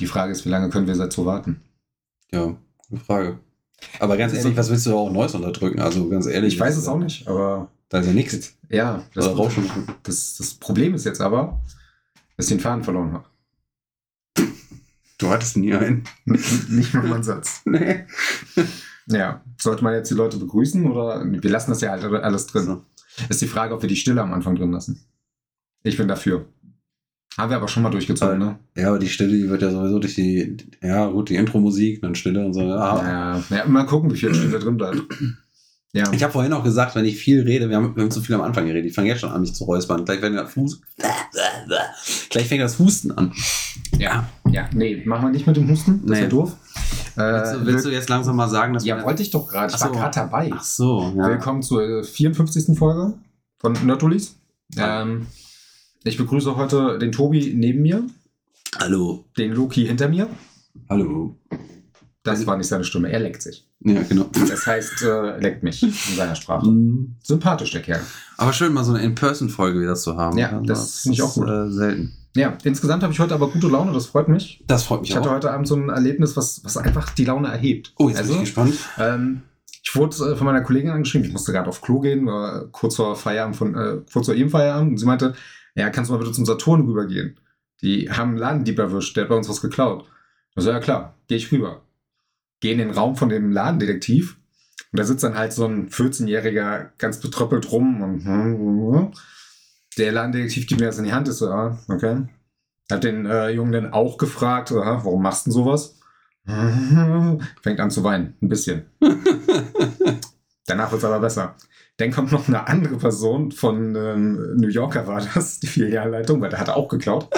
Die Frage ist, wie lange können wir dazu warten? Ja, gute Frage. Aber ganz ehrlich, was willst du auch Neues unterdrücken? Also ganz ehrlich. Ich weiß es auch nicht, aber Da ist ja nichts. ja, das, Oder Rauschen. das, das Problem ist jetzt aber, dass ich den Faden verloren habe. Du hattest nie einen. Nicht mal mein Satz. Nee. Ja, sollte man jetzt die Leute begrüßen oder wir lassen das ja halt alles drin. So. Ist die Frage, ob wir die Stille am Anfang drin lassen. Ich bin dafür. Haben wir aber schon mal durchgezogen, ne? Ja, aber die Stille, die wird ja sowieso durch die, ja gut, die Intro-Musik, dann Stille und so. Ah. Ja, ja, mal gucken, wie viel Stille drin bleibt. Ja. Ich habe vorhin auch gesagt, wenn ich viel rede, wir haben, wir haben zu viel am Anfang geredet. Ich fange jetzt schon an, mich zu räuspern. Gleich fängt das Fuß. Gleich fängt das Husten an. Ja, ja, nee, machen wir nicht mit dem Husten. Das ist Nee. ja doof. Äh, Willst, du, willst du jetzt langsam mal sagen, dass ja, wollte ich doch gerade. Ich so. war gerade dabei. Ach so, ja. Willkommen zur äh, 54. Folge von Nerdulis. Ja. Ähm, ich begrüße heute den Tobi neben mir, Hallo. den Loki hinter mir. Hallo. Das war nicht seine Stimme, er leckt sich. Ja, genau. Das heißt, äh, leckt mich in seiner Sprache. Mhm. Sympathisch, der Kerl. Aber schön, mal so eine In-Person-Folge wieder zu haben. Ja, das finde ich auch gut. Äh, selten. Ja, insgesamt habe ich heute aber gute Laune, das freut mich. Das freut mich Ich hatte auch. heute Abend so ein Erlebnis, was, was einfach die Laune erhebt. Oh, jetzt also, bin ich gespannt. ähm, ich wurde äh, von meiner Kollegin angeschrieben, ich musste gerade auf Klo gehen, war kurz vor Feierabend von, äh, kurz vor ihrem Feierabend und sie meinte, ja, kannst du mal bitte zum Saturn rübergehen? Die haben einen Ladendieb erwischt, der hat bei uns was geklaut. Ich so, ja klar, gehe ich rüber. Gehe in den Raum von dem Ladendetektiv und da sitzt dann halt so ein 14-Jähriger ganz betröppelt rum und der Ladendetektiv gibt mir das in die Hand, ist so, ah, okay. Hat den äh, Jungen dann auch gefragt, "Aha, warum machst du denn sowas? Fängt an zu weinen, ein bisschen. Danach wird es aber besser. Dann kommt noch eine andere Person von ähm, New Yorker war das, die Filialleitung, weil der hat auch geklaut.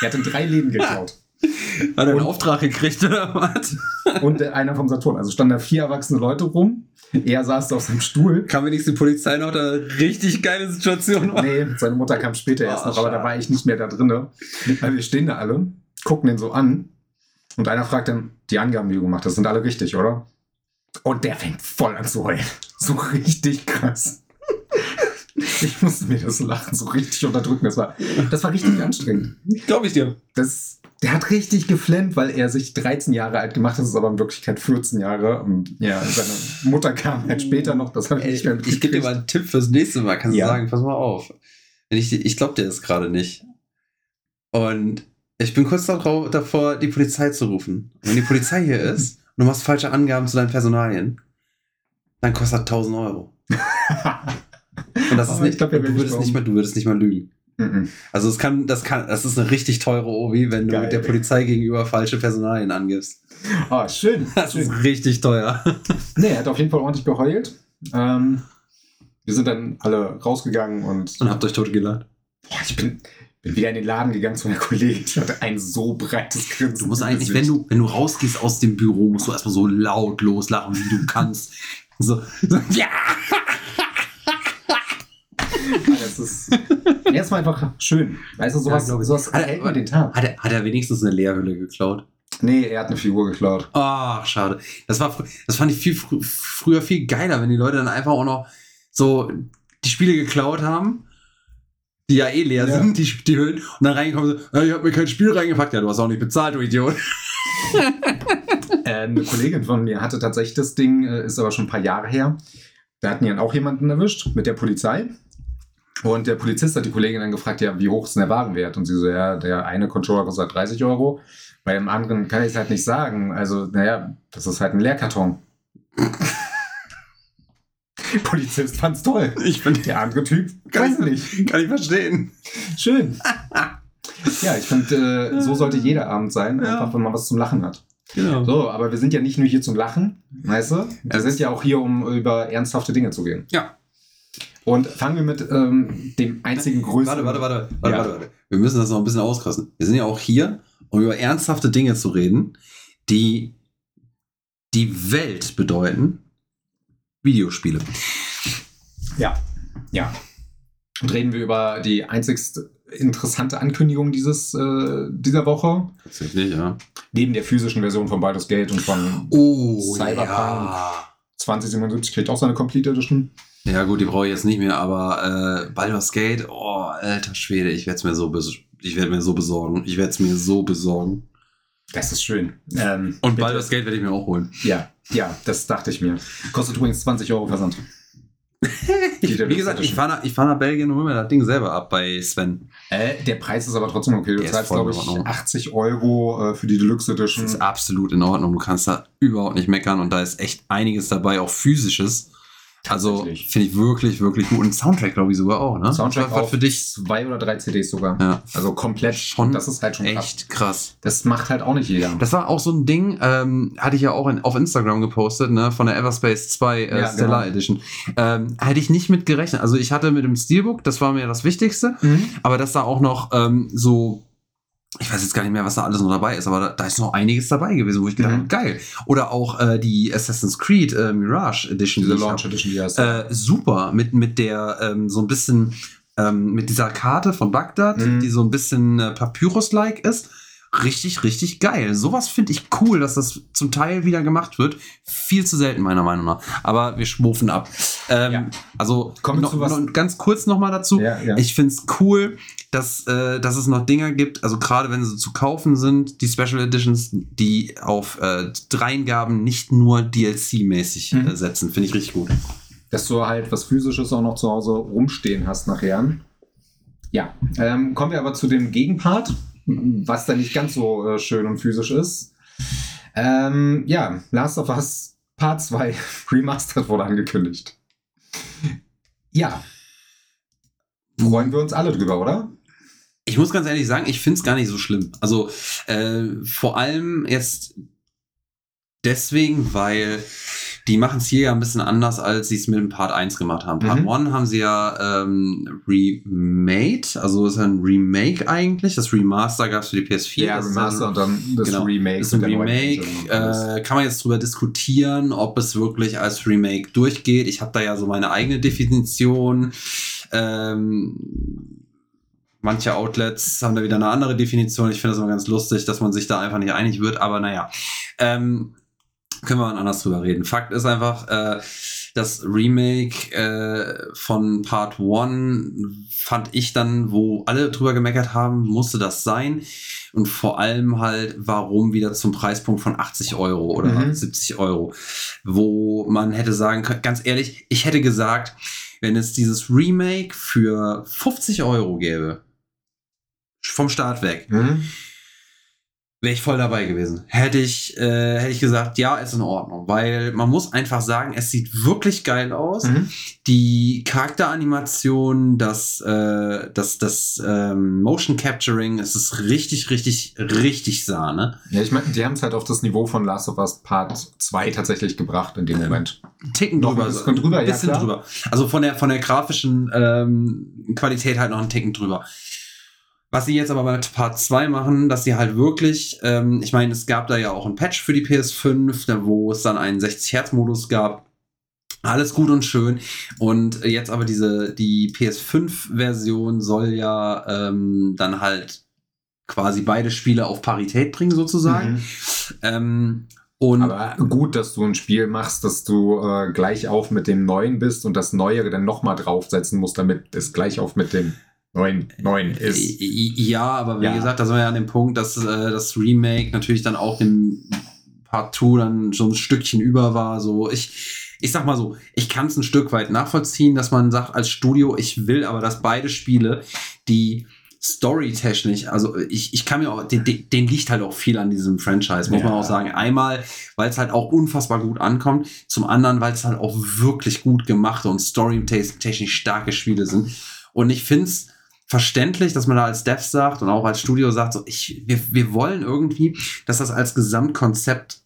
Er hat in drei Läden geklaut. Hat er einen Auftrag gekriegt oder was? Und einer vom Saturn. Also standen da vier erwachsene Leute rum. Er saß da auf seinem Stuhl. Kam wenigstens die Polizei noch, da richtig geile Situation war. Nee, seine Mutter kam später erst Oh, noch, aber da war ich nicht mehr da drinne. Weil wir stehen da alle, gucken den so an und einer fragt dann, die Angaben, die du gemacht hast, sind alle richtig, oder? Und der fängt voll an zu heulen. So richtig krass. Ich musste mir das Lachen so richtig unterdrücken. Das war, das war richtig anstrengend. Glaube ich dir. Das, der hat richtig geflennt, weil er sich 13 Jahre alt gemacht hat, das ist aber in Wirklichkeit 14 Jahre. Und ja, seine Mutter kam halt später noch, das habe ich nicht mehr ich gebe dir mitgekriegt. mal einen Tipp fürs nächste Mal. Kannst Ja. du sagen, pass mal auf. Ich, ich glaube dir das gerade nicht. Und ich bin kurz davor, davor, die Polizei zu rufen. Und wenn die Polizei hier ist und du machst falsche Angaben zu deinen Personalien, dann kostet das 1000 Euro. Und das ist nicht, ich glaub, du würdest nicht mal, du würdest nicht mal lügen. Mhm. Also es kann, das kann, das ist eine richtig teure Obi, wenn du Geil. mit der Polizei gegenüber falsche Personalien angibst. Ah, schön. Das schön. ist richtig teuer. Nee, er hat auf jeden Fall ordentlich geheult. Ähm, wir sind dann alle rausgegangen und Und habt euch tot gelacht. boah, ich bin, bin wieder in den Laden gegangen zu meiner Kollegin. Die hatte ein so breites Grinsen. Du musst eigentlich, wenn du, wenn du rausgehst aus dem Büro, musst du erstmal so laut loslachen, wie du kannst. So, so ja! Das ist erstmal einfach schön. Weißt du, sowas, Ja, ich. sowas Hat er- den Tag. Hat er, hat er wenigstens eine Leerhülle geklaut? Nee, er hat eine Figur geklaut. Ach, schade. Das, war, das fand ich viel frü früher viel geiler, wenn die Leute dann einfach auch noch so die Spiele geklaut haben, die ja eh leer Ja. sind, die, die Hüllen, und dann reingekommen sind, "Ja, ich hab mir kein Spiel reingepackt. Ja, du hast auch nicht bezahlt, du Idiot. Äh, eine Kollegin von mir hatte tatsächlich das Ding, äh, ist aber schon ein paar Jahre her. Da hatten die dann auch jemanden erwischt mit der Polizei. Und der Polizist hat die Kollegin dann gefragt, ja, wie hoch ist denn der Warenwert? Und sie so, ja, der eine Controller kostet 30 Euro, bei dem anderen kann ich es halt nicht sagen. Also, naja, das ist halt ein Leerkarton. Polizist fand's toll. Ich bin, Der andere Typ, weiß nicht. kann ich verstehen. Schön. Ja, ich finde, äh, so sollte jeder Abend sein, Ja. einfach wenn man was zum Lachen hat. Genau. So, aber wir sind ja nicht nur hier zum Lachen, weißt du? Wir Ja. sind ja auch hier, um über ernsthafte Dinge zu gehen. Ja. Und fangen wir mit ähm, dem einzigen größeren. Warte, warte, warte, warte, Ja. warte, warte. Wir müssen das noch ein bisschen auskosten. Wir sind ja auch hier, um über ernsthafte Dinge zu reden, die die Welt bedeuten. Videospiele. Ja. Ja. Und reden wir über die einzigst interessante Ankündigung dieses, äh, dieser Woche. Tatsächlich, ja. Neben der physischen Version von Baldur's Gate und von Oh, Cyberpunk. ja. 2077 kriegt auch seine Complete Edition. Ja, gut, die brauche ich jetzt nicht mehr, aber äh, Baldur's Gate, oh, alter Schwede, ich werde es mir so bes ich werde mir so besorgen. Ich werde es mir so besorgen. Das ist schön. Ähm, Und Baldur's Gate werde ich mir auch holen. Ja, ja, das dachte ich mir. Kostet übrigens 20 Euro Versand. Wie gesagt, ich fahre nach, ich fahr nach Belgien und hole mir das Ding selber ab bei Sven. Äh, der Preis ist aber trotzdem okay. Du Der zahlst, glaube ich, Ordnung. 80 Euro äh, für die Deluxe Das Edition. ist absolut in Ordnung. Du kannst da überhaupt nicht meckern und da ist echt einiges dabei, auch physisches. Also finde ich wirklich, wirklich gut. Und Soundtrack, glaube ich, sogar auch, ne? Soundtrack auf für dich. zwei oder drei CDs sogar. Ja, Also komplett. Schon das ist halt schon krass. echt krass. Das macht halt auch nicht jeder. Das war auch so ein Ding, ähm, hatte ich ja auch in, auf Instagram gepostet, ne, von der Everspace 2 äh, Ja, Stellar genau. Edition. Ähm, hätte ich nicht mit gerechnet. Also ich hatte mit dem Steelbook, das war mir das Wichtigste, Mhm. aber dass da auch noch ähm, so, ich weiß jetzt gar nicht mehr, was da alles noch dabei ist, aber da, da ist noch einiges dabei gewesen, wo ich gedacht Mhm. habe, geil. Oder auch äh, die Assassin's Creed äh, Mirage Edition. Diese die Launch hab. Edition, die heißt. Äh, super, mit, mit der ähm, so ein bisschen, ähm, mit dieser Karte von Bagdad, Mhm. die so ein bisschen äh, Papyrus-like ist. Richtig, richtig geil. Sowas finde ich cool, dass das zum Teil wieder gemacht wird. Viel zu selten, meiner Meinung nach. Aber wir schwufen ab. Ähm, Ja. Also, wir noch, noch ganz kurz noch mal dazu. ja, ja. Ich finde es cool, dass, äh, dass es noch Dinger gibt, also gerade wenn sie zu kaufen sind, die Special Editions, die auf äh, Dreingaben nicht nur DLC-mäßig Mhm. äh, setzen. Finde ich richtig gut. dass du halt was Physisches auch noch zu Hause rumstehen hast nachher. Ja, ähm, kommen wir aber zu dem Gegenpart, was da nicht ganz so äh, schön und physisch ist. Ähm, ja, Last of Us Part 2 Remastered wurde angekündigt. Ja. Freuen wir uns alle drüber, oder? Ich muss ganz ehrlich sagen, ich finde es gar nicht so schlimm. Also äh, vor allem jetzt deswegen, weil die machen es hier ja ein bisschen anders, als sie es mit dem Part 1 gemacht haben. Part Mhm. 1 haben sie ja ähm, remade, also ist ein Remake eigentlich. Das Remaster gab es für die PS4. Ja, das ist Remaster ein- und dann das genau, Remake. ist ein Remake. Äh, kann man jetzt drüber diskutieren, ob es wirklich als Remake durchgeht. Ich habe da ja so meine eigene Definition. Ähm, manche Outlets haben da wieder eine andere Definition. Ich finde das immer ganz lustig, dass man sich da einfach nicht einig wird. Aber naja, ähm, können wir mal anders drüber reden. Fakt ist einfach, äh, das Remake äh, von Part 1 fand ich dann, wo alle drüber gemeckert haben, musste das sein. Und vor allem halt, warum wieder zum Preispunkt von 80 Euro oder Mhm. 70 Euro. Wo man hätte sagen können, ganz ehrlich, ich hätte gesagt, wenn es dieses Remake für 50 Euro gäbe, vom Start weg, Mhm. Wäre ich voll dabei gewesen. Hätte ich, äh, hätte ich gesagt, ja, ist in Ordnung. Weil man muss einfach sagen, es sieht wirklich geil aus. Mhm. Die Charakteranimation, das, äh, das, das ähm, Motion Capturing, es ist richtig, richtig, richtig Sahne. Ja, ich meine, die haben es halt auf das Niveau von Last of Us Part 2 tatsächlich gebracht in dem Moment. Ein Ticken Noch drüber. ein bisschen drüber, ein ja, bisschen klar. drüber. Also von der, von der grafischen ähm, Qualität halt noch einen Ticken drüber. Was sie jetzt aber bei Part 2 machen, dass sie halt wirklich, ähm, ich meine, es gab da ja auch ein Patch für die PS5, da wo es dann einen 60-Hertz-Modus gab. Alles gut und schön. Und jetzt aber diese, die PS5-Version soll ja ähm, dann halt quasi beide Spiele auf Parität bringen, sozusagen. Mhm. Ähm, und Aber gut, dass du ein Spiel machst, dass du äh, gleich auf mit dem Neuen bist und das Neuere dann nochmal draufsetzen musst, damit es gleich auf mit dem Neuen, Neuen ist. Ja, aber wie Ja. gesagt, da sind wir ja an dem Punkt, dass äh, das Remake natürlich dann auch dem Part 2 dann so ein Stückchen über war. So, ich, ich sag mal so, ich kann es ein Stück weit nachvollziehen, dass man sagt als Studio, ich will aber, dass beide Spiele, die storytechnisch, also ich, ich kann mir auch, den, den liegt halt auch viel an diesem Franchise, muss man Ja. auch sagen. Einmal, weil es halt auch unfassbar gut ankommt, zum anderen, weil es halt auch wirklich gut gemachte und storytechnisch starke Spiele sind. Und ich finde es verständlich, dass man da als Dev sagt und auch als Studio sagt, so, ich, wir, wir wollen irgendwie, dass das als Gesamtkonzept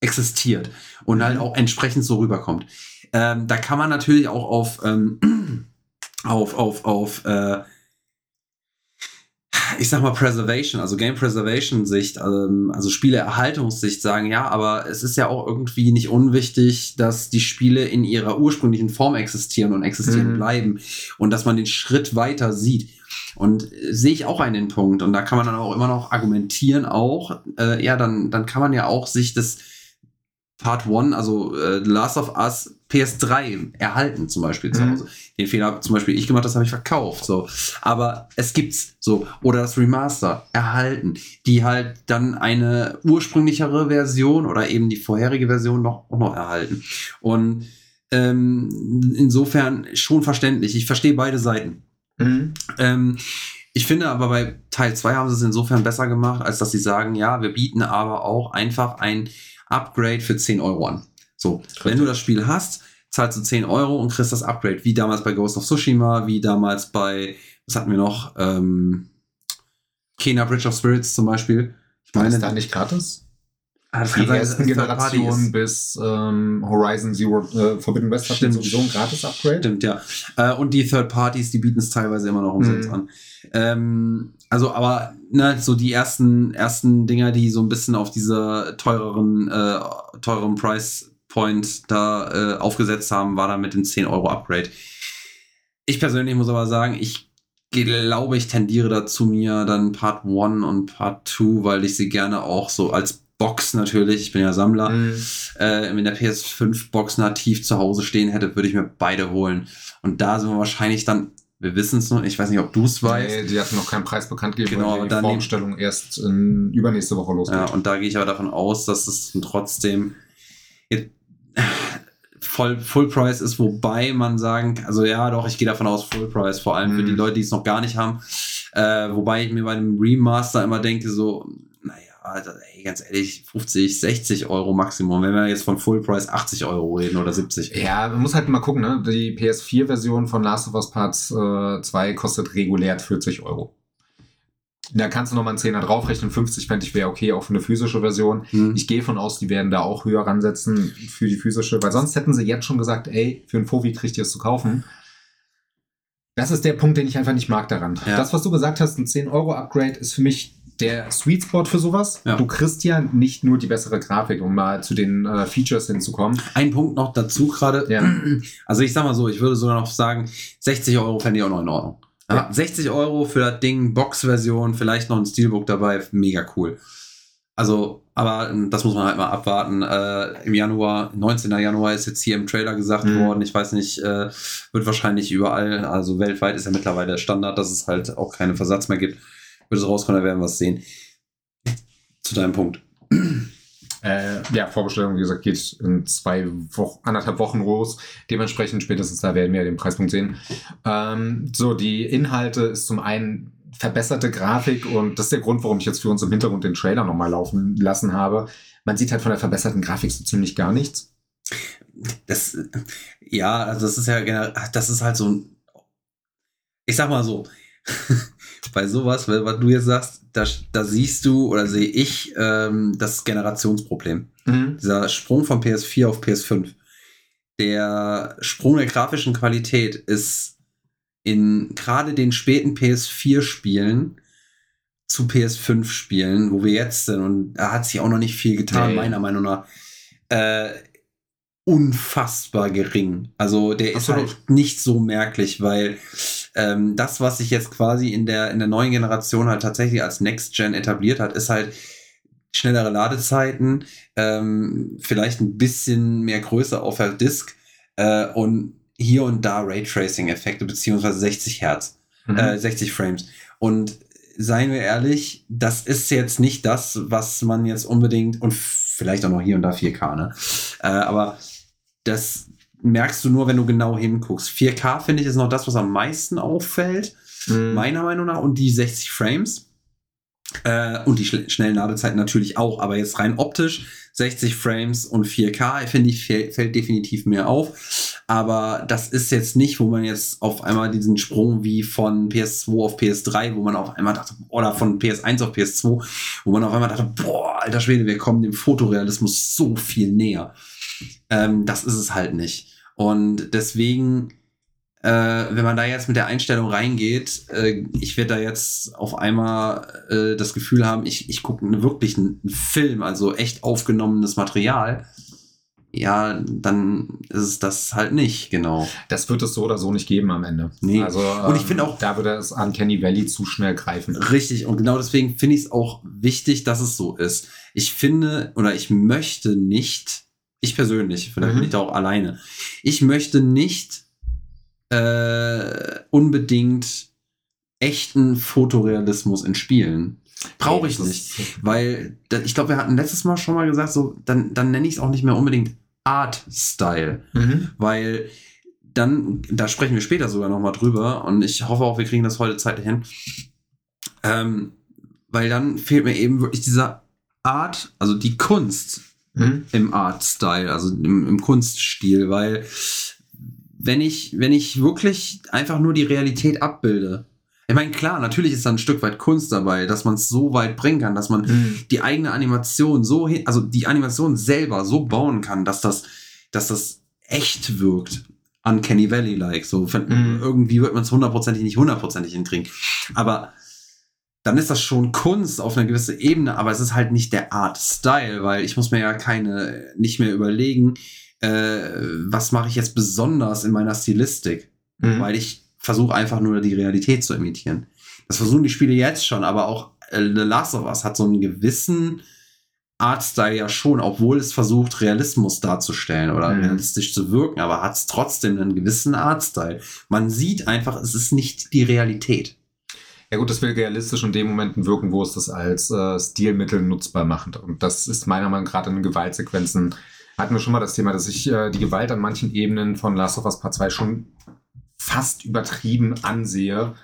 existiert und halt auch entsprechend so rüberkommt. Ähm, da kann man natürlich auch auf, ähm, auf, auf, auf, äh, ich sag mal Preservation, also Game Preservation Sicht, ähm, also Spieleerhaltungssicht sagen, ja, aber es ist ja auch irgendwie nicht unwichtig, dass die Spiele in ihrer ursprünglichen Form existieren und existieren Mhm. bleiben und dass man den Schritt weiter sieht. Und äh, sehe ich auch einen Punkt. Und da kann man dann auch immer noch argumentieren, auch, äh, ja, dann, dann kann man ja auch sich das Part 1, also äh, Last of Us PS3 erhalten zum Beispiel zu Mhm. Hause. Den Fehler habe zum Beispiel ich gemacht, das habe ich verkauft. So. Aber es gibt's so. Oder das Remaster erhalten, die halt dann eine ursprünglichere Version oder eben die vorherige Version noch, auch noch erhalten. Und ähm, insofern schon verständlich. Ich verstehe beide Seiten. Mhm. Ähm, ich finde aber bei Teil 2 haben sie es insofern besser gemacht, als dass sie sagen, ja, wir bieten aber auch einfach ein Upgrade für 10 Euro an. So, wenn du das Spiel hast, zahlst du 10 Euro und kriegst das Upgrade, wie damals bei Ghost of Tsushima, wie damals bei, was hatten wir noch, ähm, Kena Bridge of Spirits zum Beispiel. Ich War meine, das da nicht gratis? Ah, das Die kann sein, ersten Generationen ist. bis ähm, Horizon Zero äh, Forbidden West Stimmt. sowieso ein Gratis-Upgrade. Stimmt, ja. Äh, und die Third Parties, die bieten es teilweise immer noch umsonst Mhm. an. Ähm, also, aber ne, so die ersten, ersten Dinger, die so ein bisschen auf dieser teureren, äh, teureren Price Point da äh, aufgesetzt haben, war dann mit dem 10 Euro Upgrade. Ich persönlich muss aber sagen, ich glaube, ich tendiere dazu, mir dann Part 1 und Part 2, weil ich sie gerne auch so als Box natürlich, ich bin ja Sammler, Mhm. äh, in der PS5-Box nativ zu Hause stehen hätte, würde ich mir beide holen. Und da sind wir wahrscheinlich dann, wir wissen es noch, ich weiß nicht, ob du es weißt. Nee, die hatten noch keinen Preis bekannt gegeben, Genau, weil aber die dann nehm- erst in übernächste Woche losgeht. Ja, und da gehe ich aber davon aus, dass es trotzdem jetzt voll Full Price ist, wobei man sagen, kann- also ja, doch, ich gehe davon aus, Full Price, vor allem für Mhm. die Leute, die es noch gar nicht haben. Äh, wobei ich mir bei einem Remaster immer denke, so, also, ey, ganz ehrlich, 50, 60 Euro Maximum, wenn wir jetzt von Full Price 80 Euro reden oder 70. Ja, man muss halt mal gucken, ne? Die PS4-Version von Last of Us Parts äh, 2 kostet regulär 40 Euro. Da kannst du nochmal einen Zehner draufrechnen. 50 fände ich wäre okay, auch für eine physische Version. Hm. Ich gehe von aus, die werden da auch höher ransetzen für die physische, weil sonst hätten sie jetzt schon gesagt, ey, für einen Fovi kriegt ihr es zu kaufen. Das ist der Punkt, den ich einfach nicht mag daran. Ja. Das, was du gesagt hast, ein 10-Euro-Upgrade ist für mich der Sweet Spot für sowas. Ja. Du kriegst ja nicht nur die bessere Grafik, um mal zu den äh, Features hinzukommen. Ein Punkt noch dazu gerade. Ja. Also ich sag mal so, ich würde sogar noch sagen, 60 Euro fände ich auch noch in Ordnung. Ja. Ja. 60 Euro für das Ding, Box-Version, vielleicht noch ein Steelbook dabei, mega cool. Also, aber ähm, das muss man halt mal abwarten. Äh, Im Januar, 19. Januar ist jetzt hier im Trailer gesagt Mhm. worden. Ich weiß nicht, äh, wird wahrscheinlich überall, also weltweit ist ja mittlerweile der Standard, dass es halt auch keine Versatz mehr gibt. Wird es rauskommen, da werden wir es sehen. Zu deinem Punkt. Äh, ja, Vorbestellung, wie gesagt, geht in zwei Wochen, anderthalb Wochen los. Dementsprechend spätestens da werden wir den Preispunkt sehen. Ähm, so, die Inhalte ist zum einen verbesserte Grafik und das ist der Grund, warum ich jetzt für uns im Hintergrund den Trailer nochmal laufen lassen habe. Man sieht halt von der verbesserten Grafik so ziemlich gar nichts. Das, ja, also das ist ja generell, das ist halt so ein, ich sag mal so, bei sowas, weil- was du jetzt sagst, da, da siehst du oder sehe ich ähm, das Generationsproblem. Dieser Sprung von PS4 auf PS5. Der Sprung der grafischen Qualität ist in gerade den späten PS4-Spielen zu PS5-Spielen, wo wir jetzt sind, und da hat sich auch noch nicht viel getan, Nee. meiner Meinung nach, äh, unfassbar gering. Also der ist Absolut. halt nicht so merklich, weil ähm, das, was sich jetzt quasi in der, in der neuen Generation halt tatsächlich als Next Gen etabliert hat, ist halt schnellere Ladezeiten, ähm, vielleicht ein bisschen mehr Größe auf der Disk äh, und hier und da Raytracing-Effekte beziehungsweise 60 Hertz, Mhm. äh, 60 Frames. Und seien wir ehrlich, das ist jetzt nicht das, was man jetzt unbedingt und vielleicht auch noch hier und da 4K, ne? Äh, aber das merkst du nur, wenn du genau hinguckst. 4K finde ich ist noch das, was am meisten auffällt Mhm. meiner Meinung nach, und die 60 Frames. Äh, und die schl- schnellen Ladezeiten natürlich auch, aber jetzt rein optisch 60 Frames und 4K, finde ich, fäll- fällt definitiv mehr auf. Aber das ist jetzt nicht, wo man jetzt auf einmal diesen Sprung wie von PS2 auf PS3, wo man auf einmal dachte, oder von PS1 auf PS2, wo man auf einmal dachte, boah, alter Schwede, wir kommen dem Fotorealismus so viel näher. Ähm, das ist es halt nicht. Und deswegen äh, wenn man da jetzt mit der Einstellung reingeht, äh, ich werde da jetzt auf einmal äh, das Gefühl haben, ich, ich gucke wirklich einen Film, also echt aufgenommenes Material, ja, dann ist es das halt nicht, genau. Das wird es so oder so nicht geben am Ende. Nee. Also, Und ich ähm, finde auch- Da würde es an Kenny Valley zu schnell greifen. Richtig, und genau deswegen finde ich es auch wichtig, dass es so ist. Ich finde oder ich möchte nicht, ich persönlich, vielleicht Mhm. bin ich da auch alleine, ich möchte nicht äh, unbedingt echten Fotorealismus in Spielen. Brauche ich nicht. Weil da, ich glaube, wir hatten letztes Mal schon mal gesagt, so, dann, dann nenne ich es auch nicht mehr unbedingt Art-Style. Mhm. Weil dann, da sprechen wir später sogar nochmal drüber und ich hoffe auch, wir kriegen das heute zeitlich hin. Ähm, weil dann fehlt mir eben wirklich dieser Art, also die Kunst Mhm. im Art-Style, also im, im Kunststil, weil wenn ich, wenn ich wirklich einfach nur die Realität abbilde, ich meine, klar, natürlich ist da ein Stück weit Kunst dabei, dass man es so weit bringen kann, dass man Mhm. die eigene Animation so hin, also die Animation selber so bauen kann, dass das, dass das echt wirkt. Uncanny Valley-like. So, Mhm. irgendwie wird man es hundertprozentig nicht hundertprozentig hinkriegen. Aber dann ist das schon Kunst auf einer gewissen Ebene, aber es ist halt nicht der Art-Style, weil ich muss mir ja keine, nicht mehr überlegen, äh, was mache ich jetzt besonders in meiner Stilistik Mhm. weil ich versuche einfach nur die Realität zu imitieren. Das versuchen die Spiele jetzt schon, aber auch äh, The Last of Us hat so einen gewissen Artstyle ja schon, obwohl es versucht, Realismus darzustellen oder Mhm. realistisch zu wirken, aber hat es trotzdem einen gewissen Artstyle. Man sieht einfach, es ist nicht die Realität. Ja gut, das will realistisch in den Momenten wirken, wo es das als äh, Stilmittel nutzbar macht. Und das ist meiner Meinung nach gerade in Gewaltsequenzen. Hatten wir schon mal das Thema, dass ich äh, die Gewalt an manchen Ebenen von Last of Us Part 2 schon fast übertrieben ansehe.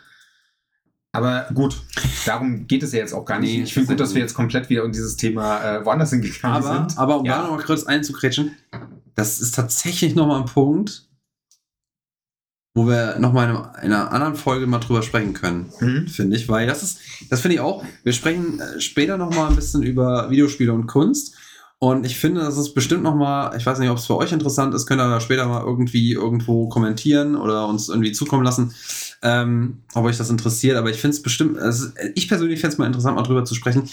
Aber gut, darum geht es ja jetzt auch gar nicht. Nee, ich finde gut, das- dass wir jetzt komplett wieder in dieses Thema äh, woanders hingegangen Aber, sind. aber um Ja. da nochmal kurz einzukretschen, das ist tatsächlich nochmal ein Punkt, wo wir nochmal in einer- in einer anderen Folge mal drüber sprechen können. Mhm. finde ich, weil das ist, das finde ich auch. Wir sprechen äh, später noch mal ein bisschen über Videospiele und Kunst. Und ich finde, das ist bestimmt noch mal, ich weiß nicht, ob es für euch interessant ist, könnt ihr später mal irgendwie irgendwo kommentieren oder uns irgendwie zukommen lassen, ähm, ob euch das interessiert. Aber ich finde es bestimmt, also ich persönlich fände es mal interessant, mal drüber zu sprechen.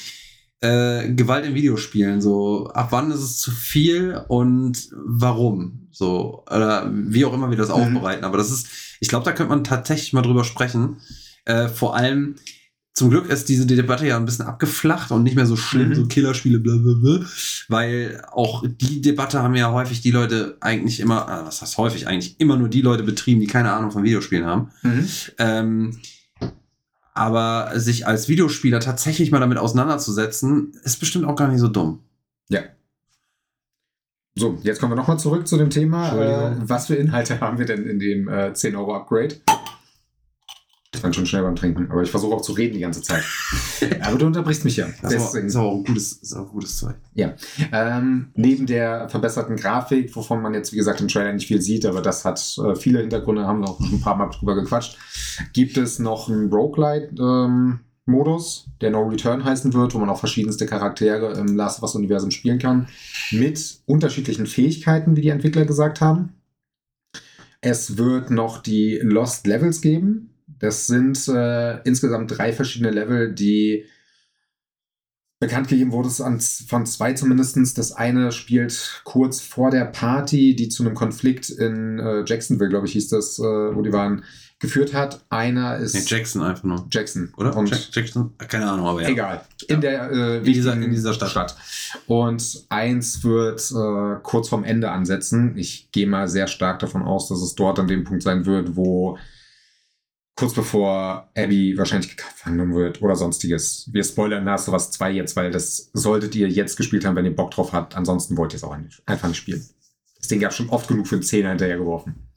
Äh, Gewalt in Videospielen, so ab wann ist es zu viel und warum? So, oder wie auch immer wir das Mhm. aufbereiten. Aber das ist, ich glaube, da könnte man tatsächlich mal drüber sprechen. Äh, vor allem, zum Glück ist diese Debatte ja ein bisschen abgeflacht und nicht mehr so schlimm, Mhm. so Killerspiele, bla bla bla. Weil auch die Debatte haben ja häufig die Leute eigentlich immer, äh, was heißt häufig, eigentlich immer nur die Leute betrieben, die keine Ahnung von Videospielen haben. Mhm. Ähm, aber sich als Videospieler tatsächlich mal damit auseinanderzusetzen, ist bestimmt auch gar nicht so dumm. Ja. So, jetzt kommen wir nochmal zurück zu dem Thema. Äh, was für Inhalte haben wir denn in dem äh, 10 Euro Upgrade? Ich bin schon schnell beim Trinken, aber ich versuche auch zu reden die ganze Zeit. aber du unterbrichst mich ja. Das Deswegen. ist auch ein gutes, ist auch ein gutes Zeug. Ähm, neben der verbesserten Grafik, wovon man jetzt, wie gesagt, im Trailer nicht viel sieht, aber das hat äh, viele Hintergründe, haben wir auch schon ein paar Mal drüber gequatscht, gibt es noch einen Roguelite-Modus, der No Return heißen wird, wo man auch verschiedenste Charaktere im Last of Us-Universum spielen kann, mit unterschiedlichen Fähigkeiten, wie die Entwickler gesagt haben. Es wird noch die Lost Levels geben. Das sind äh, insgesamt drei verschiedene Level, die bekannt gegeben wurde es an, von zwei zumindest. Das eine spielt kurz vor der Party, die zu einem Konflikt in äh, Jacksonville, glaube ich, hieß das, äh, wo die waren, geführt hat. Einer ist Nee, Jackson einfach nur. Jackson. Oder? Und Jack, Jackson? Keine Ahnung, aber ja. Egal. In Ja. der äh, In dieser- in dieser Stadt. Und eins wird äh, kurz vorm Ende ansetzen. Ich gehe mal sehr stark davon aus, dass es dort an dem Punkt sein wird, wo kurz bevor Abby wahrscheinlich gefangen wird oder sonstiges. Wir spoilern Last Us 2 jetzt, weil das solltet ihr jetzt gespielt haben, wenn ihr Bock drauf habt. Ansonsten wollt ihr es auch nicht- einfach nicht spielen. Das Ding gab schon oft genug für einen Zehner hinterher geworfen.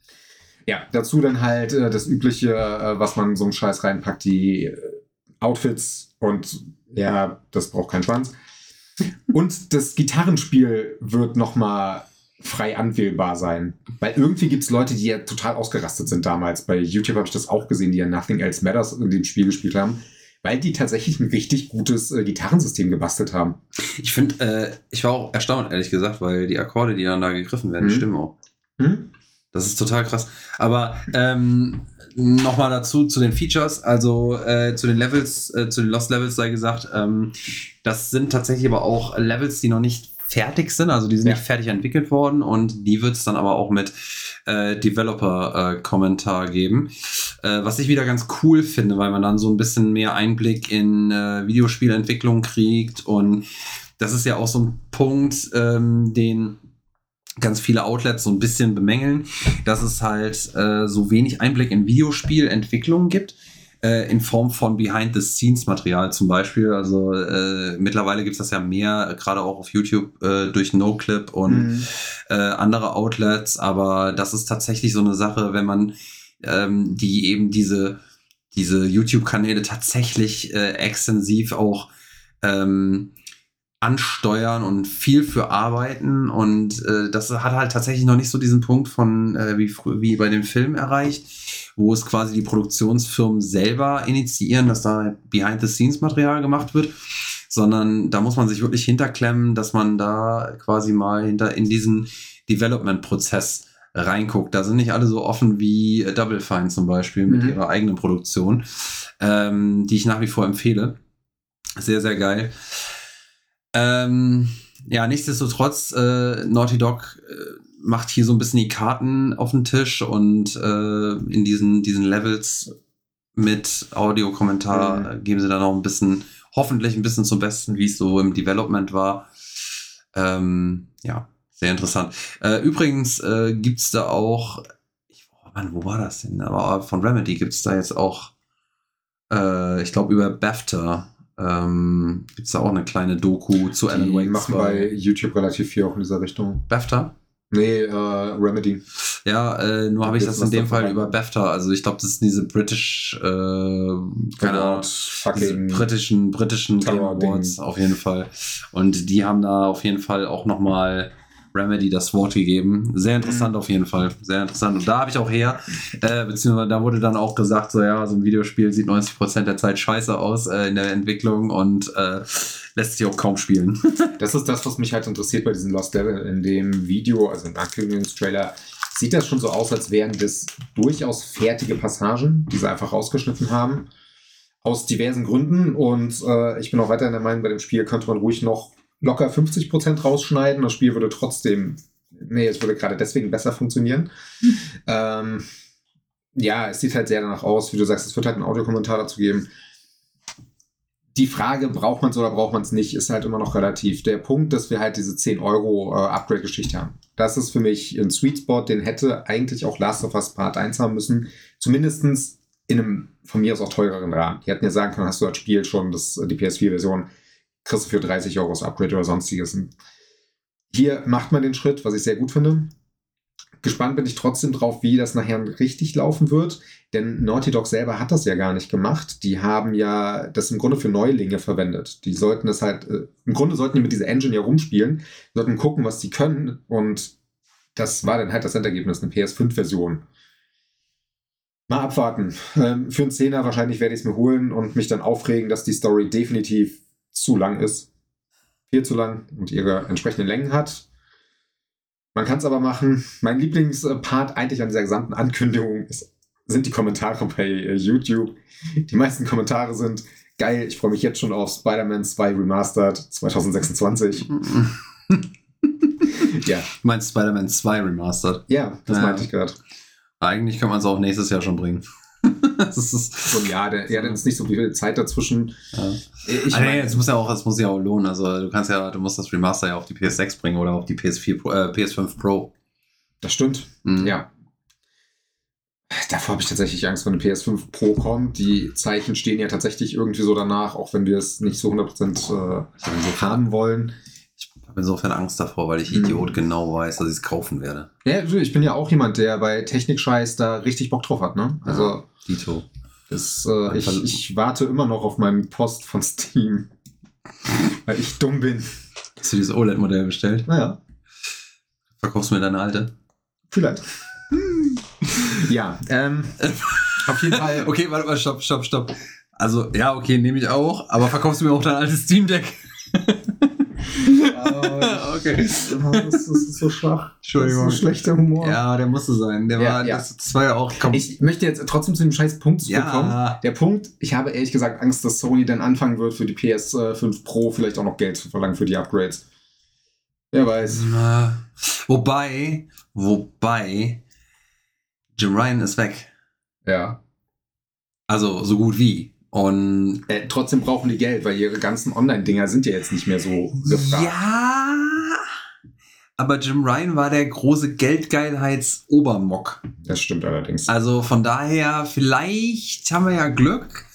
Ja, dazu dann halt äh, das übliche, äh, was man so einen Scheiß reinpackt, die äh, Outfits und ja, das braucht keinen Schwanz. Und das Gitarrenspiel wird nochmal frei anwählbar sein. Weil irgendwie gibt es Leute, die ja total ausgerastet sind damals. Bei YouTube habe ich das auch gesehen, die ja Nothing Else Matters in dem Spiel gespielt haben. Weil die tatsächlich ein richtig gutes äh, Gitarrensystem gebastelt haben. Ich finde, äh, ich war auch erstaunt, ehrlich gesagt, weil die Akkorde, die dann da gegriffen werden, Mhm. stimmen auch. Hm? Das ist total krass. Aber ähm, nochmal dazu zu den Features, also äh, zu den Levels, äh, zu den Lost Levels sei gesagt, ähm, das sind tatsächlich aber auch Levels, die noch nicht fertig sind, also die sind Ja. nicht fertig entwickelt worden und die wird es dann aber auch mit äh, Developer-Kommentar geben. Äh, was ich wieder ganz cool finde, weil man dann so ein bisschen mehr Einblick in äh, Videospielentwicklung kriegt und das ist ja auch so ein Punkt, ähm, den ganz viele Outlets so ein bisschen bemängeln, dass es halt äh, so wenig Einblick in Videospielentwicklung gibt äh, in Form von Behind-the-Scenes-Material zum Beispiel. Also äh, mittlerweile gibt es das ja mehr, gerade auch auf YouTube äh, durch NoClip und Mhm. äh, andere Outlets. Aber das ist tatsächlich so eine Sache, wenn man ähm, die eben diese, diese YouTube-Kanäle tatsächlich äh, extensiv auch ähm, ansteuern und viel für arbeiten und äh, das hat halt tatsächlich noch nicht so diesen Punkt von äh, wie wie bei dem Film erreicht, wo es quasi die Produktionsfirmen selber initiieren, dass da Behind-the-Scenes-Material gemacht wird, sondern da muss man sich wirklich hinterklemmen, dass man da quasi mal hinter in diesen Development-Prozess reinguckt. Da sind nicht alle so offen wie äh, Double Fine zum Beispiel mit Mhm. ihrer eigenen Produktion, ähm, die ich nach wie vor empfehle. Sehr, sehr geil. Ähm, ja, nichtsdestotrotz, äh, Naughty Dog äh, macht hier so ein bisschen die Karten auf den Tisch und äh, in diesen, diesen Levels mit Audiokommentar Mhm. geben sie dann auch ein bisschen, hoffentlich ein bisschen zum Besten, wie es so im Development war. Ähm, ja, sehr interessant. Äh, übrigens äh, gibt's da auch, ich, oh Mann, wo war das denn? Aber von Remedy gibt's da jetzt auch, äh, ich glaube, über BAFTA ähm, gibt's da auch eine kleine Doku zu Alan Die Wake machen 2. bei YouTube relativ viel auch in dieser Richtung. BAFTA? Nee, äh, Remedy. Ja, äh, nur habe ich das in dem Fall über BAFTA. Also ich glaube, das ist diese British, äh, keine Ahnung, diese britischen, britischen Game. Awards auf jeden Fall. Und die haben da auf jeden Fall auch nochmal Remedy das Wort gegeben. Sehr interessant Mhm. auf jeden Fall. Sehr interessant. Und da habe ich auch her, äh, beziehungsweise da wurde dann auch gesagt, so ja, so ein Videospiel sieht 90% der Zeit scheiße aus äh, in der Entwicklung und äh, lässt sich auch kaum spielen. Das ist das, was mich halt interessiert bei diesem Lost Devil. In dem Video, also im Ankündigungstrailer, sieht das schon so aus, als wären das durchaus fertige Passagen, die sie einfach rausgeschnitten haben. Aus diversen Gründen. Und äh, ich bin auch weiterhin der Meinung, bei dem Spiel könnte man ruhig noch locker 50% rausschneiden. Das Spiel würde trotzdem, nee, es würde gerade deswegen besser funktionieren. ähm, ja, es sieht halt sehr danach aus, wie du sagst, es wird halt einen Audiokommentar dazu geben die Frage, braucht man es oder braucht man es nicht, ist halt immer noch relativ. Der Punkt, dass wir halt diese 10 Euro äh, Upgrade-Geschichte haben. Das ist für mich ein Sweet Spot, den hätte eigentlich auch Last of Us Part 1 haben müssen. Zumindestens in einem von mir aus auch teureren Rahmen. Die hätten ja sagen können, hast du das Spiel schon, das, die PS4-Version, kriegst du für 30 Euro das Upgrade oder sonstiges. Hier macht man den Schritt, was ich sehr gut finde. Gespannt bin ich trotzdem drauf, wie das nachher richtig laufen wird. Denn Naughty Dog selber hat das ja gar nicht gemacht. Die haben ja das im Grunde für Neulinge verwendet. Die sollten das halt, äh, im Grunde sollten die mit dieser Engine ja rumspielen, sollten gucken, was die können. Und das war dann halt das Endergebnis, eine PS5-Version. Mal abwarten. Ähm, für einen Zehner wahrscheinlich werde ich es mir holen und mich dann aufregen, dass die Story definitiv zu lang ist. Viel zu lang und ihre entsprechenden Längen hat. Man kann es aber machen. Mein Lieblingspart eigentlich an dieser gesamten Ankündigung ist, sind die Kommentare bei äh, YouTube. Die meisten Kommentare sind geil. Ich freue mich jetzt schon auf Spider-Man 2 Remastered 2026. ja, Du meinst Spider-Man 2 Remastered? ja, das Ja. meinte ich gerade. Eigentlich kann man es auch nächstes Jahr schon bringen. das ist, So Jahr, der, ja, dann ist nicht so viel Zeit dazwischen. ja. Ich meine, es muss ja auch, es muss ja auch lohnen. Also du kannst ja, du musst das Remaster ja auf die PS6 bringen oder auf die PS4 Pro, äh, PS5 Pro. das stimmt. Mhm. Ja. Davor habe ich tatsächlich Angst, wenn eine PS5 Pro kommt. Die Zeichen stehen ja tatsächlich irgendwie so danach, auch wenn wir es nicht so 100% äh, haben wollen. Insofern Angst davor, weil ich Mhm. Idiot genau weiß, dass ich es kaufen werde. Ja, ich bin ja auch jemand, der bei Technikscheiß da richtig Bock drauf hat, ne? Also, Dito. das, äh, ich, ich warte immer noch auf meinen Post von Steam. Weil ich dumm bin. Hast du dieses OLED-Modell bestellt? Naja, Verkaufst du mir deine alte? vielleicht. ja, ähm, auf jeden Fall. Okay, warte mal, stopp, stopp, stopp. Also, ja, okay, nehme ich auch, aber verkaufst du mir auch dein altes Steam Deck? okay. Das ist so schwach. Entschuldigung. Das ist so schlechter Humor. Ja, der musste sein. Der Ja, war, ja. Das, das war ja auch. Komm. Ich möchte jetzt trotzdem zu dem scheiß Punkt zurückkommen. ja. Der Punkt, ich habe ehrlich gesagt Angst, dass Sony dann anfangen wird, für die PS5 Pro vielleicht auch noch Geld zu verlangen für die Upgrades. Wer weiß. Äh, Wobei, wobei, Jim Ryan ist weg. Ja. Also so gut wie. Und Äh, trotzdem brauchen die Geld, weil ihre ganzen Online-Dinger sind ja jetzt nicht mehr so gefragt. ja, aber Jim Ryan war der große Geldgeilheits-Obermock. Das stimmt allerdings. Also von daher, vielleicht haben wir ja Glück.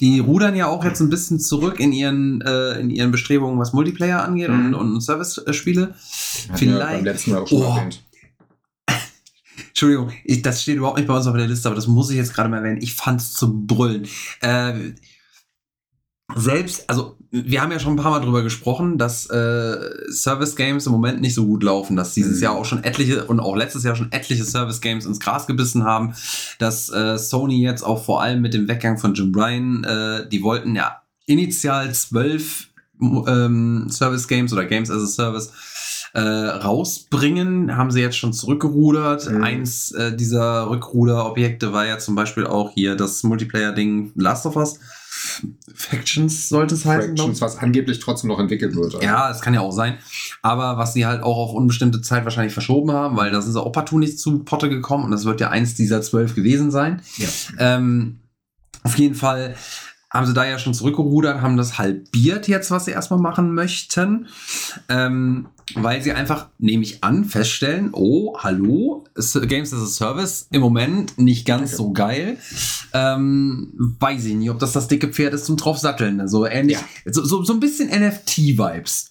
Die rudern ja auch jetzt ein bisschen zurück in ihren, äh, in ihren Bestrebungen, was Multiplayer angeht Mhm. und, und Service-Spiele. Vielleicht- beim letzten Mal auch schon Oh. erwähnt. Entschuldigung, ich, das steht überhaupt nicht bei uns auf der Liste, aber das muss ich jetzt gerade mal erwähnen. Ich fand's zu brüllen. Äh, selbst, also wir haben ja schon ein paar Mal drüber gesprochen, dass äh, Service Games im Moment nicht so gut laufen, dass dieses Mhm. Jahr auch schon etliche und auch letztes Jahr schon etliche Service Games ins Gras gebissen haben, dass äh, Sony jetzt auch vor allem mit dem Weggang von Jim Ryan, äh, die wollten ja initial zwölf ähm, Service Games oder Games as a Service äh, rausbringen, haben sie jetzt schon zurückgerudert. Mhm. Eins äh, dieser Rückruderobjekte war ja zum Beispiel auch hier das Multiplayer-Ding Last of Us. Factions sollte es heißen. Fractions, was angeblich trotzdem noch entwickelt wird. Also, Ja, das kann ja auch sein. Aber was sie halt auch auf unbestimmte Zeit wahrscheinlich verschoben haben, weil da sind sie auch partout nicht zu Potte gekommen und das wird ja eins dieser zwölf gewesen sein. Ja. Ähm, auf jeden Fall haben sie da ja schon zurückgerudert, haben das halbiert jetzt, was sie erstmal machen möchten. Ähm, weil sie einfach, nehme ich an, feststellen, oh, hallo, Games as a Service im Moment nicht ganz so geil. Ähm, weiß ich nicht, ob das das dicke Pferd ist zum draufsatteln. So ähnlich, so, so, so ein bisschen NFT-Vibes.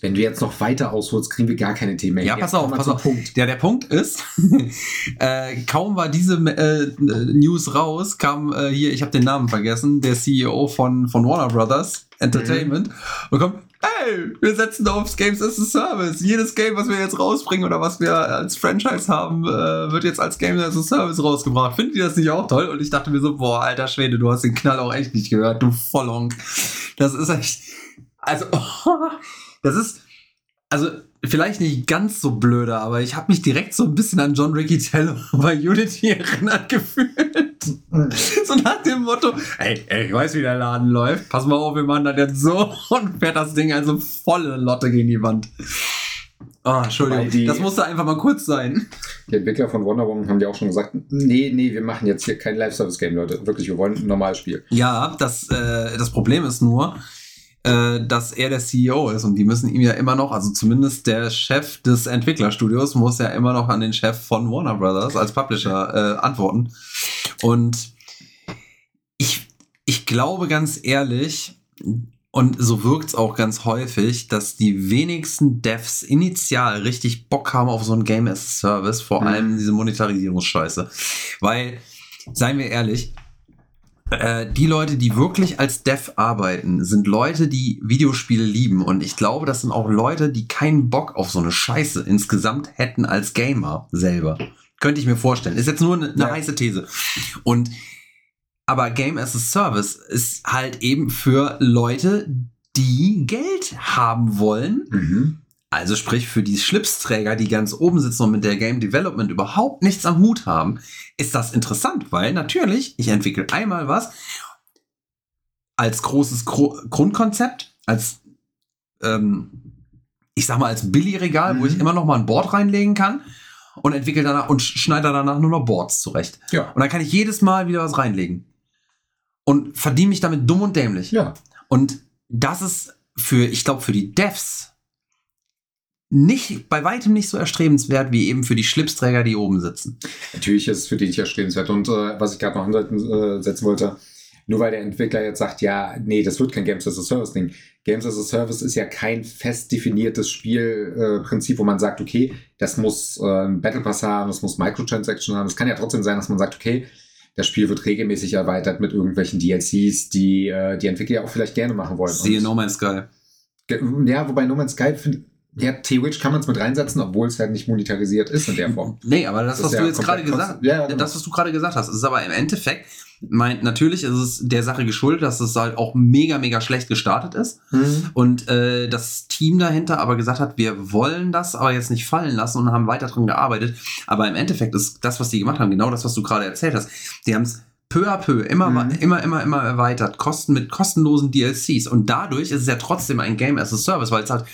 Wenn du jetzt noch weiter ausholst, kriegen wir gar keine Themen mehr. Ja, pass auf, pass auf. Punkt. Ja, der Punkt ist, äh, kaum war diese äh, News raus, kam äh, hier, ich habe den Namen vergessen, der CEO von, von Warner Brothers Entertainment und kommt, hey, wir setzen aufs Games as a Service. Jedes Game, was wir jetzt rausbringen oder was wir als Franchise haben, äh, wird jetzt als Games as a Service rausgebracht. Findet ihr das nicht auch toll? Und ich dachte mir so, boah, alter Schwede, du hast den Knall auch echt nicht gehört, du Vollhonk. Das ist echt, also, das ist, also vielleicht nicht ganz so blöder, aber ich habe mich direkt so ein bisschen an John Riccitello bei Unity erinnert gefühlt. So nach dem Motto, ey, ey, ich weiß, wie der Laden läuft. Pass mal auf, wir machen das jetzt so und fährt das Ding also volle Lotte gegen die Wand. Oh, Entschuldigung, die- das musste einfach mal kurz sein. Die Entwickler von Wonder Woman haben ja auch schon gesagt, nee, nee, wir machen jetzt hier kein Live-Service-Game, Leute. Wirklich, wir wollen ein normales Spiel. Ja, das, äh, das Problem ist nur, äh, dass er der CEO ist und die müssen ihm ja immer noch, also zumindest der Chef des Entwicklerstudios muss ja immer noch an den Chef von Warner Brothers als Publisher äh, antworten. Und ich, ich glaube ganz ehrlich, und so wirkt es auch ganz häufig, dass die wenigsten Devs initial richtig Bock haben auf so ein Game as a Service, vor Mhm. allem diese Monetarisierungsscheiße. Weil, seien wir ehrlich, äh, die Leute, die wirklich als Dev arbeiten, sind Leute, die Videospiele lieben. Und ich glaube, das sind auch Leute, die keinen Bock auf so eine Scheiße insgesamt hätten als Gamer selber. Könnte ich mir vorstellen. Ist jetzt nur eine, eine Ja. heiße These. Und aber Game as a Service ist halt eben für Leute, die Geld haben wollen. Mhm. Also sprich für die Schlipsträger, die ganz oben sitzen und mit der Game Development überhaupt nichts am Hut haben, ist das interessant, weil natürlich, ich entwickle einmal was als großes Gro Grundkonzept, als ähm, ich sag mal als Billigregal, wo Mhm. ich immer noch mal ein Board reinlegen kann und entwickle danach und schneide danach nur noch Boards zurecht. Ja. Und dann kann ich jedes Mal wieder was reinlegen und verdiene mich damit dumm und dämlich. Ja. Und das ist für, ich glaube, für die Devs nicht, bei weitem nicht so erstrebenswert wie eben für die Schlipsträger, die oben sitzen. Natürlich ist es für die nicht erstrebenswert. Und äh, was ich gerade noch ansetzen äh, wollte, nur weil der Entwickler jetzt sagt, ja, nee, das wird kein Games as a Service Ding. Games as a Service ist ja kein fest definiertes Spielprinzip, äh, wo man sagt, okay, das muss äh, Battle Pass haben, das muss Microtransaction haben. Es kann ja trotzdem sein, dass man sagt, okay, das Spiel wird regelmäßig erweitert mit irgendwelchen DLCs, die äh, die Entwickler ja auch vielleicht gerne machen wollen. Siehe No Man's Sky. Ja, wobei No Man's Sky, find, ja, theoretisch kann man es mit reinsetzen, obwohl es halt nicht monetarisiert ist in der Form. Nee, aber das, Das was du ja jetzt gerade gesagt kosten- ja, genau. das, was du gerade gesagt hast, ist aber im Endeffekt, mein, natürlich ist es der Sache geschuldet, dass es halt auch mega, mega schlecht gestartet ist. Und äh, das Team dahinter aber gesagt hat, wir wollen das aber jetzt nicht fallen lassen und haben weiter dran gearbeitet. Aber im Endeffekt ist das, was die gemacht haben, genau das, was du gerade erzählt hast. Die haben es peu à peu immer, Mhm. immer, immer, immer erweitert, kosten mit kostenlosen DLCs. Und dadurch ist es ja trotzdem ein Game as a Service, weil es halt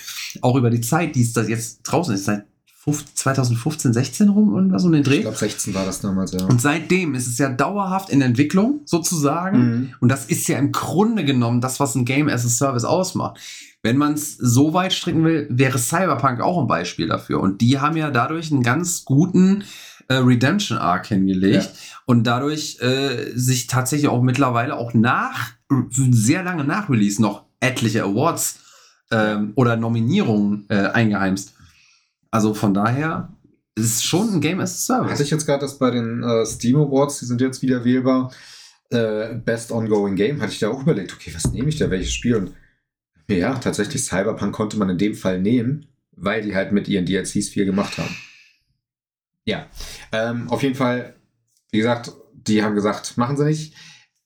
auch über die Zeit, die es da jetzt draußen ist, seit 15 2015, 16 rum und was um den Ich Dreh. glaube, 16 war das damals, ja. Und seitdem ist es ja dauerhaft in Entwicklung, sozusagen. Mhm. Und das ist ja im Grunde genommen das, was ein Game as a Service ausmacht. wenn man es so weit stricken will, wäre Cyberpunk auch ein Beispiel dafür. Und die haben ja dadurch einen ganz guten Redemption Arc hingelegt Ja. und dadurch äh, sich tatsächlich auch mittlerweile auch nach, sehr lange nach Release noch etliche Awards ähm, oder Nominierungen äh, eingeheimst. Also von daher ist es schon ein Game as a Hatte Service. ich jetzt gerade das bei den äh, Steam Awards, die sind jetzt wieder wählbar. Äh, Best Ongoing Game, hatte ich da auch überlegt, okay, was nehme ich da, welches Spiel? Und ja, tatsächlich Cyberpunk konnte man in dem Fall nehmen, weil die halt mit ihren DLCs viel gemacht haben. Ja, ähm, auf jeden Fall, wie gesagt, die haben gesagt, machen sie nicht.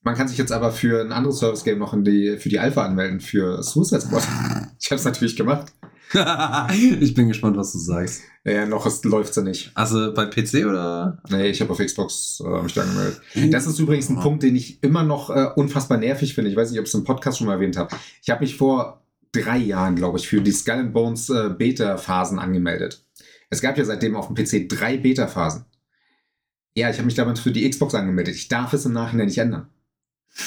Man kann sich jetzt aber für ein anderes Service-Game noch in die, für die Alpha anmelden, für Suicide Squad. Ich habe es natürlich gemacht. ich bin gespannt, was du sagst. Ja, noch ist, läuft sie nicht. Also bei PC oder? Nee, ich habe auf Xbox äh, mich da angemeldet. Das ist übrigens ein Punkt, den ich immer noch äh, unfassbar nervig finde. Ich weiß nicht, ob ich es im Podcast schon mal erwähnt habe. Ich habe mich vor drei Jahren, glaube ich, für die Skull and Bones äh, Beta-Phasen angemeldet. Es gab ja seitdem auf dem PC drei Beta-Phasen. Ja, ich habe mich damals für die Xbox angemeldet. Ich darf es im Nachhinein nicht ändern.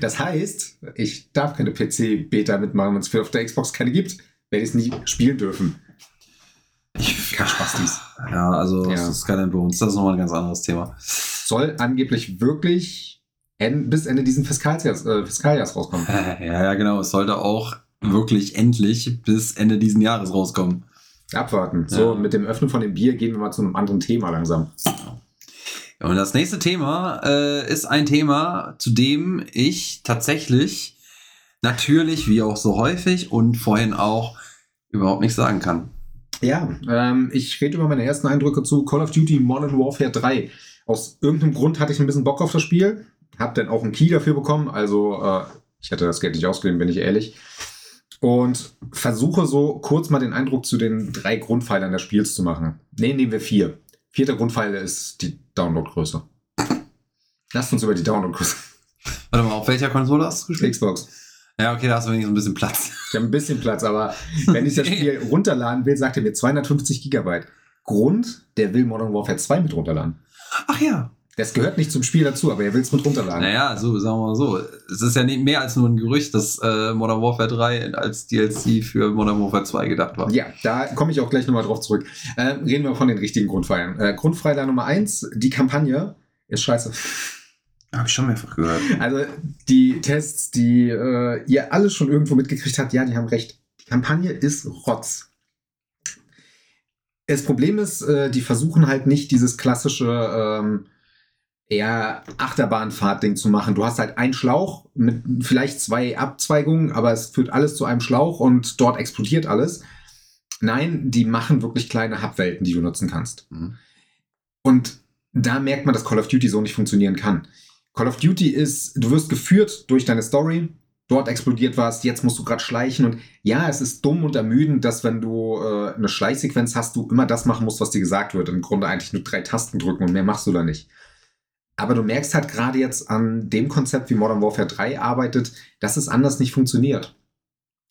Das heißt, ich darf keine PC-Beta mitmachen, wenn es für auf der Xbox keine gibt. Werde ich es nie spielen dürfen. Ich, Kein Spaß dies. Ja, also Ja. Skyline Bones, das ist nochmal ein ganz anderes Thema. soll angeblich wirklich en bis Ende diesen Fiskaljahrs, äh, Fiskaljahrs rauskommen. Ja, ja, genau. Es sollte auch wirklich endlich bis Ende diesen Jahres rauskommen. Abwarten. So, Ja. mit dem Öffnen von dem Bier gehen wir mal zu einem anderen Thema langsam. Und das nächste Thema äh, ist ein Thema, zu dem ich tatsächlich natürlich, wie auch so häufig und vorhin auch, überhaupt nichts sagen kann. Ja, ähm, ich rede über meine ersten Eindrücke zu Call of Duty Modern Warfare 3. Aus irgendeinem Grund hatte ich ein bisschen Bock auf das Spiel, habe dann auch einen Key dafür bekommen, also äh, ich hätte das Geld nicht ausgegeben, bin ich ehrlich. Und versuche so kurz mal den Eindruck zu den drei Grundpfeilern des Spiels zu machen. Ne, nehmen wir vier. Vierter Grundpfeiler ist die Downloadgröße. Lasst uns über die Downloadgröße. Warte mal, auf welcher Konsole hast du gespielt? Xbox. Ja, okay, da hast du wenigstens ein bisschen Platz. Ich habe ein bisschen Platz, aber wenn ich das Spiel runterladen will, sagt er mir 250 Gigabyte. Grund, der will Modern Warfare 2 mit runterladen. Ach ja. Das gehört nicht zum Spiel dazu, aber er will es mit runterladen. Naja, so, sagen wir mal so. Es ist ja nicht mehr als nur ein Gerücht, dass äh, Modern Warfare 3 als DLC für Modern Warfare 2 gedacht war. Ja, da komme ich auch gleich nochmal drauf zurück. Äh, reden wir von den richtigen Grundpfeilern. Äh, Grundpfeiler Nummer 1, die Kampagne ist scheiße. Habe ich schon mehrfach gehört. Also die Tests, die äh, ihr alles schon irgendwo mitgekriegt habt, ja, die haben recht. Die Kampagne ist Rotz. Das Problem ist, äh, die versuchen halt nicht dieses klassische ähm, eher Achterbahnfahrt-Ding zu machen. Du hast halt einen Schlauch mit vielleicht zwei Abzweigungen, aber es führt alles zu einem Schlauch und dort explodiert alles. Nein, die machen wirklich kleine Hubwelten, die du nutzen kannst. Mhm. Und da merkt man, dass Call of Duty so nicht funktionieren kann. Call of Duty ist, du wirst geführt durch deine Story, dort explodiert was, jetzt musst du gerade schleichen und ja, es ist dumm und ermüdend, dass wenn du äh, eine Schleichsequenz hast, du immer das machen musst, was dir gesagt wird. Im Grunde eigentlich nur drei Tasten drücken und mehr machst du da nicht. Aber du merkst halt gerade jetzt an dem Konzept, wie Modern Warfare 3 arbeitet, dass es anders nicht funktioniert.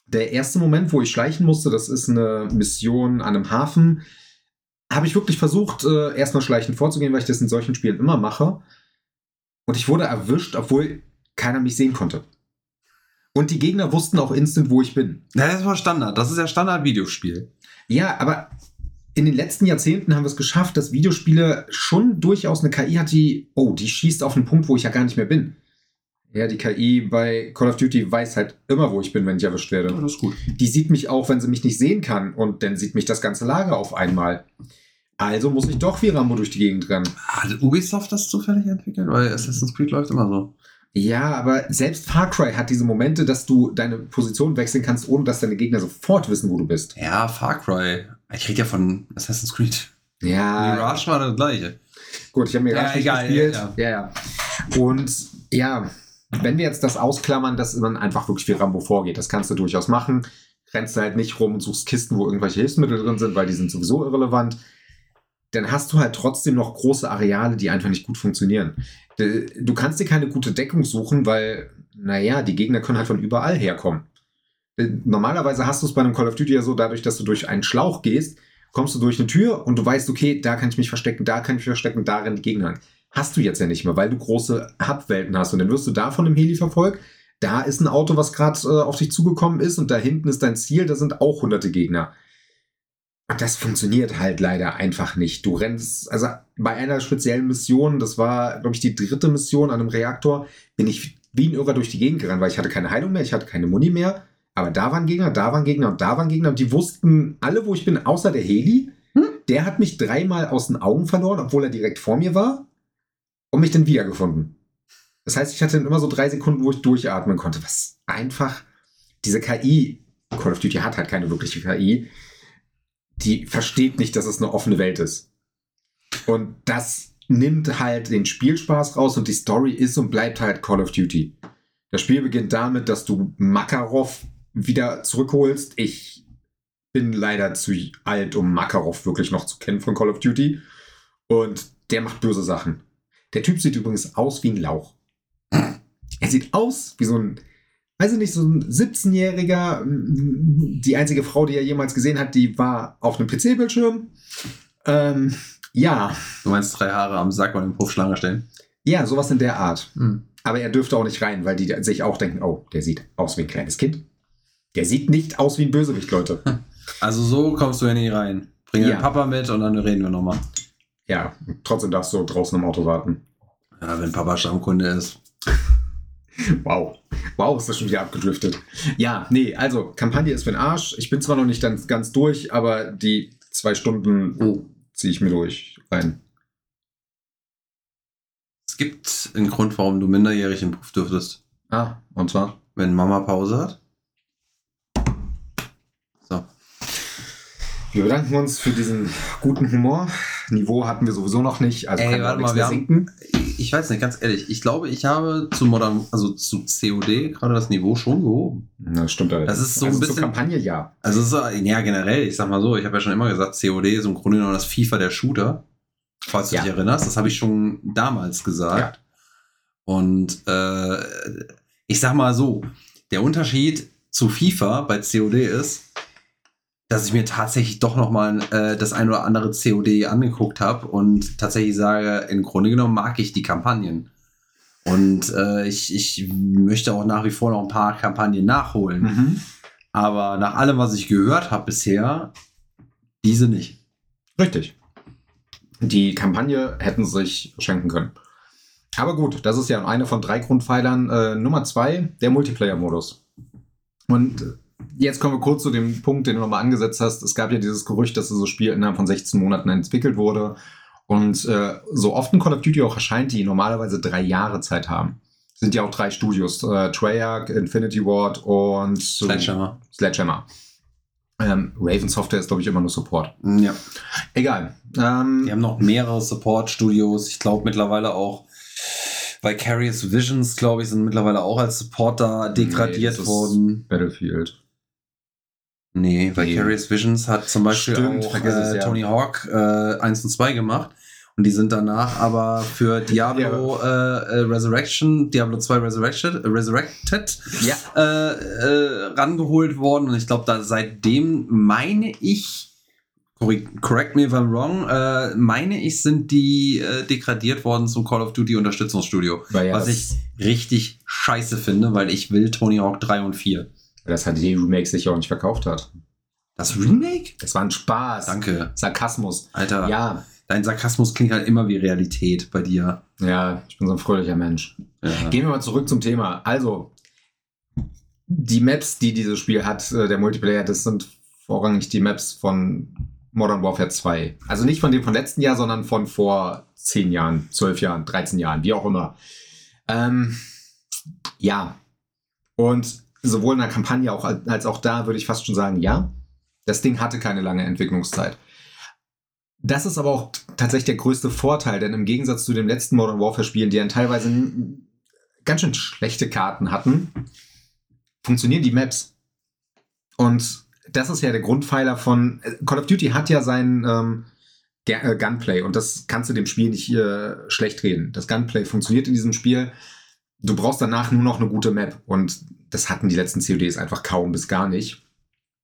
Der erste Moment, wo ich schleichen musste, das ist eine Mission an einem Hafen, habe ich wirklich versucht, äh, erstmal schleichend vorzugehen, weil ich das in solchen Spielen immer mache. Und ich wurde erwischt, obwohl keiner mich sehen konnte. Und die Gegner wussten auch instant, wo ich bin. Ja, das war Standard. Das ist ja Standard-Videospiel. Ja, aber in den letzten Jahrzehnten haben wir es geschafft, dass Videospiele schon durchaus eine KI hat, die, oh, die schießt auf einen Punkt, wo ich ja gar nicht mehr bin. Ja, die KI bei Call of Duty weiß halt immer, wo ich bin, wenn ich erwischt werde. das ist gut. Die sieht mich auch, wenn sie mich nicht sehen kann. Und dann sieht mich das ganze Lager auf einmal. Also muss ich doch wie Rambo durch die Gegend rennen. Hat Ubisoft das zufällig entwickelt? Weil Assassin's Creed läuft immer so. Ja, aber selbst Far Cry hat diese Momente, dass du deine Position wechseln kannst, ohne dass deine Gegner sofort wissen, wo du bist. Ja, Far Cry. Ich rede ja von Assassin's Creed. Ja, Mirage war das gleiche. gut, ich habe mir Ja, egal, gespielt. ja, Ja, ja. Und ja, wenn wir jetzt das ausklammern, dass man einfach wirklich wie Rambo vorgeht, das kannst du durchaus machen. Rennst du halt nicht rum und suchst Kisten, wo irgendwelche Hilfsmittel drin sind, weil die sind sowieso irrelevant. Dann hast du halt trotzdem noch große Areale, die einfach nicht gut funktionieren. Du kannst dir keine gute Deckung suchen, weil, naja, die Gegner können halt von überall herkommen. Äh, Normalerweise hast du es bei einem Call of Duty ja so, dadurch, dass du durch einen Schlauch gehst, kommst du durch eine Tür und du weißt, okay, da kann ich mich verstecken, da kann ich mich verstecken, da rennen die Gegner. an. Hast du jetzt ja nicht mehr, weil du große Hubwelten hast und dann wirst du da von einem Heli verfolgt, da ist ein Auto, was gerade äh, auf dich zugekommen ist und da hinten ist dein Ziel, da sind auch hunderte Gegner. Und das funktioniert halt leider einfach nicht. Du rennst, also bei einer speziellen Mission, das war, glaube ich, die dritte Mission an einem Reaktor, bin ich wie ein Irrer durch die Gegend gerannt, weil ich hatte keine Heilung mehr, ich hatte keine Muni mehr. Aber da waren Gegner, da waren Gegner und da waren Gegner und die wussten alle, wo ich bin, außer der Heli. Hm? Der hat mich dreimal aus den Augen verloren, obwohl er direkt vor mir war und mich dann wiedergefunden. Das heißt, ich hatte dann immer so drei Sekunden, wo ich durchatmen konnte, was einfach diese KI, Call of Duty hat halt keine wirkliche KI, die versteht nicht, dass es eine offene Welt ist. Und das nimmt halt den Spielspaß raus und die Story ist und bleibt halt Call of Duty. Das Spiel beginnt damit, dass du Makarov wieder zurückholst. Ich bin leider zu alt, um Makarov wirklich noch zu kennen von Call of Duty. Und der macht böse Sachen. Der Typ sieht übrigens aus wie ein Lauch. Er sieht aus wie so ein, weiß ich nicht, so ein 17-Jähriger. Die einzige Frau, die er jemals gesehen hat, die war auf einem PC-Bildschirm. Ähm, ja. Du meinst drei Haare am Sack und im Puffschlange stellen? Ja, sowas in der Art. Hm. Aber er dürfte auch nicht rein, weil die sich auch denken, oh, der sieht aus wie ein kleines Kind. Der sieht nicht aus wie ein Bösewicht, Leute. Also so kommst du ja nie rein. Bring Ja. Papa mit und dann reden wir nochmal. Ja, trotzdem darfst du draußen im Auto warten. Ja, wenn Papa Stammkunde ist. Wow. Wow, ist das schon wieder abgedriftet. Ja, nee, also, Kampagne ist für den Arsch. Ich bin zwar noch nicht ganz, ganz durch, aber die zwei Stunden Oh. ziehe ich mir durch rein. Es gibt einen Grund, warum du minderjährig im Beruf dürftest. Ah, und zwar? Wenn Mama Pause hat. Wir bedanken uns für diesen guten Humor. Niveau hatten wir sowieso noch nicht, also Ey, warte mal, wir haben- sinken. Ich weiß nicht, ganz ehrlich. Ich glaube, ich habe zu Modern, also zu COD gerade das Niveau schon gehoben. Das stimmt allerdings. Das ist so ein also bisschen- Zur Kampagne, ja. Also ist, ja, generell, ich sag mal so, ich habe ja schon immer gesagt, COD ist im Grunde genommen das FIFA der Shooter. Falls du Ja. dich erinnerst, das habe ich schon damals gesagt. Und äh, ich sag mal so, der Unterschied zu FIFA bei COD ist, dass ich mir tatsächlich doch noch mal äh, das ein oder andere COD angeguckt habe und tatsächlich sage, im Grunde genommen mag ich die Kampagnen. Und äh, ich, ich möchte auch nach wie vor noch ein paar Kampagnen nachholen. Mhm. Aber nach allem, was ich gehört habe bisher, diese nicht. Richtig. Die Kampagne hätten sich schenken können. Aber gut, das ist ja eine von drei Grundpfeilern. Äh, Nummer zwei, der Multiplayer-Modus. Und jetzt kommen wir kurz zu dem Punkt, den du nochmal angesetzt hast. Es gab ja dieses Gerücht, dass dieses Spiel innerhalb von 16 Monaten entwickelt wurde. Und äh, so oft ein Call of Duty auch erscheint, die normalerweise drei Jahre Zeit haben. Sind ja auch drei Studios. Äh, Treyarch, Infinity Ward und Sledgehammer. Sledgehammer. Ähm, Raven Software ist, glaube ich, immer nur Support. Ja. Egal. Ähm, Die haben noch mehrere Support-Studios. Ich glaube mittlerweile auch Vicarious Visions, glaube ich, sind mittlerweile auch als Supporter degradiert ist- worden. Battlefield. Nee, Vicarious Visions hat zum Beispiel Stimmt, auch äh, ja. Tony Hawk äh, 1 und 2 gemacht. Und die sind danach aber für Diablo äh, äh, Resurrection, Diablo 2 Resurrected, Resurrected Ja. äh, äh, rangeholt worden. Und ich glaube, da seitdem meine ich, correct, me if I'm wrong, äh, meine ich, sind die äh, degradiert worden zum Call of Duty Unterstützungsstudio. Ja was ich richtig scheiße finde, weil ich will Tony Hawk 3 und 4. das hat die Remake sich auch nicht verkauft hat. Das Remake? Das war ein Spaß. Danke. Sarkasmus. Alter, Ja, dein Sarkasmus klingt halt immer wie Realität bei dir. ja, ich bin so ein fröhlicher Mensch. Ja. Gehen wir mal zurück zum Thema. Also, die Maps, die dieses Spiel hat, äh, der Multiplayer, das sind vorrangig die Maps von Modern Warfare 2. Also nicht von dem von letzten Jahr, sondern von vor 10 Jahren, 12 Jahren, 13 Jahren, wie auch immer. Ähm, ja. Und sowohl in der Kampagne auch, als auch da würde ich fast schon sagen, ja. Das Ding hatte keine lange Entwicklungszeit. Das ist aber auch tatsächlich der größte Vorteil, denn im Gegensatz zu den letzten Modern Warfare Spielen, die dann teilweise ganz schön schlechte Karten hatten, funktionieren die Maps. Und das ist ja der Grundpfeiler von äh, Call of Duty hat ja sein ähm, äh, Gunplay und das kannst du dem Spiel nicht äh, schlecht reden. Das Gunplay funktioniert in diesem Spiel. Du brauchst danach nur noch eine gute Map und das hatten die letzten CODs einfach kaum bis gar nicht.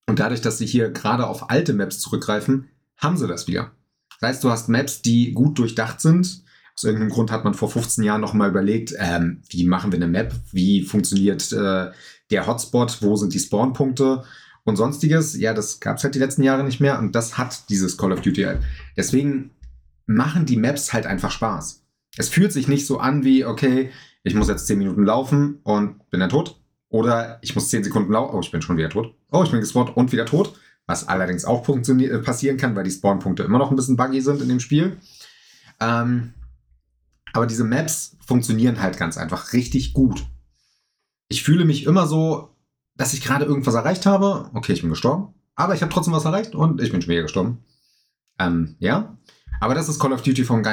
Und dadurch, dass sie hier gerade auf alte Maps zurückgreifen, haben sie das wieder. Das heißt, du hast Maps, die gut durchdacht sind. Aus irgendeinem Grund hat man vor 15 Jahren noch mal überlegt, ähm, wie machen wir eine Map, wie funktioniert äh, der Hotspot, wo sind die Spawnpunkte und sonstiges. Ja, das gab es halt die letzten Jahre nicht mehr und das hat dieses Call of Duty halt. Deswegen machen die Maps halt einfach Spaß. Es fühlt sich nicht so an wie, okay, ich muss jetzt 10 Minuten laufen und bin dann tot. Oder ich muss 10 Sekunden laufen, oh, ich bin schon wieder tot. Oh, ich bin gespawnt und wieder tot. Was allerdings auch äh, passieren kann, weil die Spawnpunkte immer noch ein bisschen buggy sind in dem Spiel. Ähm, aber diese Maps funktionieren halt ganz einfach richtig gut. Ich fühle mich immer so, dass ich gerade irgendwas erreicht habe. Okay, ich bin gestorben. Aber ich habe trotzdem was erreicht und ich bin schon wieder gestorben. Ähm, ja. Aber das ist Call of Duty vom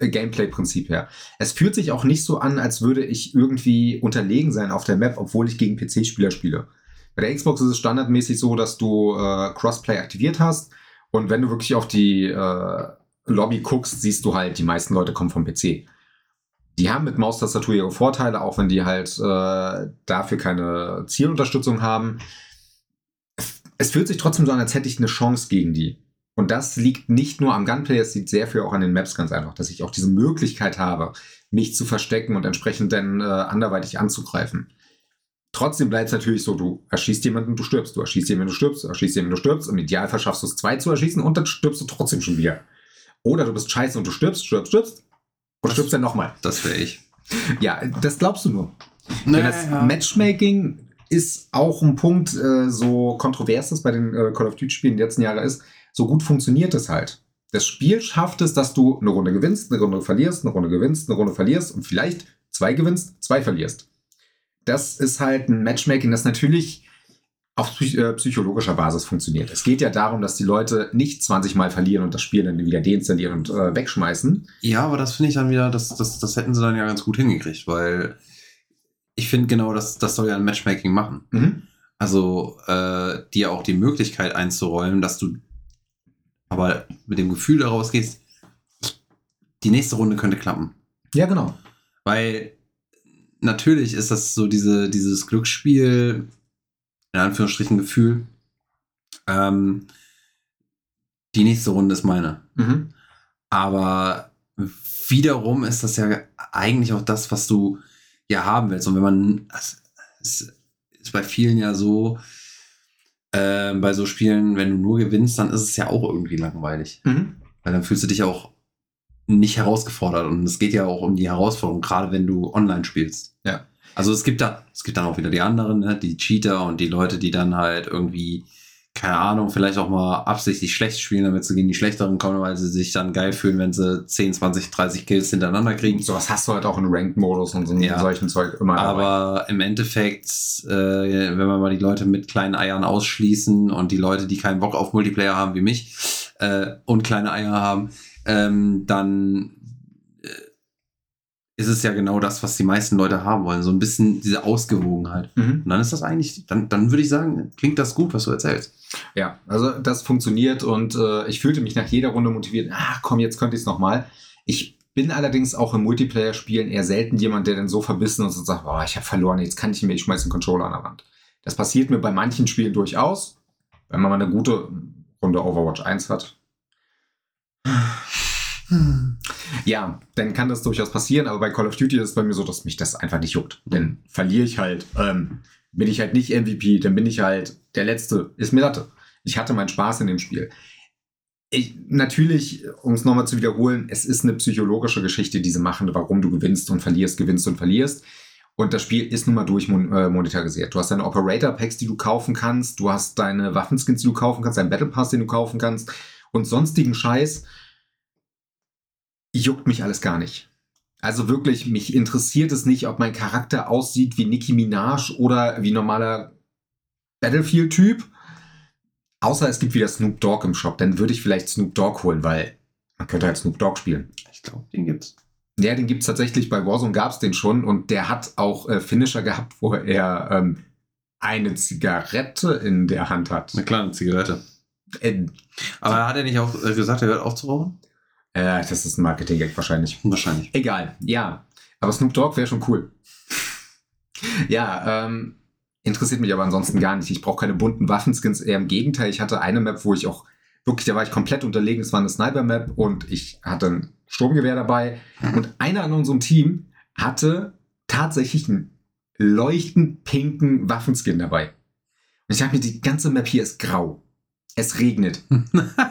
Gameplay-Prinzip her. Es fühlt sich auch nicht so an, als würde ich irgendwie unterlegen sein auf der Map, obwohl ich gegen PC-Spieler spiele. Bei der Xbox ist es standardmäßig so, dass du äh, Crossplay aktiviert hast und wenn du wirklich auf die äh, Lobby guckst, siehst du halt, die meisten Leute kommen vom PC. Die haben mit Maustastatur ihre Vorteile, auch wenn die halt äh, dafür keine Zielunterstützung haben. Es fühlt sich trotzdem so an, als hätte ich eine Chance gegen die. Und das liegt nicht nur am Gunplay, es liegt sehr viel auch an den Maps ganz einfach, dass ich auch diese Möglichkeit habe, mich zu verstecken und entsprechend dann äh, anderweitig anzugreifen. Trotzdem bleibt es natürlich so, du erschießt jemanden, du stirbst, du erschießt jemanden, du stirbst, du erschießt jemanden, du stirbst. Im Idealfall schaffst du es, zwei zu erschießen und dann stirbst du trotzdem schon wieder. Oder du bist scheiße und du stirbst, stirbst, stirbst. Oder stirbst dann nochmal. Das wäre ich. Ja, das glaubst du nur. Nee, das ja. Matchmaking ist auch ein Punkt, äh, so kontrovers das bei den äh, Call of Duty-Spielen der letzten Jahre ist. So gut funktioniert es halt. Das Spiel schafft es, dass du eine Runde gewinnst, eine Runde verlierst, eine Runde gewinnst, eine Runde verlierst und vielleicht zwei gewinnst, zwei verlierst. Das ist halt ein Matchmaking, das natürlich auf äh, psychologischer Basis funktioniert. Es geht ja darum, dass die Leute nicht 20 Mal verlieren und das Spiel dann wieder deinstallieren und äh, wegschmeißen. Ja, aber das finde ich dann wieder, das, das, das hätten sie dann ja ganz gut hingekriegt, weil ich finde genau, das, das soll ja ein Matchmaking machen. Mhm. Also äh, dir auch die Möglichkeit einzuräumen, dass du aber mit dem Gefühl daraus gehst, die nächste Runde könnte klappen. Ja, genau. Weil natürlich ist das so diese, dieses Glücksspiel, in Anführungsstrichen Gefühl. Ähm, die nächste Runde ist meine. Mhm. Aber wiederum ist das ja eigentlich auch das, was du ja haben willst. Und wenn man, es ist bei vielen ja so, äh, bei so Spielen, wenn du nur gewinnst, dann ist es ja auch irgendwie langweilig. Mhm. Weil dann fühlst du dich auch nicht herausgefordert. Und es geht ja auch um die Herausforderung, gerade wenn du online spielst. Ja. Also es gibt da, es gibt dann auch wieder die anderen, ne? die Cheater und die Leute, die dann halt irgendwie, keine Ahnung, vielleicht auch mal absichtlich schlecht spielen, damit sie gegen die Schlechteren kommen, weil sie sich dann geil fühlen, wenn sie 10, 20, 30 Kills hintereinander kriegen. Sowas hast du halt auch in Ranked-Modus und so ja. solchen Zeug immer. Aber dabei. im Endeffekt, äh, wenn wir mal die Leute mit kleinen Eiern ausschließen und die Leute, die keinen Bock auf Multiplayer haben wie mich äh, und kleine Eier haben, ähm, dann ist es ja genau das, was die meisten Leute haben wollen. So ein bisschen diese Ausgewogenheit. Mhm. Und dann ist das eigentlich, dann, dann würde ich sagen, klingt das gut, was du erzählst. Ja, also das funktioniert und äh, ich fühlte mich nach jeder Runde motiviert, ach komm, jetzt könnte ich es nochmal. Ich bin allerdings auch im Multiplayer-Spielen eher selten jemand, der dann so verbissen ist und sagt, oh, ich habe verloren, jetzt kann ich mir, ich schmeiße den Controller an der Wand. Das passiert mir bei manchen Spielen durchaus, wenn man mal eine gute Runde Overwatch 1 hat. Hm. Ja, dann kann das durchaus passieren, aber bei Call of Duty ist es bei mir so, dass mich das einfach nicht juckt. Dann verliere ich halt, ähm, bin ich halt nicht MVP, dann bin ich halt der Letzte. Ist mir Latte. Ich hatte meinen Spaß in dem Spiel. Ich, natürlich, um es nochmal zu wiederholen, es ist eine psychologische Geschichte, diese machen, warum du gewinnst und verlierst, gewinnst und verlierst. Und das Spiel ist nun mal durchmonetarisiert. Du hast deine Operator-Packs, die du kaufen kannst, du hast deine Waffenskins, die du kaufen kannst, deinen Battle Pass, den du kaufen kannst und sonstigen Scheiß juckt mich alles gar nicht. Also wirklich, mich interessiert es nicht, ob mein Charakter aussieht wie Nicki Minaj oder wie normaler Battlefield-Typ. Außer es gibt wieder Snoop Dogg im Shop, dann würde ich vielleicht Snoop Dogg holen, weil man könnte halt Snoop Dogg spielen. Ich glaube, den gibt's. Ja, den gibt's tatsächlich. Bei Warzone gab's den schon und der hat auch äh, Finisher gehabt, wo er ähm, eine Zigarette in der Hand hat. Eine kleine Zigarette. Äh, Aber hat er nicht auch äh, gesagt, er hört auf zu rauchen? Äh, das ist ein Marketing-Gag wahrscheinlich. Wahrscheinlich. Egal, ja. Aber Snoop Dogg wäre schon cool. ja, ähm, interessiert mich aber ansonsten gar nicht. Ich brauche keine bunten Waffenskins. Eher im Gegenteil, ich hatte eine Map, wo ich auch Wirklich, da war ich komplett unterlegen. Es war eine Sniper-Map und ich hatte ein Sturmgewehr dabei. Und einer an unserem Team hatte tatsächlich einen leuchtend pinken Waffenskin dabei. Und ich dachte mir, die ganze Map hier ist grau. Es regnet.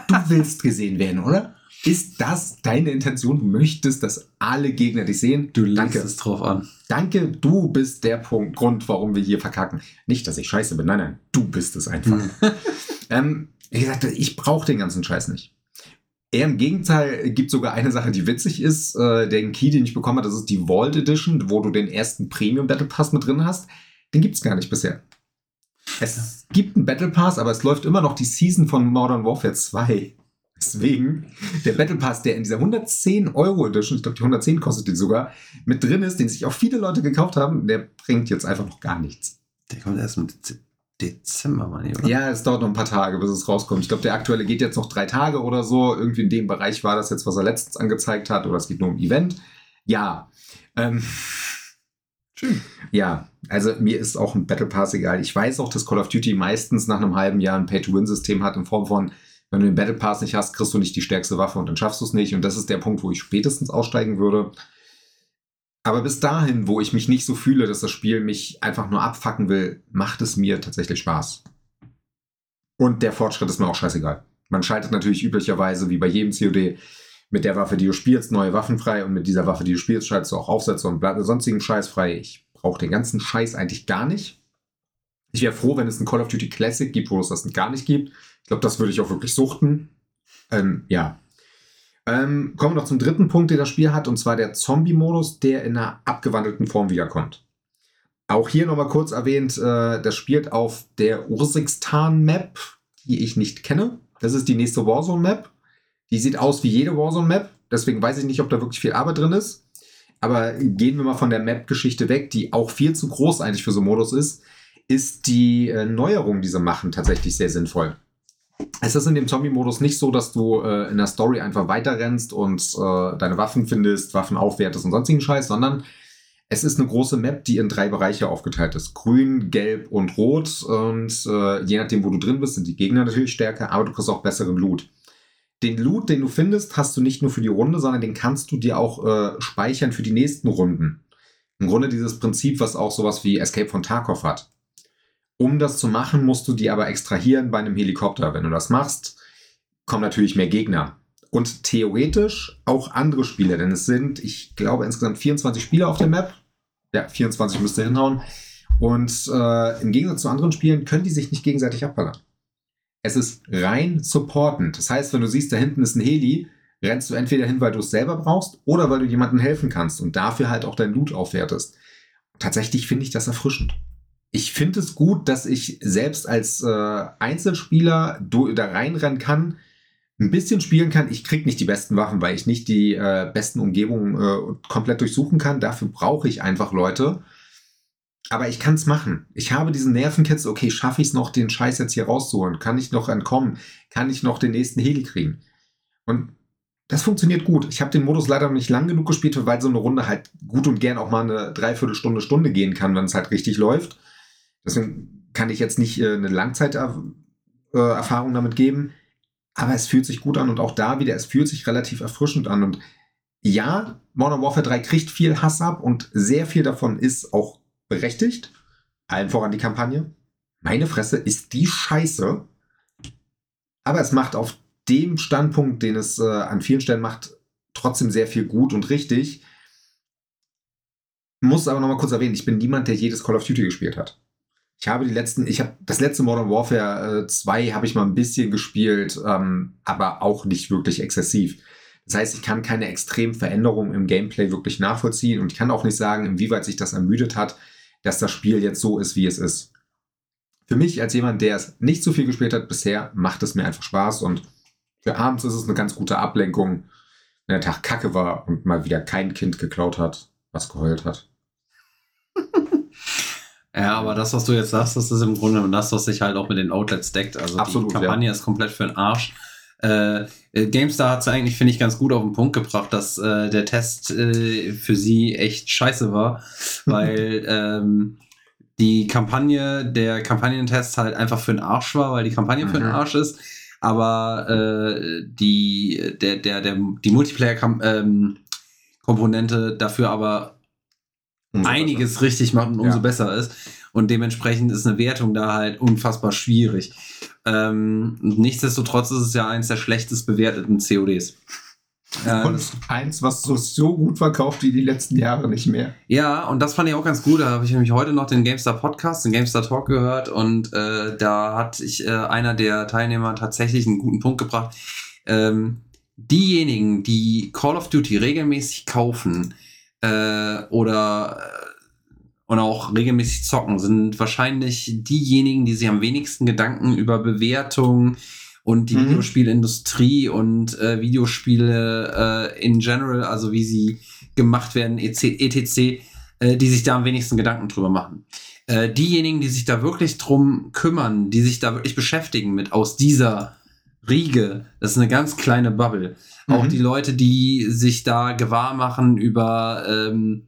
Du willst gesehen werden, oder? Ist das deine Intention? Du möchtest, dass alle Gegner dich sehen? Du legst es drauf an. Danke, du bist der Punkt, Grund, warum wir hier verkacken. Nicht, dass ich scheiße bin, nein, nein, du bist es einfach. Ähm, wie gesagt, ich brauche den ganzen Scheiß nicht. Eher im Gegenteil, gibt sogar eine Sache, die witzig ist. Äh, den Key, den ich bekommen habe, das ist die Vault Edition, wo du den ersten Premium Battle Pass mit drin hast. Den gibt es gar nicht bisher. Es gibt einen Battle Pass, aber es läuft immer noch die Season von Modern Warfare 2. Deswegen, der Battle Pass, der in dieser 110 Euro Edition, ich glaube, die 110 kostet die sogar, mit drin ist, den sich auch viele Leute gekauft haben, der bringt jetzt einfach noch gar nichts. Der kommt erst im Dez- Dezember, meine ich, oder? Ja, es dauert noch ein paar Tage, bis es rauskommt. Ich glaube, der aktuelle geht jetzt noch drei Tage oder so. Irgendwie in dem Bereich war das jetzt, was er letztens angezeigt hat. Oder es geht nur um Event. Ja. Ähm, Schön. ja, also mir ist auch ein Battle Pass egal. Ich weiß auch, dass Call of Duty meistens nach einem halben Jahr ein Pay-to-Win-System hat in Form von, wenn du den Battle Pass nicht hast, kriegst du nicht die stärkste Waffe und dann schaffst du es nicht. Und das ist der Punkt, wo ich spätestens aussteigen würde. Aber bis dahin, wo ich mich nicht so fühle, dass das Spiel mich einfach nur abfacken will, macht es mir tatsächlich Spaß. Und der Fortschritt ist mir auch scheißegal. Man schaltet natürlich üblicherweise, wie bei jedem COD, mit der Waffe, die du spielst, neue Waffen frei und mit dieser Waffe, die du spielst, schaltest du auch Aufsätze und sonstigen Scheiß frei. Ich brauche den ganzen Scheiß eigentlich gar nicht. Ich wäre froh, wenn es ein Call of Duty Classic gibt, wo es das gar nicht gibt. Ich glaube, das würde ich auch wirklich suchten. Ähm, ja. Ähm, kommen wir noch zum dritten Punkt, den das Spiel hat, und zwar der Zombie-Modus, der in einer abgewandelten Form wiederkommt. Auch hier nochmal kurz erwähnt, äh, das spielt auf der Ursikstan-Map, die ich nicht kenne. Das ist die nächste Warzone-Map. Die sieht aus wie jede Warzone-Map, deswegen weiß ich nicht, ob da wirklich viel Arbeit drin ist. Aber gehen wir mal von der Map-Geschichte weg, die auch viel zu groß eigentlich für so einen Modus ist, ist die äh, Neuerung, die sie machen, tatsächlich sehr sinnvoll. Es ist in dem Zombie-Modus nicht so, dass du äh, in der Story einfach weiterrennst und äh, deine Waffen findest, Waffen aufwertest und sonstigen Scheiß, sondern es ist eine große Map, die in drei Bereiche aufgeteilt ist. Grün, Gelb und Rot. Und äh, je nachdem, wo du drin bist, sind die Gegner natürlich stärker, aber du kriegst auch besseren Loot. Den Loot, den du findest, hast du nicht nur für die Runde, sondern den kannst du dir auch äh, speichern für die nächsten Runden. Im Grunde dieses Prinzip, was auch sowas wie Escape von Tarkov hat. Um das zu machen, musst du die aber extrahieren bei einem Helikopter. Wenn du das machst, kommen natürlich mehr Gegner. Und theoretisch auch andere Spieler, denn es sind, ich glaube, insgesamt 24 Spieler auf der Map. Ja, 24 müsste hinhauen. Und äh, im Gegensatz zu anderen Spielen können die sich nicht gegenseitig abballern. Es ist rein supportend. Das heißt, wenn du siehst, da hinten ist ein Heli, rennst du entweder hin, weil du es selber brauchst oder weil du jemandem helfen kannst und dafür halt auch dein Loot aufwertest. Tatsächlich finde ich das erfrischend. Ich finde es gut, dass ich selbst als äh, Einzelspieler da reinrennen kann, ein bisschen spielen kann. Ich krieg nicht die besten Waffen, weil ich nicht die äh, besten Umgebungen äh, komplett durchsuchen kann. Dafür brauche ich einfach Leute. Aber ich kann es machen. Ich habe diesen Nervenkitzel, okay, schaffe ich es noch, den Scheiß jetzt hier rauszuholen? Kann ich noch entkommen? Kann ich noch den nächsten Heli kriegen? Und das funktioniert gut. Ich habe den Modus leider noch nicht lang genug gespielt, weil so eine Runde halt gut und gern auch mal eine Dreiviertelstunde, Stunde gehen kann, wenn es halt richtig läuft. Deswegen kann ich jetzt nicht äh, eine Langzeiterfahrung damit geben. Aber es fühlt sich gut an und auch da wieder, es fühlt sich relativ erfrischend an. Und ja, Modern Warfare 3 kriegt viel Hass ab und sehr viel davon ist auch berechtigt. Allen voran die Kampagne. Meine Fresse ist die Scheiße. Aber es macht auf dem Standpunkt, den es äh, an vielen Stellen macht, trotzdem sehr viel gut und richtig. Muss aber nochmal kurz erwähnen, ich bin niemand, der jedes Call of Duty gespielt hat. Ich habe die letzten, ich habe das letzte Modern Warfare äh, 2 habe ich mal ein bisschen gespielt, ähm, aber auch nicht wirklich exzessiv. Das heißt, ich kann keine extremen Veränderungen im Gameplay wirklich nachvollziehen und ich kann auch nicht sagen, inwieweit sich das ermüdet hat, dass das Spiel jetzt so ist, wie es ist. Für mich als jemand, der es nicht so viel gespielt hat bisher, macht es mir einfach Spaß und für abends ist es eine ganz gute Ablenkung, wenn der Tag kacke war und mal wieder kein Kind geklaut hat, was geheult hat. Ja, aber das, was du jetzt sagst, das ist im Grunde das, was sich halt auch mit den Outlets deckt. Also Absolut, die Kampagne ist komplett für den Arsch. Äh, äh, GameStar hat es eigentlich, finde ich, ganz gut auf den Punkt gebracht, dass äh, der Test äh, für sie echt scheiße war, weil ähm, die Kampagne, der Kampagnentest halt einfach für den Arsch war, weil die Kampagne für den Mhm. Arsch ist. aber äh, die, der, der, der, die Multiplayer-Komponente dafür aber Umso einiges besser. richtig macht und umso Ja. besser ist. Und dementsprechend ist eine Wertung da halt unfassbar schwierig. Ähm, nichtsdestotrotz ist es ja eins der schlechtest bewerteten CODs. Und eins, was so, so gut verkauft wie die letzten Jahre nicht mehr. Ja, und das fand ich auch ganz gut. Da habe ich nämlich heute noch den GameStar Podcast, den GameStar Talk gehört und äh, da hat ich äh, einer der Teilnehmer tatsächlich einen guten Punkt gebracht. Ähm, diejenigen, die Call of Duty regelmäßig kaufen äh, oder äh, und auch regelmäßig zocken, sind wahrscheinlich diejenigen, die sich am wenigsten Gedanken über Bewertung und die Mhm. Videospielindustrie und äh, Videospiele äh, in general, also wie sie gemacht werden, EC, etc., äh, die sich da am wenigsten Gedanken drüber machen. Äh, diejenigen, die sich da wirklich drum kümmern, die sich da wirklich beschäftigen mit aus dieser Riege, das ist eine ganz kleine Bubble. Auch Mhm. die Leute, die sich da gewahr machen über ähm,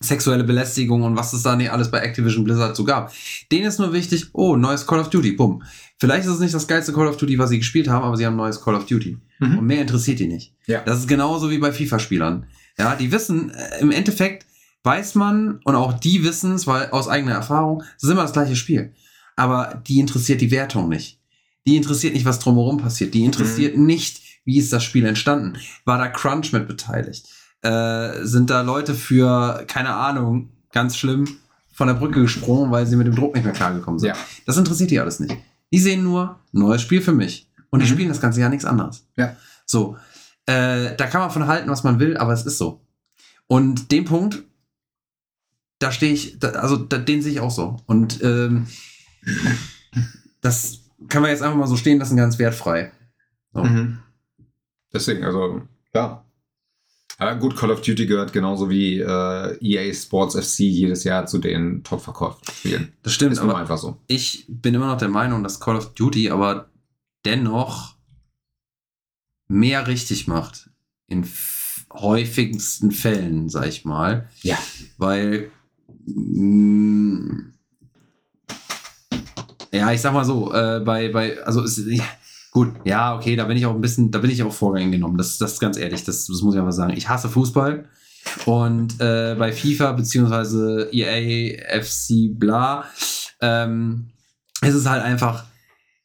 sexuelle Belästigung und was es da nicht alles bei Activision Blizzard so gab. Denen ist nur wichtig, oh, neues Call of Duty, bumm. Vielleicht ist es nicht das geilste Call of Duty, was sie gespielt haben, aber sie haben ein neues Call of Duty. Mhm. Und mehr interessiert die nicht. Ja. Das ist genauso wie bei FIFA-Spielern. Ja, die wissen, äh, im Endeffekt weiß man und auch die wissen es, weil aus eigener Erfahrung, es ist immer das gleiche Spiel. Aber die interessiert die Wertung nicht. Die interessiert nicht, was drumherum passiert. Die interessiert nicht, wie ist das Spiel entstanden. War da Crunch mit beteiligt? Äh, sind da Leute für, keine Ahnung, ganz schlimm, von der Brücke gesprungen, weil sie mit dem Druck nicht mehr klargekommen sind. Ja. Das interessiert die alles nicht. Die sehen nur, neues Spiel für mich. Und die Mhm. spielen das ganze Jahr nichts anderes. Ja. So. Äh, da kann man von halten, was man will, aber es ist so. Und den Punkt, da stehe ich, da, also da, den sehe ich auch so. Und ähm, das kann man jetzt einfach mal so stehen lassen, ganz wertfrei. So. Mhm. Deswegen, also, ja. Aber gut, Call of Duty gehört genauso wie äh, EA Sports FC jedes Jahr zu den top verkauften Spielen. Das stimmt, Ist aber einfach so. ich bin immer noch der Meinung, dass Call of Duty aber dennoch mehr richtig macht. In häufigsten Fällen, sag ich mal. Ja. Weil. mh, ja, ich sag mal so, äh, bei, bei, also es, gut, ja, okay, da bin ich auch ein bisschen, da bin ich auch Vorgang genommen. Das, das ist ganz ehrlich, das, das muss ich einfach sagen. Ich hasse Fußball. Und äh, bei FIFA beziehungsweise EA, FC, bla, ähm, es ist halt einfach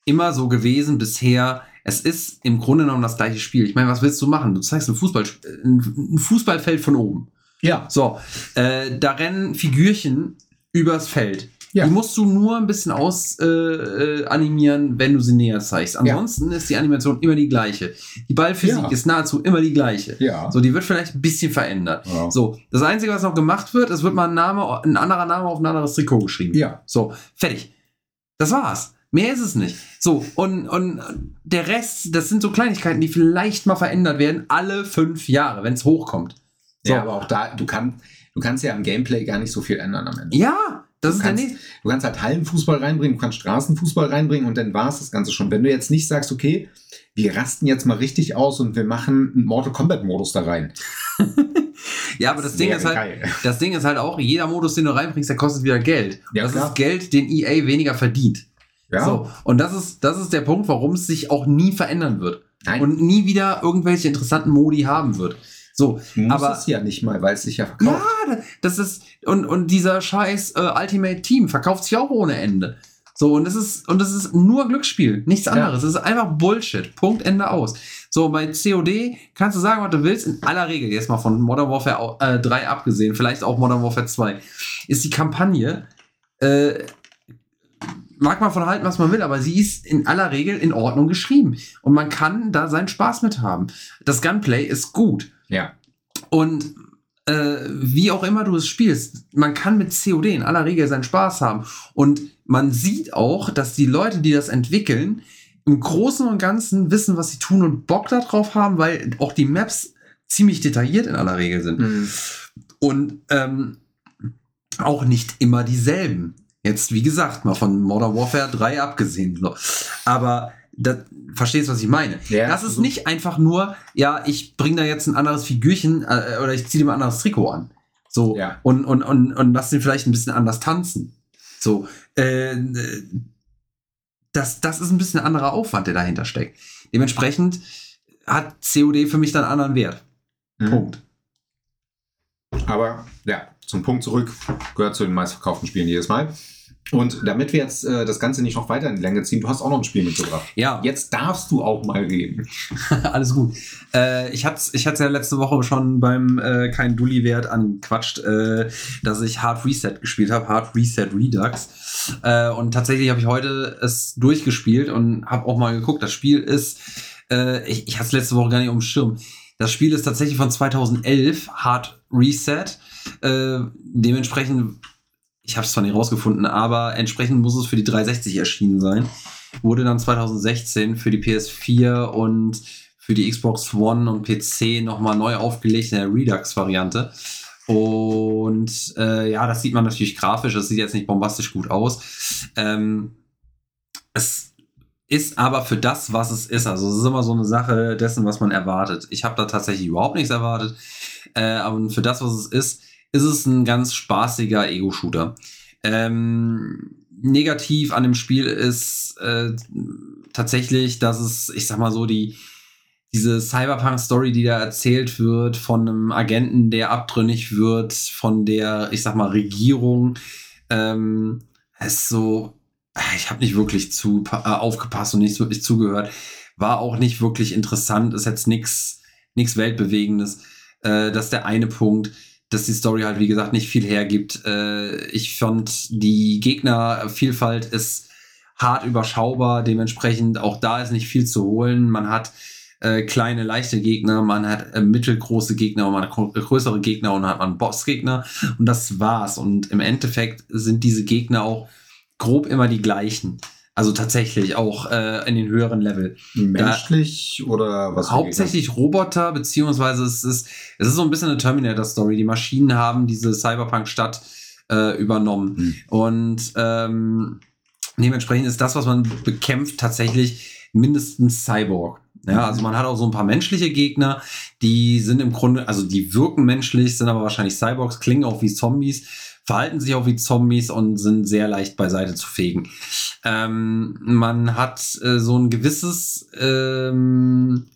immer so gewesen bisher. Es ist im Grunde genommen das gleiche Spiel. Ich meine, was willst du machen? Du zeigst ein, Fußball, ein Fußballfeld von oben. Ja. So, äh, da rennen Figürchen übers Feld. Ja. Die musst du nur ein bisschen aus äh, äh, animieren, wenn du sie näher zeigst. Ansonsten ist die Animation immer die gleiche. Die Ballphysik Ja. ist nahezu immer die gleiche. Ja. So, die wird vielleicht ein bisschen verändert. Ja. So, das Einzige, was noch gemacht wird, es wird mal ein, Name, ein anderer Name auf ein anderes Trikot geschrieben. Ja. So, fertig. Das war's. Mehr ist es nicht. So, und, und der Rest, das sind so Kleinigkeiten, die vielleicht mal verändert werden, alle fünf Jahre, wenn es hochkommt. So. Ja, aber auch da, du, kann, du kannst ja am Gameplay gar nicht so viel ändern am Ende. Ja, das Du kannst, du kannst halt Hallenfußball reinbringen, du kannst Straßenfußball reinbringen und dann war es das Ganze schon. Wenn du jetzt nicht sagst, okay, wir rasten jetzt mal richtig aus und wir machen einen Mortal Kombat-Modus da rein. Ja, aber das Ding wäre ist halt, geil. das Ding ist halt auch, jeder Modus, den du reinbringst, der kostet wieder Geld. Ja, das klar. ist Geld, den EA weniger verdient. Ja, So, und das ist, das ist der Punkt, warum es sich auch nie verändern wird. nein, Und nie wieder irgendwelche interessanten Modi haben wird. So, muss aber- es ja nicht mal, weil es sich ja verkauft. Ja, das ist und und dieser scheiß äh, Ultimate Team verkauft sich auch ohne Ende. So und das ist und das ist nur Glücksspiel, nichts Ja. anderes. Das ist einfach Bullshit. Punkt Ende aus. So bei COD kannst du sagen, was du willst. In aller Regel jetzt mal von Modern Warfare äh, 3 abgesehen, vielleicht auch Modern Warfare 2, ist die Kampagne äh, mag man von halten, was man will, aber sie ist in aller Regel in Ordnung geschrieben und man kann da seinen Spaß mit haben. Das Gunplay ist gut. Ja. Und äh, wie auch immer du es spielst, man kann mit COD in aller Regel seinen Spaß haben. Und man sieht auch, dass die Leute, die das entwickeln, im Großen und Ganzen wissen, was sie tun und Bock darauf haben, weil auch die Maps ziemlich detailliert in aller Regel sind. Mhm. Und ähm, auch nicht immer dieselben. Jetzt, wie gesagt, mal von Modern Warfare 3 abgesehen. Aber das, verstehst du, was ich meine? Ja, das ist absolut. nicht einfach nur, ja, ich bringe da jetzt ein anderes Figürchen äh, oder ich ziehe dir mal ein anderes Trikot an. So, Ja. und, und, und, und lass den vielleicht ein bisschen anders tanzen. So, äh, das, das ist ein bisschen ein anderer Aufwand, der dahinter steckt. Dementsprechend hat COD für mich dann einen anderen Wert. Mhm. Punkt. Aber ja, zum Punkt zurück, gehört zu den meistverkauften Spielen jedes Mal. Und damit wir jetzt äh, das Ganze nicht noch weiter in die Länge ziehen, du hast auch noch ein Spiel mitgebracht. Ja, Jetzt darfst du auch mal reden. alles gut. Äh, ich hatte es ich hat's ja letzte Woche schon beim äh, kein Dulli-Wert angequatscht, äh, dass ich Hard Reset gespielt habe, Hard Reset Redux. Äh, und tatsächlich habe ich heute es durchgespielt und habe auch mal geguckt. Das Spiel ist, äh, ich, ich hatte es letzte Woche gar nicht auf dem Schirm. Das Spiel ist tatsächlich von 2011, Hard Reset. Äh, dementsprechend, ich habe es zwar nicht rausgefunden, aber entsprechend muss es für die 360 erschienen sein. Wurde dann 2016 für die PS4 und für die Xbox One und PC nochmal neu aufgelegt in der Redux-Variante. Und äh, ja, das sieht man natürlich grafisch, das sieht jetzt nicht bombastisch gut aus. Ähm, es ist aber für das, was es ist. Also es ist immer so eine Sache dessen, was man erwartet. Ich habe da tatsächlich überhaupt nichts erwartet. Äh, aber für das, was es ist, ist es ein ganz spaßiger Ego-Shooter. Ähm, negativ an dem Spiel ist äh, tatsächlich, dass es, ich sag mal so, die diese Cyberpunk-Story, die da erzählt wird von einem Agenten, der abtrünnig wird von der, ich sag mal, Regierung, ähm, ist so, ich habe nicht wirklich zu äh, aufgepasst und nicht wirklich zugehört. War auch nicht wirklich interessant, ist jetzt nichts nichts weltbewegendes. Äh, das ist der eine Punkt, dass die Story halt wie gesagt nicht viel hergibt. Äh, ich fand die Gegnervielfalt ist hart überschaubar, dementsprechend auch da ist nicht viel zu holen. Man hat äh, kleine, leichte Gegner, man hat äh, mittelgroße Gegner und man hat gro- größere Gegner und hat man Bossgegner und das war's. Und im Endeffekt sind diese Gegner auch grob immer die gleichen. Also tatsächlich auch äh, in den höheren Level. Menschlich oder was? Hauptsächlich Roboter, beziehungsweise es ist, es ist so ein bisschen eine Terminator-Story. Die Maschinen haben diese Cyberpunk-Stadt äh, übernommen. Hm. Und ähm, dementsprechend ist das, was man bekämpft, tatsächlich mindestens Cyborg. Ja, also man hat auch so ein paar menschliche Gegner, die sind im Grunde, also die wirken menschlich, sind aber wahrscheinlich Cyborgs, klingen auch wie Zombies, verhalten sich auch wie Zombies und sind sehr leicht beiseite zu fegen. Ähm, man hat äh, so ein gewisses ähm,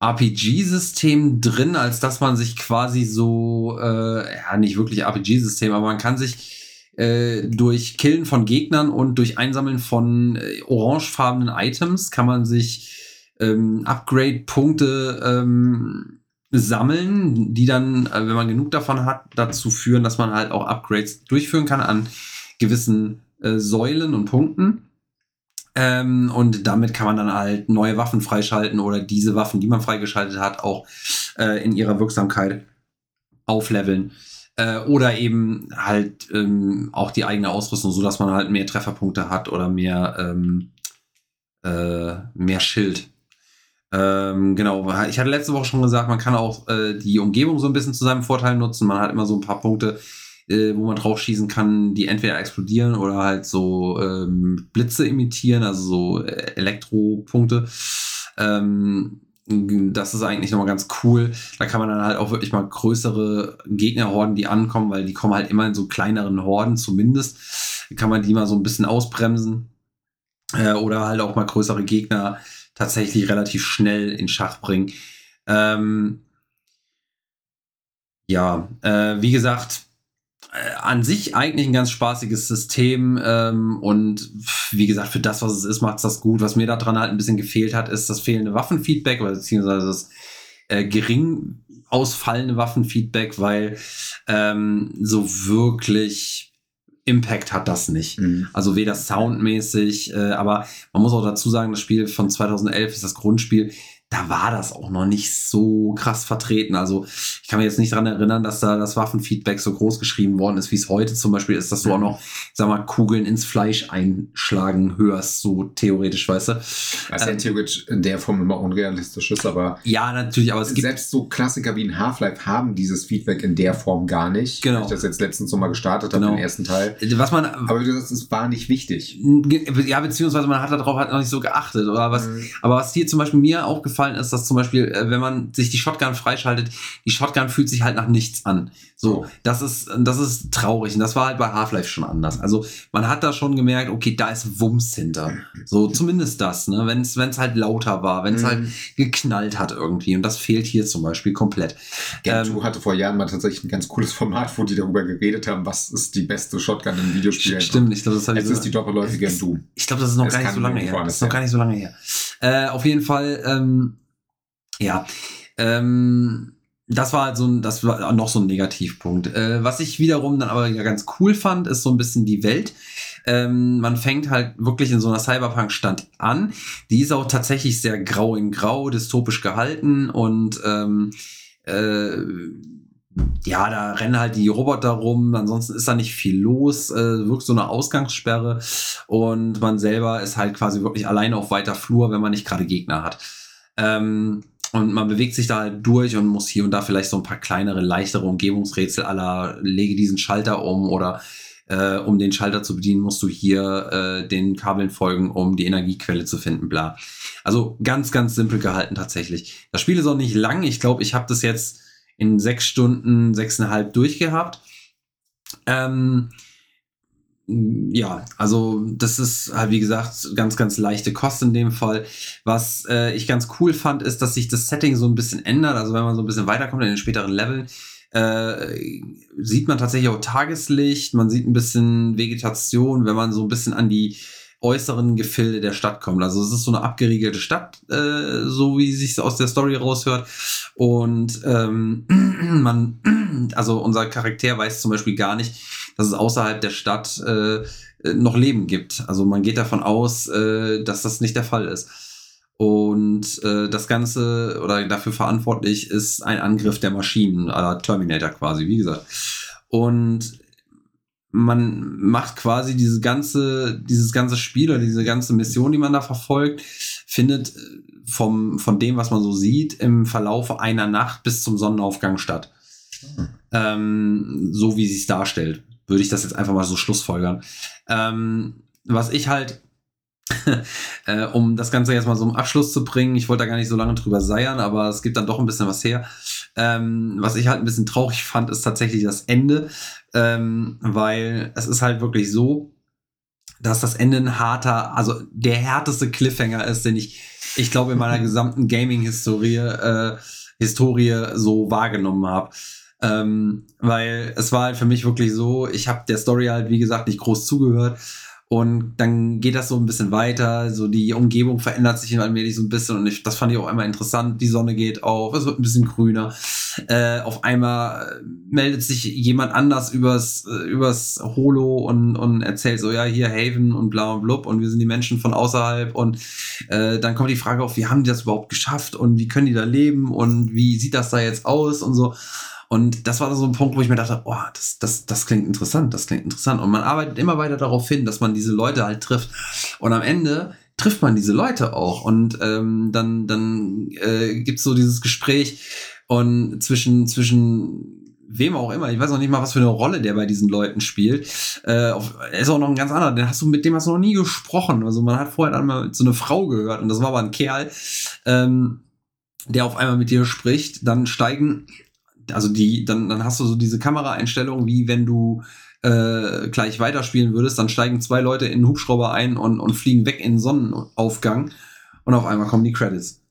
RPG-System drin, als dass man sich quasi so, äh, ja, nicht wirklich RPG-System, aber man kann sich äh, durch Killen von Gegnern und durch Einsammeln von äh, orangefarbenen Items kann man sich ähm, Upgrade-Punkte ähm, sammeln, die dann, äh, wenn man genug davon hat, dazu führen, dass man halt auch Upgrades durchführen kann an gewissen äh, Säulen und Punkten. Ähm, und damit kann man dann halt neue Waffen freischalten oder diese Waffen, die man freigeschaltet hat, auch äh, in ihrer Wirksamkeit aufleveln. Äh, oder eben halt ähm, auch die eigene Ausrüstung, so dass man halt mehr Trefferpunkte hat oder mehr, ähm, äh, mehr Schild. Ähm, genau, ich hatte letzte Woche schon gesagt, man kann auch äh, die Umgebung so ein bisschen zu seinem Vorteil nutzen. Man hat immer so ein paar Punkte, äh, wo man drauf schießen kann, die entweder explodieren oder halt so ähm, Blitze imitieren, also so äh, Elektropunkte. Ähm, das ist eigentlich nochmal ganz cool. Da kann man dann halt auch wirklich mal größere Gegnerhorden, die ankommen, weil die kommen halt immer in so kleineren Horden zumindest. Kann man die mal so ein bisschen ausbremsen. Äh, oder halt auch mal größere Gegner tatsächlich relativ schnell in Schach bringen. Ähm, ja, äh, wie gesagt, äh, an sich eigentlich ein ganz spaßiges System ähm, und wie gesagt, für das, was es ist, macht es das gut. Was mir daran halt ein bisschen gefehlt hat, ist das fehlende Waffenfeedback beziehungsweise das äh, gering ausfallende Waffenfeedback, weil ähm, so wirklich Impact hat das nicht. Mhm. Also weder soundmäßig, äh, aber man muss auch dazu sagen, das Spiel von 2011 ist das Grundspiel. Da war das auch noch nicht so krass vertreten. Also ich kann mich jetzt nicht daran erinnern, dass da das Waffenfeedback so groß geschrieben worden ist, wie es heute zum Beispiel ist, dass du auch noch, sag mal, Kugeln ins Fleisch einschlagen hörst, so theoretisch, weißt du. Was ja Ähm, theoretisch in der Form immer unrealistisch ist, aber Ja, natürlich, aber es gibt selbst so Klassiker wie in Half-Life haben dieses Feedback in der Form gar nicht. Genau. Weil Ich das jetzt letztens noch mal gestartet habe, Genau. den ersten Teil. was man Aber wie du sagst, es war nicht wichtig. ja, beziehungsweise man hat darauf halt noch nicht so geachtet oder was Mhm. Aber was hier zum Beispiel mir aufgefallen aufgefallen ist, dass zum Beispiel, äh, wenn man sich die Shotgun freischaltet, die Shotgun fühlt sich halt nach nichts an. So, das ist, das ist traurig. Und das war halt bei Half-Life schon anders. Also man hat da schon gemerkt, okay, da ist Wumms hinter. So, zumindest das, ne? Wenn es halt lauter war, wenn es Mhm. halt geknallt hat irgendwie. Und das fehlt hier zum Beispiel komplett. Game Ähm, 2 hatte vor Jahren mal tatsächlich ein ganz cooles Format, wo die darüber geredet haben, was ist die beste Shotgun in Videospielen. Stimmt, ich glaube, das habe ich Jetzt so- ist die doppelläufige Doom. Ich glaube, das ist noch Es gar nicht so lange her. Das ist noch gar nicht so lange her. Äh, auf jeden Fall, ähm, ja, ähm, das war halt so ein, das war noch so ein Negativpunkt. Äh, was ich wiederum dann aber ganz cool fand, ist so ein bisschen die Welt. Ähm, man fängt halt wirklich in so einer Cyberpunk-Stand an. Die ist auch tatsächlich sehr grau in grau, dystopisch gehalten und ähm, äh, ja, da rennen halt die Roboter rum, ansonsten ist da nicht viel los, äh, wirkt so eine Ausgangssperre und man selber ist halt quasi wirklich alleine auf weiter Flur, wenn man nicht gerade Gegner hat. Ähm, und man bewegt sich da halt durch und muss hier und da vielleicht so ein paar kleinere, leichtere Umgebungsrätsel aller lege diesen Schalter um oder äh, um den Schalter zu bedienen, musst du hier äh, den Kabeln folgen, um die Energiequelle zu finden, bla. Also ganz, ganz simpel gehalten tatsächlich. Das Spiel ist auch nicht lang. Ich glaube, ich habe das jetzt in sechs Stunden, sechseinhalb durchgehabt. Ähm, ja, also das ist halt wie gesagt ganz, ganz leichte Kost in dem Fall. Was äh, ich ganz cool fand, ist, dass sich das Setting so ein bisschen ändert. Also wenn man so ein bisschen weiterkommt in den späteren Leveln, äh, sieht man tatsächlich auch Tageslicht, man sieht ein bisschen Vegetation, wenn man so ein bisschen an die äußeren Gefilde der Stadt kommt. Also es ist so eine abgeriegelte Stadt, äh, so wie sich aus der Story raushört. Und ähm, man, also unser Charakter weiß zum Beispiel gar nicht, dass es außerhalb der Stadt äh, noch Leben gibt. Also man geht davon aus, äh, dass das nicht der Fall ist. Und äh, das Ganze oder dafür verantwortlich ist ein Angriff der Maschinen, aller Terminator quasi, wie gesagt. Und man macht quasi diese ganze, dieses ganze Spiel oder diese ganze Mission, die man da verfolgt, findet äh, vom, von dem, was man so sieht, im Verlauf einer Nacht bis zum Sonnenaufgang statt. Ähm, so wie sie es darstellt, würde ich das jetzt einfach mal so schlussfolgern. Ähm, was ich halt, äh, um das Ganze jetzt mal so im Abschluss zu bringen, ich wollte da gar nicht so lange drüber seiern, aber es gibt dann doch ein bisschen was her. Ähm, was ich halt ein bisschen traurig fand, ist tatsächlich das Ende, ähm, weil es ist halt wirklich so, dass das Ende ein harter, also der härteste Cliffhanger ist, den ich, ich glaube, in meiner gesamten Gaming-Historie äh, Historie so wahrgenommen habe. Ähm, weil es war halt für mich wirklich so, ich habe der Story halt, wie gesagt, nicht groß zugehört. Und dann geht das so ein bisschen weiter, so die Umgebung verändert sich allmählich so ein bisschen und ich, das fand ich auch einmal interessant. Die Sonne geht auf, es wird ein bisschen grüner. Äh, auf einmal meldet sich jemand anders übers, äh, übers Holo und, und erzählt so, ja, hier Haven und bla und blub und wir sind die Menschen von außerhalb und äh, dann kommt die Frage auf, wie haben die das überhaupt geschafft und wie können die da leben und wie sieht das da jetzt aus und so. Und das war so ein Punkt, wo ich mir dachte, oh, das, das, das klingt interessant, das klingt interessant. Und man arbeitet immer weiter darauf hin, dass man diese Leute halt trifft. Und am Ende trifft man diese Leute auch. Und ähm, dann, dann äh, gibt es so dieses Gespräch und zwischen, zwischen wem auch immer, ich weiß noch nicht mal, was für eine Rolle der bei diesen Leuten spielt. Äh, er ist auch noch ein ganz anderer, den hast du, mit dem hast du noch nie gesprochen. Also man hat vorher dann mal so eine Frau gehört und das war aber ein Kerl, ähm, der auf einmal mit dir spricht. Dann steigen also die, dann, dann hast du so diese Kameraeinstellung, wie wenn du äh, gleich weiterspielen würdest, dann steigen zwei Leute in den Hubschrauber ein und, und fliegen weg in den Sonnenaufgang und auf einmal kommen die Credits.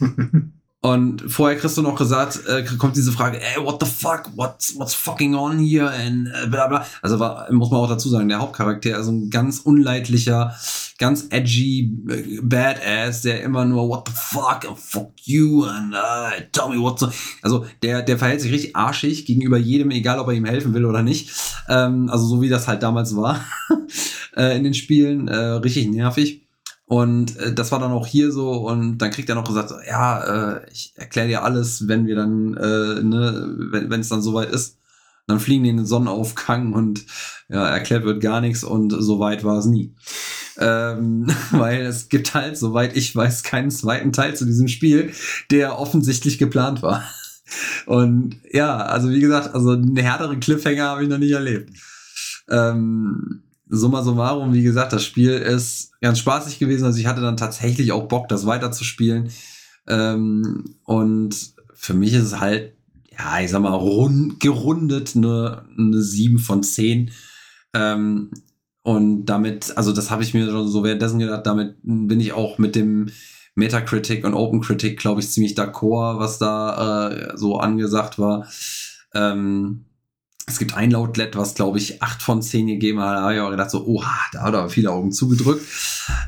Und vorher kriegst du noch gesagt, äh, kommt diese Frage, ey, what the fuck, what's, what's fucking on here and äh, bla bla. Also war, muss man auch dazu sagen, der Hauptcharakter ist ein ganz unleidlicher, ganz edgy äh, Badass, der immer nur what the fuck, and fuck you and uh, tell me what's. Also der, der verhält sich richtig arschig gegenüber jedem, egal ob er ihm helfen will oder nicht. Ähm, also so wie das halt damals war äh, in den Spielen, äh, richtig nervig. Und äh, das war dann auch hier so und dann kriegt er noch gesagt, ja, äh, ich erkläre dir alles, wenn wir dann, äh, ne, wenn es dann soweit ist. Dann fliegen die in den Sonnenaufgang und ja, erklärt wird gar nichts und so weit war es nie. Ähm, weil es gibt halt, soweit ich weiß, keinen zweiten Teil zu diesem Spiel, der offensichtlich geplant war. Und ja, also wie gesagt, also einen härteren Cliffhanger habe ich noch nicht erlebt. Ähm, summa summarum, wie gesagt, das Spiel ist ganz spaßig gewesen. Also ich hatte dann tatsächlich auch Bock, das weiterzuspielen. Ähm, und für mich ist es halt, ja, ich sag mal, rund, gerundet eine, eine 7 von 10. Ähm, und damit, also das habe ich mir schon so währenddessen gedacht, damit bin ich auch mit dem Metacritic und OpenCritic, glaube ich, ziemlich d'accord, was da äh, so angesagt war. Ähm, es gibt ein Lautlet, was, glaube ich, 8 von 10 gegeben hat. Da habe ich auch gedacht, so, oha, da hat er viele Augen zugedrückt.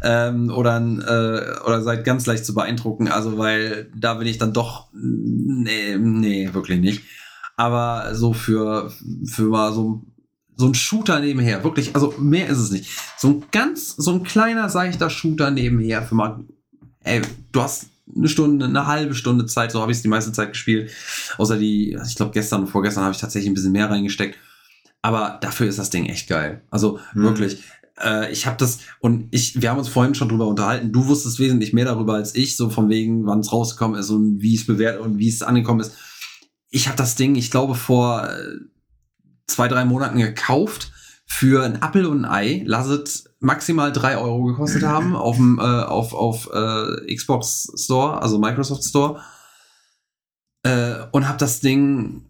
Ähm, oder, äh, oder seid ganz leicht zu beeindrucken. Also, weil da bin ich dann doch, nee, nee, wirklich nicht. Aber so für, für mal so, so ein Shooter nebenher, wirklich, also mehr ist es nicht. So ein ganz, so ein kleiner, seichter Shooter nebenher für mal, ey, du hast eine Stunde, eine halbe Stunde Zeit, so habe ich es die meiste Zeit gespielt. Außer die, ich glaube gestern und vorgestern habe ich tatsächlich ein bisschen mehr reingesteckt. Aber dafür ist das Ding echt geil. Also mhm. wirklich. Äh, ich habe das und ich, wir haben uns vorhin schon drüber unterhalten. Du wusstest wesentlich mehr darüber als ich, so von wegen, wann es rausgekommen ist und wie es bewertet und wie es angekommen ist. Ich habe das Ding, ich glaube, vor äh, zwei, drei Monaten gekauft für ein Apple und ein Ei. Lasset maximal drei Euro gekostet haben auf dem äh, auf, auf äh, Xbox Store, also Microsoft Store. Äh, und habe das Ding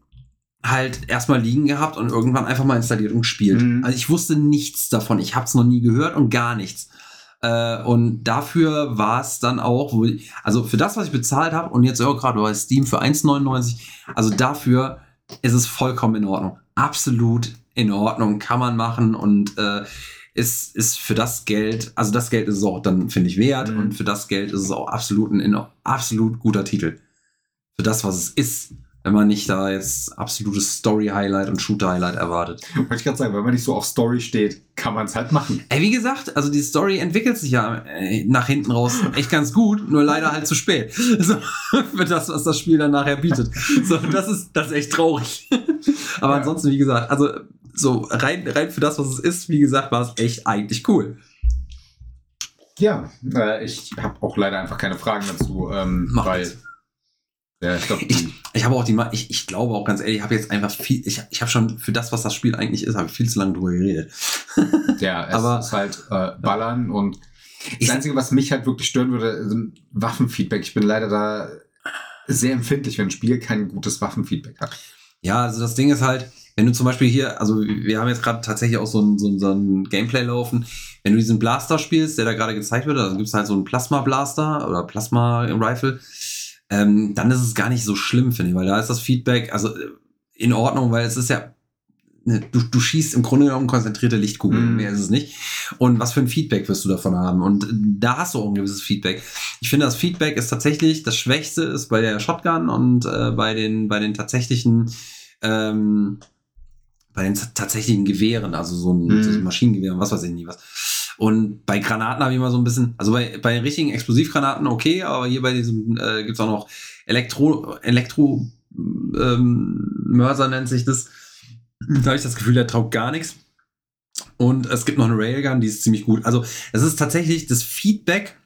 halt erstmal liegen gehabt und irgendwann einfach mal installiert und gespielt. Mhm. Also ich wusste nichts davon. Ich habe es noch nie gehört und gar nichts. Äh, und dafür war es dann auch, ich, also für das, was ich bezahlt habe und jetzt auch gerade bei Steam für 1,99, also dafür ist es vollkommen in Ordnung. Absolut in Ordnung, kann man machen und äh, ist, ist für das Geld, also das Geld ist es auch dann, finde ich, wert mhm. und für das Geld ist es auch absolut ein, ein absolut guter Titel. Für das, was es ist, wenn man nicht da jetzt absolutes Story-Highlight und Shooter-Highlight erwartet. Wollte ich gerade sagen, wenn man nicht so auf Story steht, kann man es halt machen. Ey, wie gesagt, also die Story entwickelt sich ja äh, nach hinten raus echt ganz gut, nur leider halt zu spät. So, für das, was das Spiel dann nachher bietet. So, das ist, das ist echt traurig. Aber ja. ansonsten, wie gesagt, also so rein, rein für das, was es ist, wie gesagt, war es echt eigentlich cool. Ja, äh, ich habe auch leider einfach keine Fragen dazu, ähm, weil. Ja, ich, glaub, ich, ich habe auch die, ich, ich glaube auch ganz ehrlich, ich habe jetzt einfach viel, ich, ich habe schon für das, was das Spiel eigentlich ist, habe ich viel zu lange drüber geredet. ja, es Aber, ist halt äh, Ballern und das Einzige, was mich halt wirklich stören würde, sind Waffenfeedback. Ich bin leider da sehr empfindlich, wenn ein Spiel kein gutes Waffenfeedback hat. Ja, also das Ding ist halt, wenn du zum Beispiel hier, also wir haben jetzt gerade tatsächlich auch so ein, so, so ein Gameplay laufen, wenn du diesen Blaster spielst, der da gerade gezeigt wird, also gibt es halt so einen Plasma-Blaster oder Plasma-Rifle, ähm, dann ist es gar nicht so schlimm, finde ich, weil da ist das Feedback, also äh, in Ordnung, weil es ist ja, ne, du, du schießt im Grunde genommen konzentrierte Lichtkugeln, mm. mehr ist es nicht. Und was für ein Feedback wirst du davon haben? Und da hast du auch ein gewisses Feedback. Ich finde, das Feedback ist tatsächlich, das Schwächste ist bei der Shotgun und äh, bei, den, bei den tatsächlichen ähm, bei den tatsächlichen Gewehren, also so ein mhm. Maschinengewehr was weiß ich nicht was. Und bei Granaten habe ich immer so ein bisschen, also bei, bei richtigen Explosivgranaten okay, aber hier bei diesem äh, gibt es auch noch Elektro, Elektro ähm, Mörser nennt sich das. Da habe ich das Gefühl, der taugt gar nichts. Und es gibt noch eine Railgun, die ist ziemlich gut. Also es ist tatsächlich das Feedback,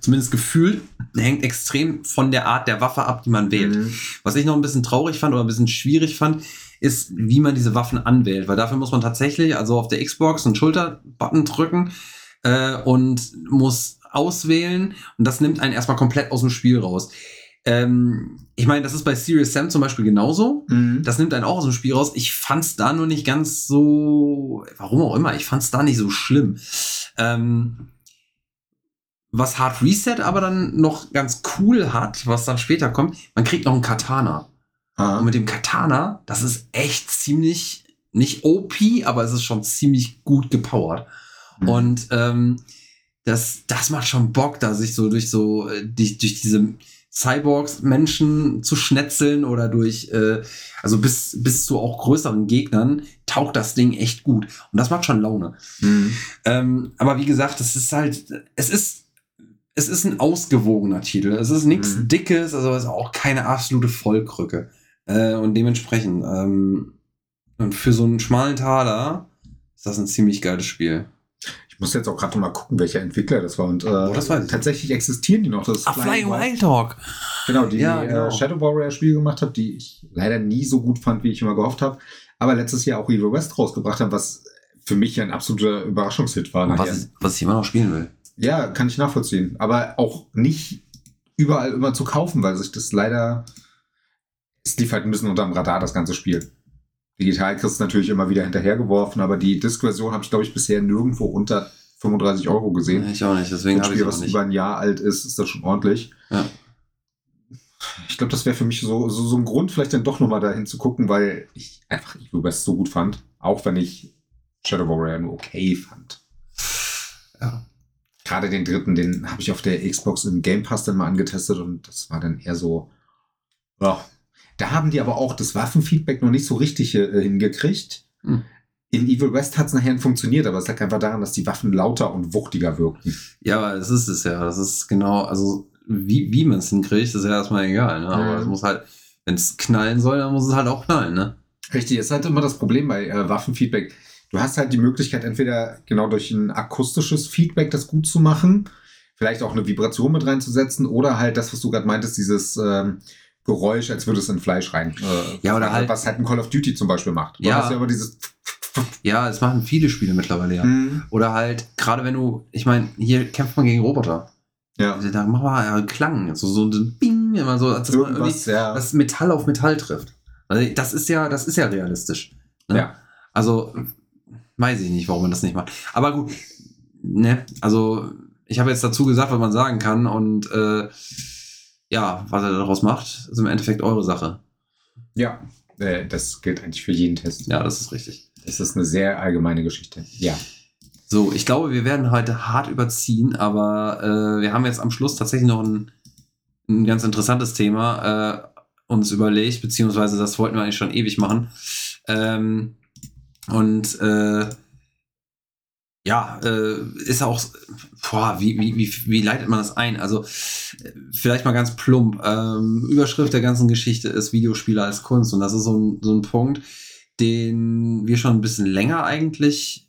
zumindest gefühlt, hängt extrem von der Art der Waffe ab, die man wählt. Mhm. Was ich noch ein bisschen traurig fand oder ein bisschen schwierig fand, ist, wie man diese Waffen anwählt. Weil dafür muss man tatsächlich, also auf der Xbox, einen Schulterbutton drücken äh, und muss auswählen. Und das nimmt einen erstmal komplett aus dem Spiel raus. Ähm, ich meine, das ist bei Serious Sam zum Beispiel genauso. Mhm. Das nimmt einen auch aus dem Spiel raus. Ich fand es da nur nicht ganz so, warum auch immer, ich fand es da nicht so schlimm. Ähm, was Hard Reset aber dann noch ganz cool hat, was dann später kommt, man kriegt noch einen Katana. Und mit dem Katana, das ist echt ziemlich, nicht OP, aber es ist schon ziemlich gut gepowert. Mhm. Und ähm, das, das macht schon Bock, da sich so durch so, äh, durch, durch diese Cyborgs Menschen zu schnetzeln oder durch, äh, also bis, bis zu auch größeren Gegnern, taucht das Ding echt gut. Und das macht schon Laune. Mhm. Ähm, aber wie gesagt, es ist halt, es ist, es ist ein ausgewogener Titel. Es ist nichts mhm. Dickes, also es ist auch keine absolute Vollkrücke. Äh, und dementsprechend, ähm, und für so einen schmalen Taler ist das ein ziemlich geiles Spiel. Ich muss jetzt auch gerade mal gucken, welcher Entwickler das war. Und äh, oh, das tatsächlich existieren die noch. Das ah, Flying, Flying Wild Dog. Genau, die ja, äh, genau. Äh, Shadow Warrior Spiel gemacht hat, die ich leider nie so gut fand, wie ich immer gehofft habe. Aber letztes Jahr auch Evil West rausgebracht haben, was für mich ein absoluter Überraschungshit war. Was, was ich immer noch spielen will. Ja, kann ich nachvollziehen. Aber auch nicht überall immer zu kaufen, weil sich das leider, es lief halt ein bisschen unterm Radar, das ganze Spiel. Digital kriegst du natürlich immer wieder hinterhergeworfen, aber die Disk-Version habe ich, glaube ich, bisher nirgendwo unter 35 Euro gesehen. Ich auch nicht, deswegen habe ich was nicht. über ein Jahr alt ist, ist das schon ordentlich. Ja. Ich glaube, das wäre für mich so, so, so ein Grund, vielleicht dann doch nochmal dahin zu gucken, weil ich einfach Evil West so gut fand. Auch wenn ich Shadow Warrior nur okay fand. Ja. Gerade den dritten, den habe ich auf der Xbox im Game Pass dann mal angetestet und das war dann eher so. Ja. Da haben die aber auch das Waffenfeedback noch nicht so richtig äh, hingekriegt. Hm. In Evil West hat es nachher funktioniert, aber es lag einfach daran, dass die Waffen lauter und wuchtiger wirkten. Ja, aber das ist es ja. Das ist genau, also wie, wie man es hinkriegt, ist ja erstmal egal. Ne? Aber Mhm. es muss halt, wenn es knallen soll, dann muss es halt auch knallen. Ne? Richtig, ist halt immer das Problem bei äh, Waffenfeedback. Du hast halt die Möglichkeit, entweder genau durch ein akustisches Feedback das gut zu machen, vielleicht auch eine Vibration mit reinzusetzen, oder halt das, was du gerade meintest, dieses ähm, Geräusch, als würde es in Fleisch rein. Äh, Ja, oder halt- Was halt ein Call of Duty zum Beispiel macht. Du Ja. ja aber dieses. Ja, es machen viele Spiele mittlerweile ja. Hm, Oder halt, gerade wenn du, ich meine, hier kämpft man gegen Roboter. ja. Also Da machen wir einen Klang, so, so ein Bing, immer so, als dass man irgendwie Irgendwas, ja. das Metall auf Metall trifft. Also das ist ja, das ist ja realistisch. Ne? Ja. Also weiß ich nicht, warum man das nicht macht. Aber gut, ne, also ich habe jetzt dazu gesagt, was man sagen kann und äh, ja, was er daraus macht, ist im Endeffekt eure Sache. ja. Äh, das gilt eigentlich für jeden Test. Ja, das ist richtig. Das ist eine sehr allgemeine Geschichte. Ja. So, ich glaube, wir werden heute hart überziehen, aber äh, wir haben jetzt am Schluss tatsächlich noch ein, ein ganz interessantes Thema äh, uns überlegt, beziehungsweise das wollten wir eigentlich schon ewig machen. Ähm, und äh, ja, äh, ist auch, boah, wie, wie, wie, wie leitet man das ein? Also, äh, vielleicht mal ganz plump. Ähm, Überschrift der ganzen Geschichte ist Videospiele als Kunst. Und das ist so ein, so ein Punkt, den wir schon ein bisschen länger eigentlich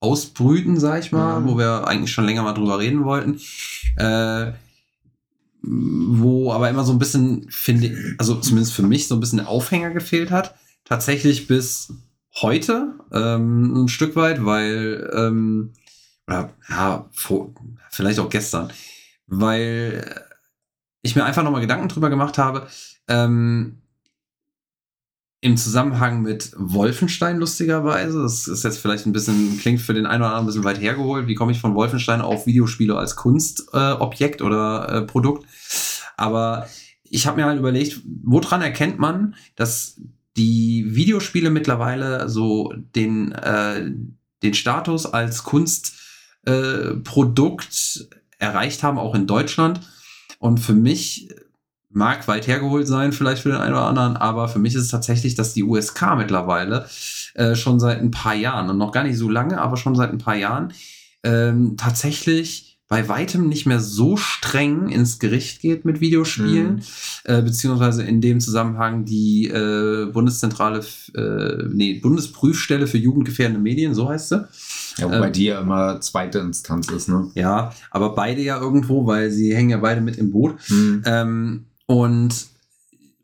ausbrüten, sag ich mal, Mhm. wo wir eigentlich schon länger mal drüber reden wollten. Äh, wo aber immer so ein bisschen, finde ich, also zumindest für mich so ein bisschen der Aufhänger gefehlt hat. Tatsächlich bis heute ähm, ein Stück weit, weil, ähm, oder ja, vor, vielleicht auch gestern, weil ich mir einfach nochmal Gedanken drüber gemacht habe, ähm, im Zusammenhang mit Wolfenstein lustigerweise, das ist jetzt vielleicht ein bisschen, klingt für den einen oder anderen ein bisschen weit hergeholt, wie komme ich von Wolfenstein auf Videospiele als Kunstobjekt äh, oder äh, Produkt, aber ich habe mir halt überlegt, woran erkennt man, dass die Videospiele mittlerweile so den, äh, den Status als Kunstprodukt äh, erreicht haben, auch in Deutschland. Und für mich mag weit hergeholt sein, vielleicht für den einen oder anderen, aber für mich ist es tatsächlich, dass die USK mittlerweile äh, schon seit ein paar Jahren und noch gar nicht so lange, aber schon seit ein paar Jahren ähm, tatsächlich bei weitem nicht mehr so streng ins Gericht geht mit Videospielen, Mhm. äh, beziehungsweise in dem Zusammenhang die äh, Bundeszentrale, äh, nee, Bundesprüfstelle für jugendgefährdende Medien, so heißt sie. Ja, wobei Ähm, die ja immer zweite Instanz ist, ne? Ja, aber beide ja irgendwo, weil sie hängen ja beide mit im Boot. Hm. Ähm, und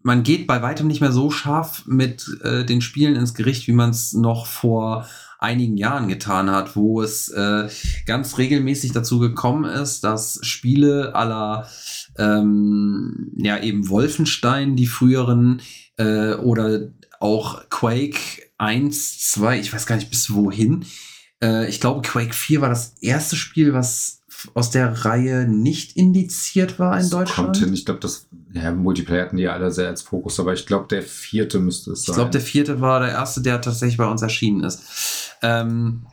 man geht bei weitem nicht mehr so scharf mit äh, den Spielen ins Gericht, wie man es noch vor einigen Jahren getan hat, wo es äh, ganz regelmäßig dazu gekommen ist, dass Spiele aller ähm, ja eben Wolfenstein, die früheren äh, oder auch Quake 1, 2, ich weiß gar nicht bis wohin. Äh, ich glaube, Quake 4 war das erste Spiel, was aus der Reihe nicht indiziert war in Das Deutschland. Kommt hin. Ich glaube, das ja, Multiplayer hatten die alle sehr als Fokus, aber ich glaube, der vierte müsste es sein. Ich glaube, der vierte war der erste, der tatsächlich bei uns erschienen ist. Ähm,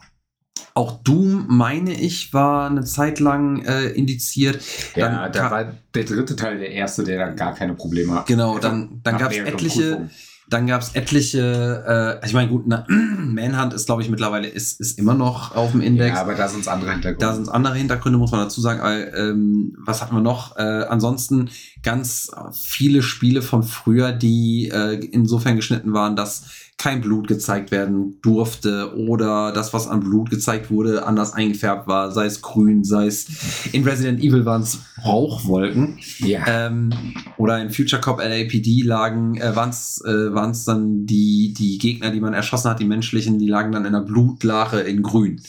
auch Doom, meine ich, war eine Zeit lang äh, indiziert. ja, dann da ka- war der dritte Teil der erste, der da gar keine Probleme hat. Genau, dann, dann gab es etliche, Prüfungen. Dann gab es etliche, äh, ich meine, gut, na, Manhunt ist, glaube ich, mittlerweile ist, ist immer noch auf dem Index. Ja, aber da sind es andere Hintergründe. Da sind andere Hintergründe, muss man dazu sagen. Aber, ähm, was hatten wir noch? Äh, ansonsten ganz viele Spiele von früher, die äh, insofern geschnitten waren, dass kein Blut gezeigt werden durfte oder das, was an Blut gezeigt wurde, anders eingefärbt war, sei es grün, sei es in Resident Evil waren es Rauchwolken ja. ähm, oder in Future Cop LAPD lagen, äh, waren es äh, waren's dann die, die Gegner, die man erschossen hat, die menschlichen, die lagen dann in einer Blutlache in grün.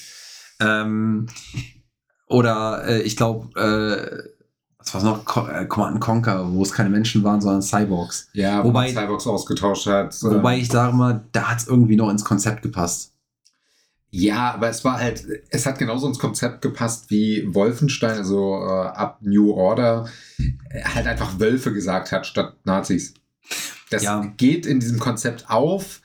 Ähm, oder äh, ich glaube, äh, was war's noch? Äh, Command Conquer, wo es keine Menschen waren, sondern Cyborgs. Ja, Wobei- wo man Cyborgs ausgetauscht hat. äh, Wobei ich sage mal, da hat es irgendwie noch ins Konzept gepasst. Ja, aber es war halt, es hat genauso ins Konzept gepasst wie Wolfenstein, also äh, ab New Order, äh, halt einfach Wölfe gesagt hat statt Nazis. Das Ja. geht in diesem Konzept auf,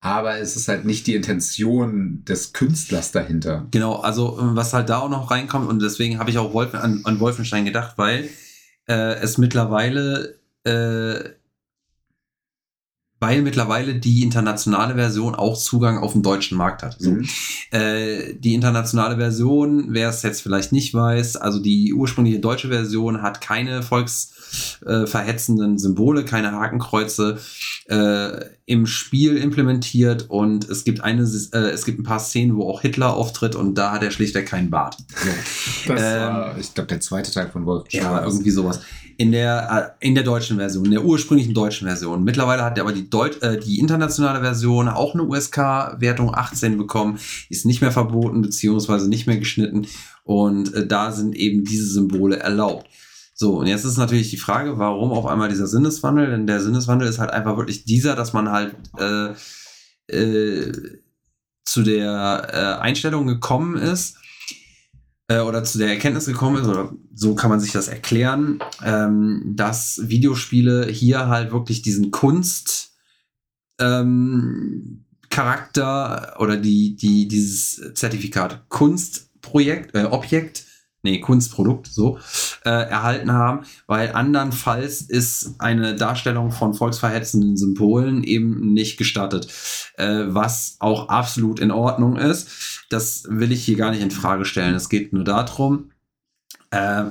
aber es ist halt nicht die Intention des Künstlers dahinter. Genau, also äh, was halt da auch noch reinkommt und deswegen habe ich auch Wolf, an, an Wolfenstein gedacht, weil äh, es mittlerweile, äh, weil mittlerweile die internationale Version auch Zugang auf den deutschen Markt hat. So. Mhm. Äh, die internationale Version, wer es jetzt vielleicht nicht weiß, also die ursprüngliche deutsche Version hat keine volksverhetzenden Symbole, keine Hakenkreuze äh, im Spiel implementiert und es gibt eine, äh, es gibt ein paar Szenen, wo auch Hitler auftritt und da hat er schlichtweg keinen Bart. So. Das Ähm, war, ich glaube, der zweite Teil von Wolfenstein. Ja, irgendwie sowas. In der, äh, in der deutschen Version, in der ursprünglichen deutschen Version. Mittlerweile hat aber die, Deut äh, die internationale Version auch eine USK-Wertung 18 bekommen. Ist nicht mehr verboten, beziehungsweise nicht mehr geschnitten. Und äh, da sind eben diese Symbole erlaubt. So, und jetzt ist natürlich die Frage, warum auf einmal dieser Sinneswandel? Denn der Sinneswandel ist halt einfach wirklich dieser, dass man halt äh, äh, zu der äh, Einstellung gekommen ist, äh, oder zu der Erkenntnis gekommen ist, oder so kann man sich das erklären, ähm, dass Videospiele hier halt wirklich diesen Kunst ähm, Charakter oder die, die, dieses Zertifikat Kunstprojekt, äh, Objekt, nee, Kunstprodukt, so, äh, erhalten haben, weil andernfalls ist eine Darstellung von volksverhetzenden Symbolen eben nicht gestattet, äh, was auch absolut in Ordnung ist. Das will ich hier gar nicht in Frage stellen. Es geht nur darum, äh,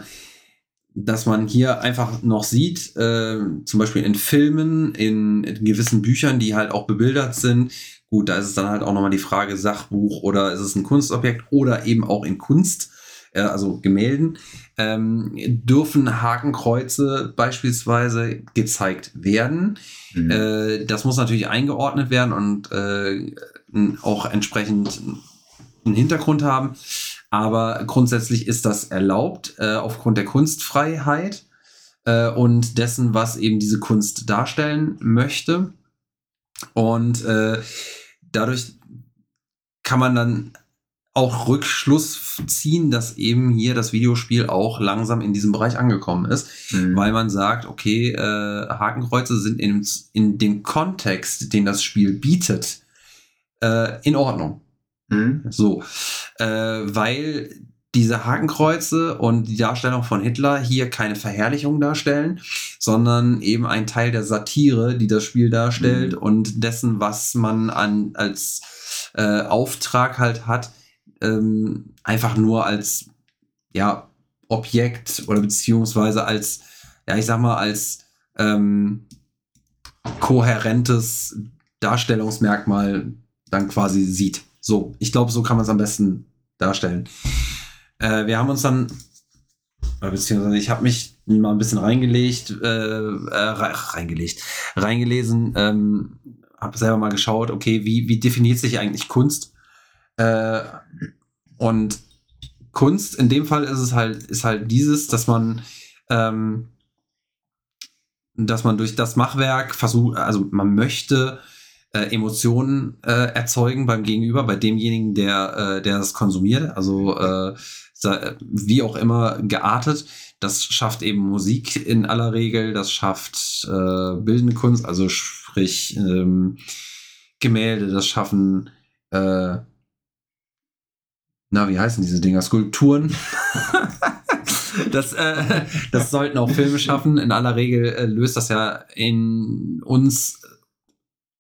dass man hier einfach noch sieht, äh, zum Beispiel in Filmen, in, in gewissen Büchern, die halt auch bebildert sind. Gut, da ist es dann halt auch nochmal die Frage, Sachbuch oder ist es ein Kunstobjekt oder eben auch in Kunst, äh, also Gemälden, ähm, dürfen Hakenkreuze beispielsweise gezeigt werden. Mhm. Äh, das muss natürlich eingeordnet werden und äh, auch entsprechend einen Hintergrund haben. Aber grundsätzlich ist das erlaubt äh, aufgrund der Kunstfreiheit äh, und dessen, was eben diese Kunst darstellen möchte. Und äh, dadurch kann man dann auch Rückschluss ziehen, dass eben hier das Videospiel auch langsam in diesem Bereich angekommen ist Mhm. weil man sagt, okay, äh, Hakenkreuze sind in, in dem Kontext, den das Spiel bietet, äh, in Ordnung. Mhm. So, äh, weil diese Hakenkreuze und die Darstellung von Hitler hier keine Verherrlichung darstellen, sondern eben ein Teil der Satire, die das Spiel darstellt Mhm. und dessen, was man an, als äh, Auftrag halt hat, ähm, einfach nur als ja, Objekt oder beziehungsweise als, ja, ich sag mal, als ähm, kohärentes Darstellungsmerkmal dann quasi sieht. So, ich glaube, so kann man es am besten darstellen. Äh, wir haben uns dann, beziehungsweise ich habe mich mal ein bisschen reingelegt, äh, äh, re- reingelegt, reingelesen, ähm, habe selber mal geschaut, okay, wie, wie definiert sich eigentlich Kunst? Äh, und Kunst, in dem Fall ist es halt, ist halt dieses, dass man, ähm, dass man durch das Machwerk versucht, also man möchte äh, Emotionen äh, erzeugen beim Gegenüber, bei demjenigen, der, äh, der das konsumiert, also äh, wie auch immer geartet. Das schafft eben Musik in aller Regel, das schafft äh, bildende Kunst, also sprich ähm, Gemälde, das schaffen äh, na, wie heißen diese Dinger? Skulpturen. das, äh, das sollten auch Filme schaffen. In aller Regel äh, löst das ja in uns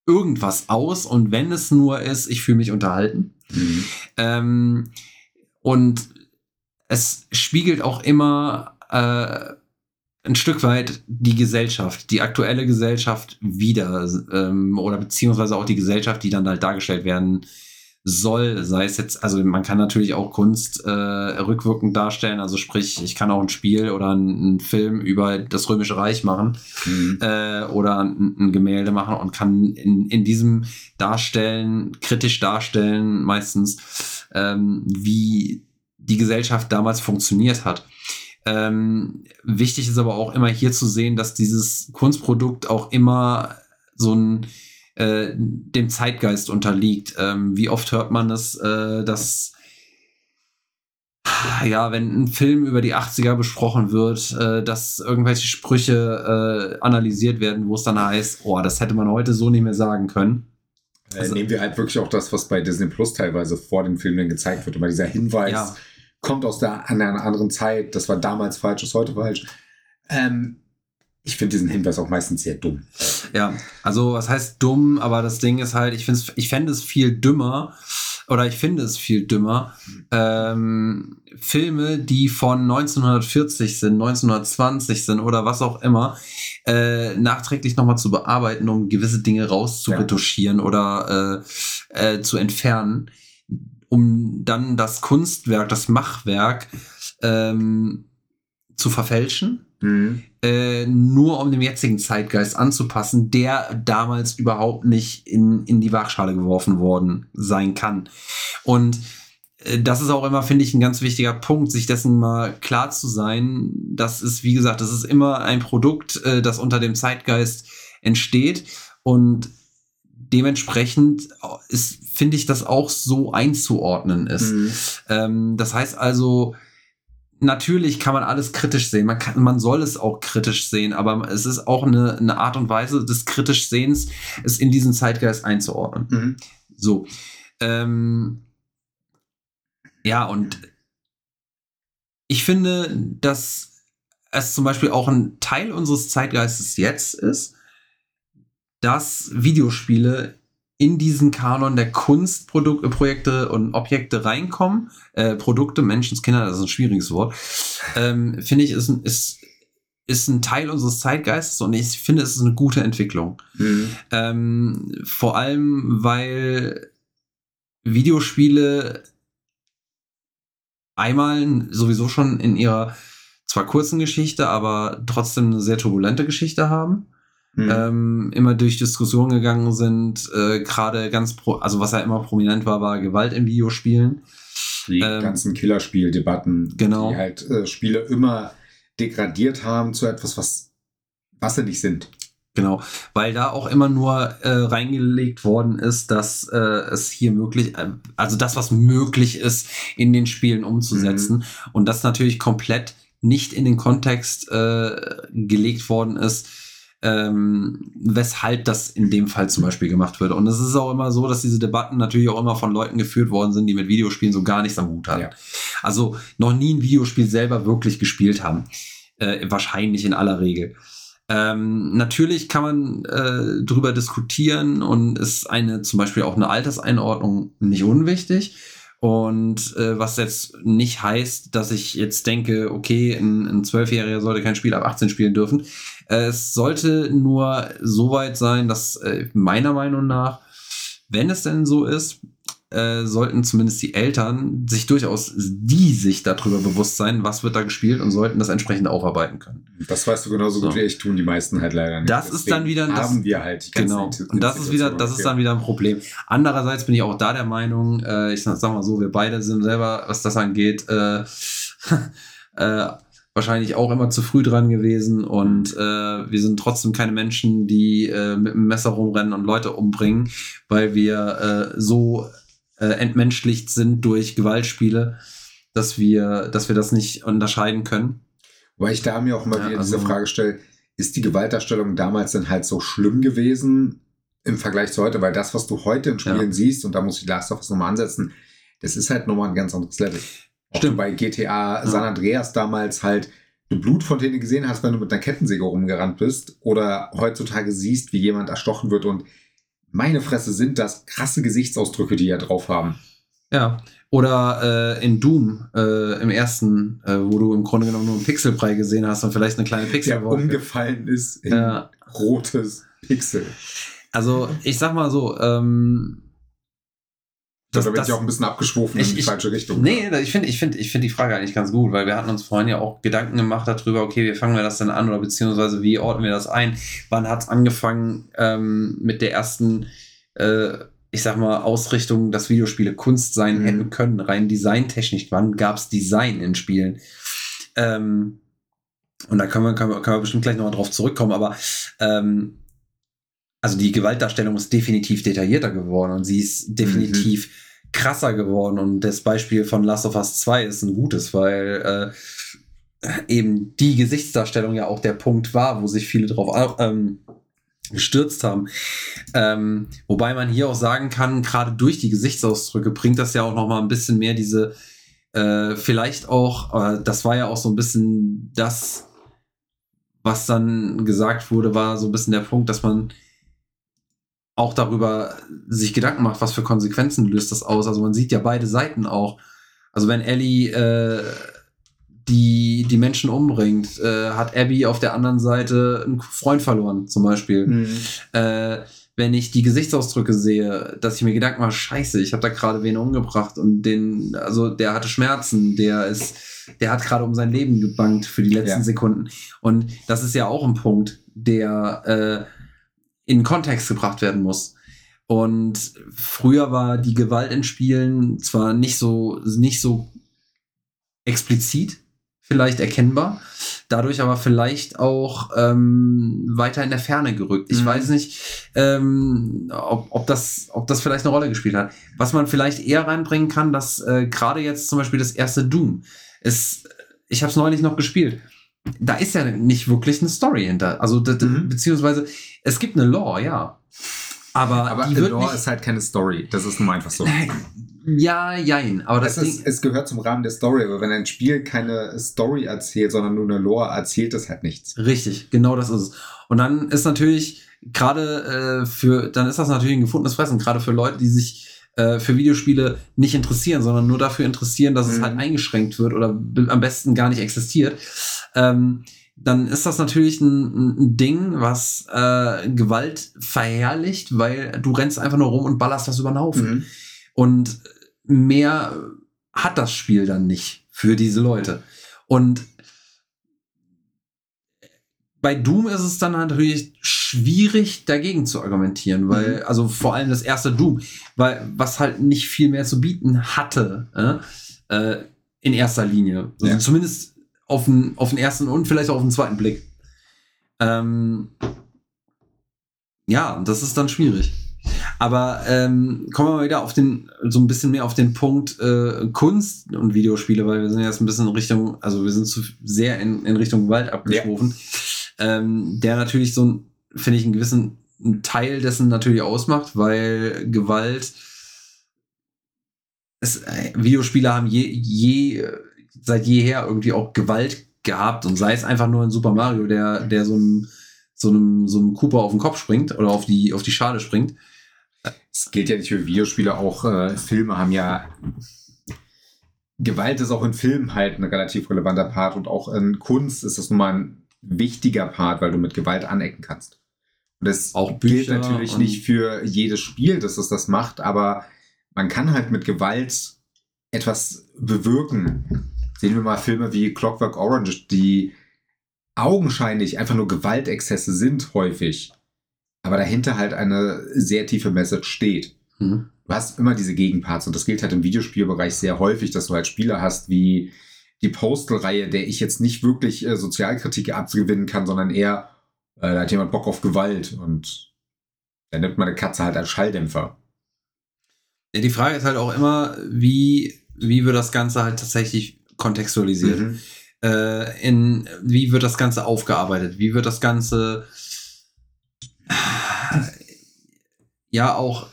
irgendwas aus. Und wenn es nur ist, ich fühle mich unterhalten. Mhm. Ähm, und es spiegelt auch immer äh, ein Stück weit die Gesellschaft, die aktuelle Gesellschaft wieder, ähm, oder beziehungsweise auch die Gesellschaft, die dann halt dargestellt werden soll, sei es jetzt, also man kann natürlich auch Kunst äh, rückwirkend darstellen, also sprich, ich kann auch ein Spiel oder einen Film über das Römische Reich machen Mhm. äh, oder ein, ein Gemälde machen und kann in, in diesem darstellen, kritisch darstellen, meistens, ähm, wie die Gesellschaft damals funktioniert hat. Ähm, wichtig ist aber auch immer hier zu sehen, dass dieses Kunstprodukt auch immer so ein äh, dem Zeitgeist unterliegt. Ähm, wie oft hört man es, äh, dass ja, wenn ein Film über die 80er besprochen wird, äh, dass irgendwelche Sprüche äh, analysiert werden, wo es dann heißt, oh, das hätte man heute so nicht mehr sagen können. Also, nehmen wir halt wirklich auch das, was bei Disney Plus teilweise vor den Filmen gezeigt wird. Immer dieser Hinweis ja. kommt aus der, einer anderen Zeit, das war damals falsch, ist heute falsch. Ähm, ich finde diesen Hinweis auch meistens sehr dumm. Ja, also was heißt dumm, aber das Ding ist halt, ich, ich fände es viel dümmer, oder ich finde es viel dümmer, ähm, Filme, die von 1940 sind, 1920 sind oder was auch immer, äh, nachträglich nochmal zu bearbeiten, um gewisse Dinge rauszuretuschieren ja. oder äh, äh, zu entfernen, um dann das Kunstwerk, das Machwerk ähm, zu verfälschen. Mhm. Äh, nur um dem jetzigen Zeitgeist anzupassen, der damals überhaupt nicht in, in die Waagschale geworfen worden sein kann. Und äh, das ist auch immer, finde ich, ein ganz wichtiger Punkt, sich dessen mal klar zu sein. Das ist, wie gesagt, das ist immer ein Produkt, äh, das unter dem Zeitgeist entsteht. Und dementsprechend ist, finde ich, das auch so einzuordnen ist. Mhm. Ähm, das heißt also, natürlich kann man alles kritisch sehen. Man, kann, man soll es auch kritisch sehen, aber es ist auch eine, eine Art und Weise des kritisch Sehens, es in diesen Zeitgeist einzuordnen. Mhm. So. Ähm, ja, und ich finde, dass es zum Beispiel auch ein Teil unseres Zeitgeistes jetzt ist, dass Videospiele in diesen Kanon der Kunstprojekte und Objekte reinkommen, äh, Produkte, Menschenskinder, das ist ein schwieriges Wort, ähm, finde ich, ist, ist, ist ein Teil unseres Zeitgeistes und ich finde, es ist eine gute Entwicklung. Mhm. Ähm, vor allem, weil Videospiele einmal sowieso schon in ihrer zwar kurzen Geschichte, aber trotzdem eine sehr turbulente Geschichte haben mhm. ähm, immer durch Diskussionen gegangen sind. Äh, Gerade ganz, pro, also was ja immer prominent war, war Gewalt in Videospielen. Die ähm, ganzen Killerspieldebatten, genau. die halt äh, Spiele immer degradiert haben zu etwas, was, was sie nicht sind. Genau, weil da auch immer nur äh, reingelegt worden ist, dass äh, es hier möglich, äh, also das, was möglich ist, in den Spielen umzusetzen. Mhm. Und das natürlich komplett nicht in den Kontext äh, gelegt worden ist, ähm, weshalb das in dem Fall zum Beispiel gemacht wird. Und es ist auch immer so, dass diese Debatten natürlich auch immer von Leuten geführt worden sind, die mit Videospielen so gar nichts am Hut haben. Ja. Also noch nie ein Videospiel selber wirklich gespielt haben. Äh, wahrscheinlich in aller Regel. Ähm, natürlich kann man äh, darüber diskutieren und ist eine zum Beispiel auch eine Alterseinordnung nicht unwichtig. Und äh, was jetzt nicht heißt, dass ich jetzt denke, okay, ein Zwölfjähriger sollte kein Spiel ab 18 spielen dürfen. Es sollte nur so weit sein, dass äh, meiner Meinung nach, wenn es denn so ist, äh, sollten zumindest die Eltern sich durchaus die sich darüber bewusst sein, was wird da gespielt und sollten das entsprechend aufarbeiten können. Das weißt du genauso gut wie ich, tun die meisten halt leider nicht. Das Deswegen ist dann wieder haben wir halt genau und das ist wieder das ist dann wieder ein Problem. Andererseits bin ich auch da der Meinung, äh, ich sag mal so, wir beide sind selber, was das angeht, äh, wahrscheinlich auch immer zu früh dran gewesen und äh, wir sind trotzdem keine Menschen, die äh, mit dem Messer rumrennen und Leute umbringen, weil wir äh, so äh, entmenschlicht sind durch Gewaltspiele, dass wir, dass wir das nicht unterscheiden können. Weil ich da mir auch immer ja, wieder also, diese Frage stelle, ist die Gewaltdarstellung damals dann halt so schlimm gewesen im Vergleich zu heute? Weil das, was du heute in Spielen ja. siehst, und da muss ich Last of Us nochmal ansetzen, das ist halt nochmal ein ganz anderes Level. Stimmt. bei GTA. San Andreas damals halt eine Blutfontäne gesehen hast, wenn du mit einer Kettensäge rumgerannt bist oder heutzutage siehst, wie jemand erstochen wird und meine Fresse, sind das krasse Gesichtsausdrücke, die ja drauf haben. Ja. Oder äh, in Doom äh, im ersten, äh, wo du im Grunde genommen nur einen Pixelbrei gesehen hast und vielleicht eine kleine Pixel. Der umgefallen ist in ja. rotes Pixel. Also, ich sag mal so, ähm, das, da bin ich auch ein bisschen abgeschwofen ich, in die falsche Richtung. Nee, ich finde ich finde, ich finde die Frage eigentlich ganz gut, weil wir hatten uns vorhin ja auch Gedanken gemacht darüber, okay, wie fangen wir das denn an oder beziehungsweise wie ordnen wir das ein? Wann hat es angefangen ähm, mit der ersten, äh, ich sag mal, Ausrichtung, dass Videospiele Kunst sein mhm. hätten können, rein designtechnisch? Wann gab es Design in Spielen? Ähm, und da können wir, können wir, können wir bestimmt gleich nochmal drauf zurückkommen, aber ähm, also die Gewaltdarstellung ist definitiv detaillierter geworden und sie ist definitiv mhm. Krasser geworden. Und das Beispiel von Last of Us 2 ist ein gutes, weil äh, eben die Gesichtsdarstellung ja auch der Punkt war, wo sich viele drauf ähm, gestürzt haben. Ähm, wobei man hier auch sagen kann, gerade durch die Gesichtsausdrücke bringt das ja auch noch mal ein bisschen mehr diese, äh, vielleicht auch, äh, das war ja auch so ein bisschen das, was dann gesagt wurde, war so ein bisschen der Punkt, dass man auch darüber sich Gedanken macht, was für Konsequenzen löst das aus. Also man sieht ja beide Seiten auch. Also wenn Ellie äh, die die Menschen umbringt, äh, hat Abby auf der anderen Seite einen Freund verloren, zum Beispiel. Mhm. Äh, wenn ich die Gesichtsausdrücke sehe, dass ich mir Gedanken mache, scheiße, ich habe da gerade wen umgebracht und den, also der hatte Schmerzen, der ist, der hat gerade um sein Leben gebankt für die letzten ja. Sekunden. Und das ist ja auch ein Punkt, der äh, in Kontext gebracht werden muss. Und früher war die Gewalt in Spielen zwar nicht so, nicht so explizit, vielleicht erkennbar, dadurch aber vielleicht auch ähm, weiter in der Ferne gerückt. Ich mhm. weiß nicht, ähm, ob, ob, das, ob das vielleicht eine Rolle gespielt hat. Was man vielleicht eher reinbringen kann, dass äh, gerade jetzt zum Beispiel das erste Doom ist, ich habe es neulich noch gespielt da ist ja nicht wirklich eine Story hinter. Also, mhm. beziehungsweise, es gibt eine Lore, ja. Aber, aber die wird Lore nicht, ist halt keine Story. Das ist nun einfach so. Ja, jein. Aber das es, ist, es gehört zum Rahmen der Story. Aber wenn ein Spiel keine Story erzählt, sondern nur eine Lore, erzählt es halt nichts. Richtig, genau das ist es. Und dann ist natürlich gerade äh, für, dann ist das natürlich ein gefundenes Fressen, gerade für Leute, die sich äh, für Videospiele nicht interessieren, sondern nur dafür interessieren, dass mhm. es halt eingeschränkt wird oder am besten gar nicht existiert ähm, dann ist das natürlich ein, ein Ding, was äh, Gewalt verherrlicht, weil du rennst einfach nur rum und ballerst das über den Haufen. Mhm. Und mehr hat das Spiel dann nicht für diese Leute. Und bei Doom ist es dann natürlich schwierig dagegen zu argumentieren, weil, mhm. also vor allem das erste Doom, weil was halt nicht viel mehr zu bieten hatte, äh, äh in erster Linie. Also ja. zumindest auf den, auf den ersten und vielleicht auch auf den zweiten Blick. Ähm, ja, das ist dann schwierig. Aber ähm, kommen wir mal wieder auf den, so ein bisschen mehr auf den Punkt äh, Kunst und Videospiele, weil wir sind jetzt ein bisschen in Richtung, also wir sind zu sehr in, in Richtung Gewalt abgeschwofen. Ja. Ähm, der natürlich so ein, finde ich, einen gewissen Teil dessen natürlich ausmacht, weil Gewalt es, äh, Videospiele haben je, je seit jeher irgendwie auch Gewalt gehabt und sei es einfach nur in Super Mario, der, der so einem, so einem, so einem Cooper auf den Kopf springt oder auf die, auf die Schale springt. Es gilt ja nicht für Videospiele, auch äh, Filme haben ja Gewalt ist auch in Filmen halt ein relativ relevanter Part und auch in Kunst ist das nun mal ein wichtiger Part, weil du mit Gewalt anecken kannst. Und das auch gilt natürlich nicht für jedes Spiel, dass es das macht, aber man kann halt mit Gewalt etwas bewirken. Sehen wir mal Filme wie Clockwork Orange, die augenscheinlich einfach nur Gewaltexzesse sind häufig, aber dahinter halt eine sehr tiefe Message steht. Mhm. Du hast immer diese Gegenparts und das gilt halt im Videospielbereich sehr häufig, dass du halt Spieler hast wie die Postal-Reihe, der ich jetzt nicht wirklich äh, Sozialkritik abgewinnen kann, sondern eher, äh, da hat jemand Bock auf Gewalt und dann nimmt man eine Katze halt als Schalldämpfer. Ja, die Frage ist halt auch immer, wie, wie wird das Ganze halt tatsächlich kontextualisiert. Mhm. Äh, in, wie wird das Ganze aufgearbeitet? Wie wird das Ganze ja auch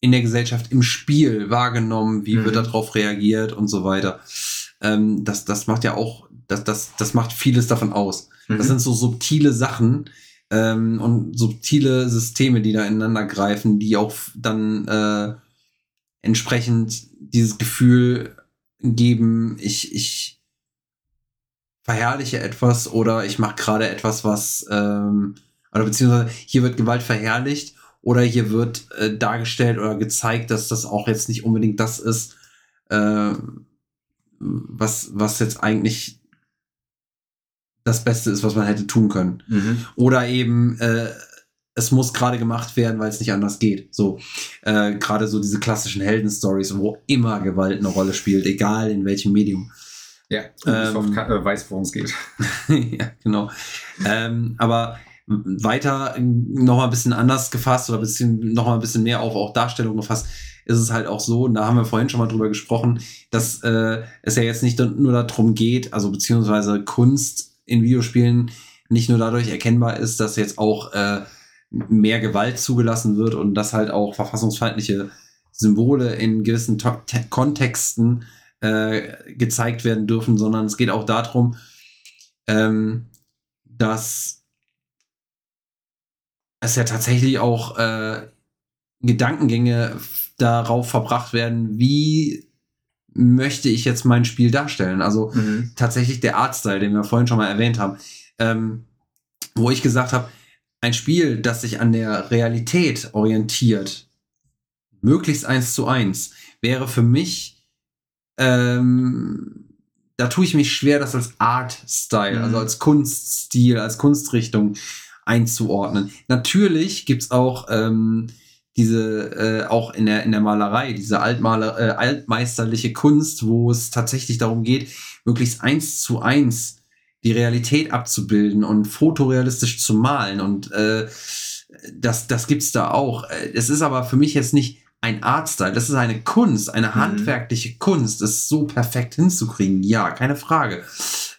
in der Gesellschaft im Spiel wahrgenommen? Wie mhm. wird darauf reagiert und so weiter? Ähm, das, das macht ja auch, das, das, das macht vieles davon aus. Mhm. Das sind so subtile Sachen, ähm, und subtile Systeme, die da ineinander greifen, die auch dann äh, entsprechend dieses Gefühl geben, ich, ich verherrliche etwas oder ich mache gerade etwas, was, ähm, oder beziehungsweise hier wird Gewalt verherrlicht oder hier wird äh, dargestellt oder gezeigt, dass das auch jetzt nicht unbedingt das ist, äh, was, was jetzt eigentlich das Beste ist, was man hätte tun können. Mhm. Oder eben, äh, es muss gerade gemacht werden, weil es nicht anders geht. So, äh, gerade so diese klassischen Heldenstories, wo immer Gewalt eine Rolle spielt, egal in welchem Medium. Ja, Ubisoft ähm, kann, äh, weiß, worum es geht. ja, genau. ähm, aber weiter noch mal ein bisschen anders gefasst oder bisschen, noch mal ein bisschen mehr auf auch Darstellung gefasst, ist es halt auch so, und da haben wir vorhin schon mal drüber gesprochen, dass äh, es ja jetzt nicht nur darum geht, also beziehungsweise Kunst in Videospielen nicht nur dadurch erkennbar ist, dass jetzt auch äh, mehr Gewalt zugelassen wird und dass halt auch verfassungsfeindliche Symbole in gewissen Kontexten äh, gezeigt werden dürfen, sondern es geht auch darum, ähm, dass es ja tatsächlich auch äh, Gedankengänge darauf verbracht werden, wie möchte ich jetzt mein Spiel darstellen. Also mhm. tatsächlich der Artstyle, den wir vorhin schon mal erwähnt haben, ähm, wo ich gesagt habe, ein Spiel, das sich an der Realität orientiert, möglichst eins zu eins, wäre für mich, ähm, da tue ich mich schwer, das als Art-Style, also mhm. also als Kunststil, als Kunstrichtung einzuordnen. Natürlich gibt's auch ähm, diese, äh, auch in der, in der Malerei, diese Altmaler, äh, altmeisterliche Kunst, wo es tatsächlich darum geht, möglichst eins zu eins die Realität abzubilden und fotorealistisch zu malen. Und äh, das, das gibt's da auch. Es ist aber für mich jetzt nicht ein Artstyle, das ist eine Kunst, eine mhm. handwerkliche Kunst, das so perfekt hinzukriegen. Ja, keine Frage.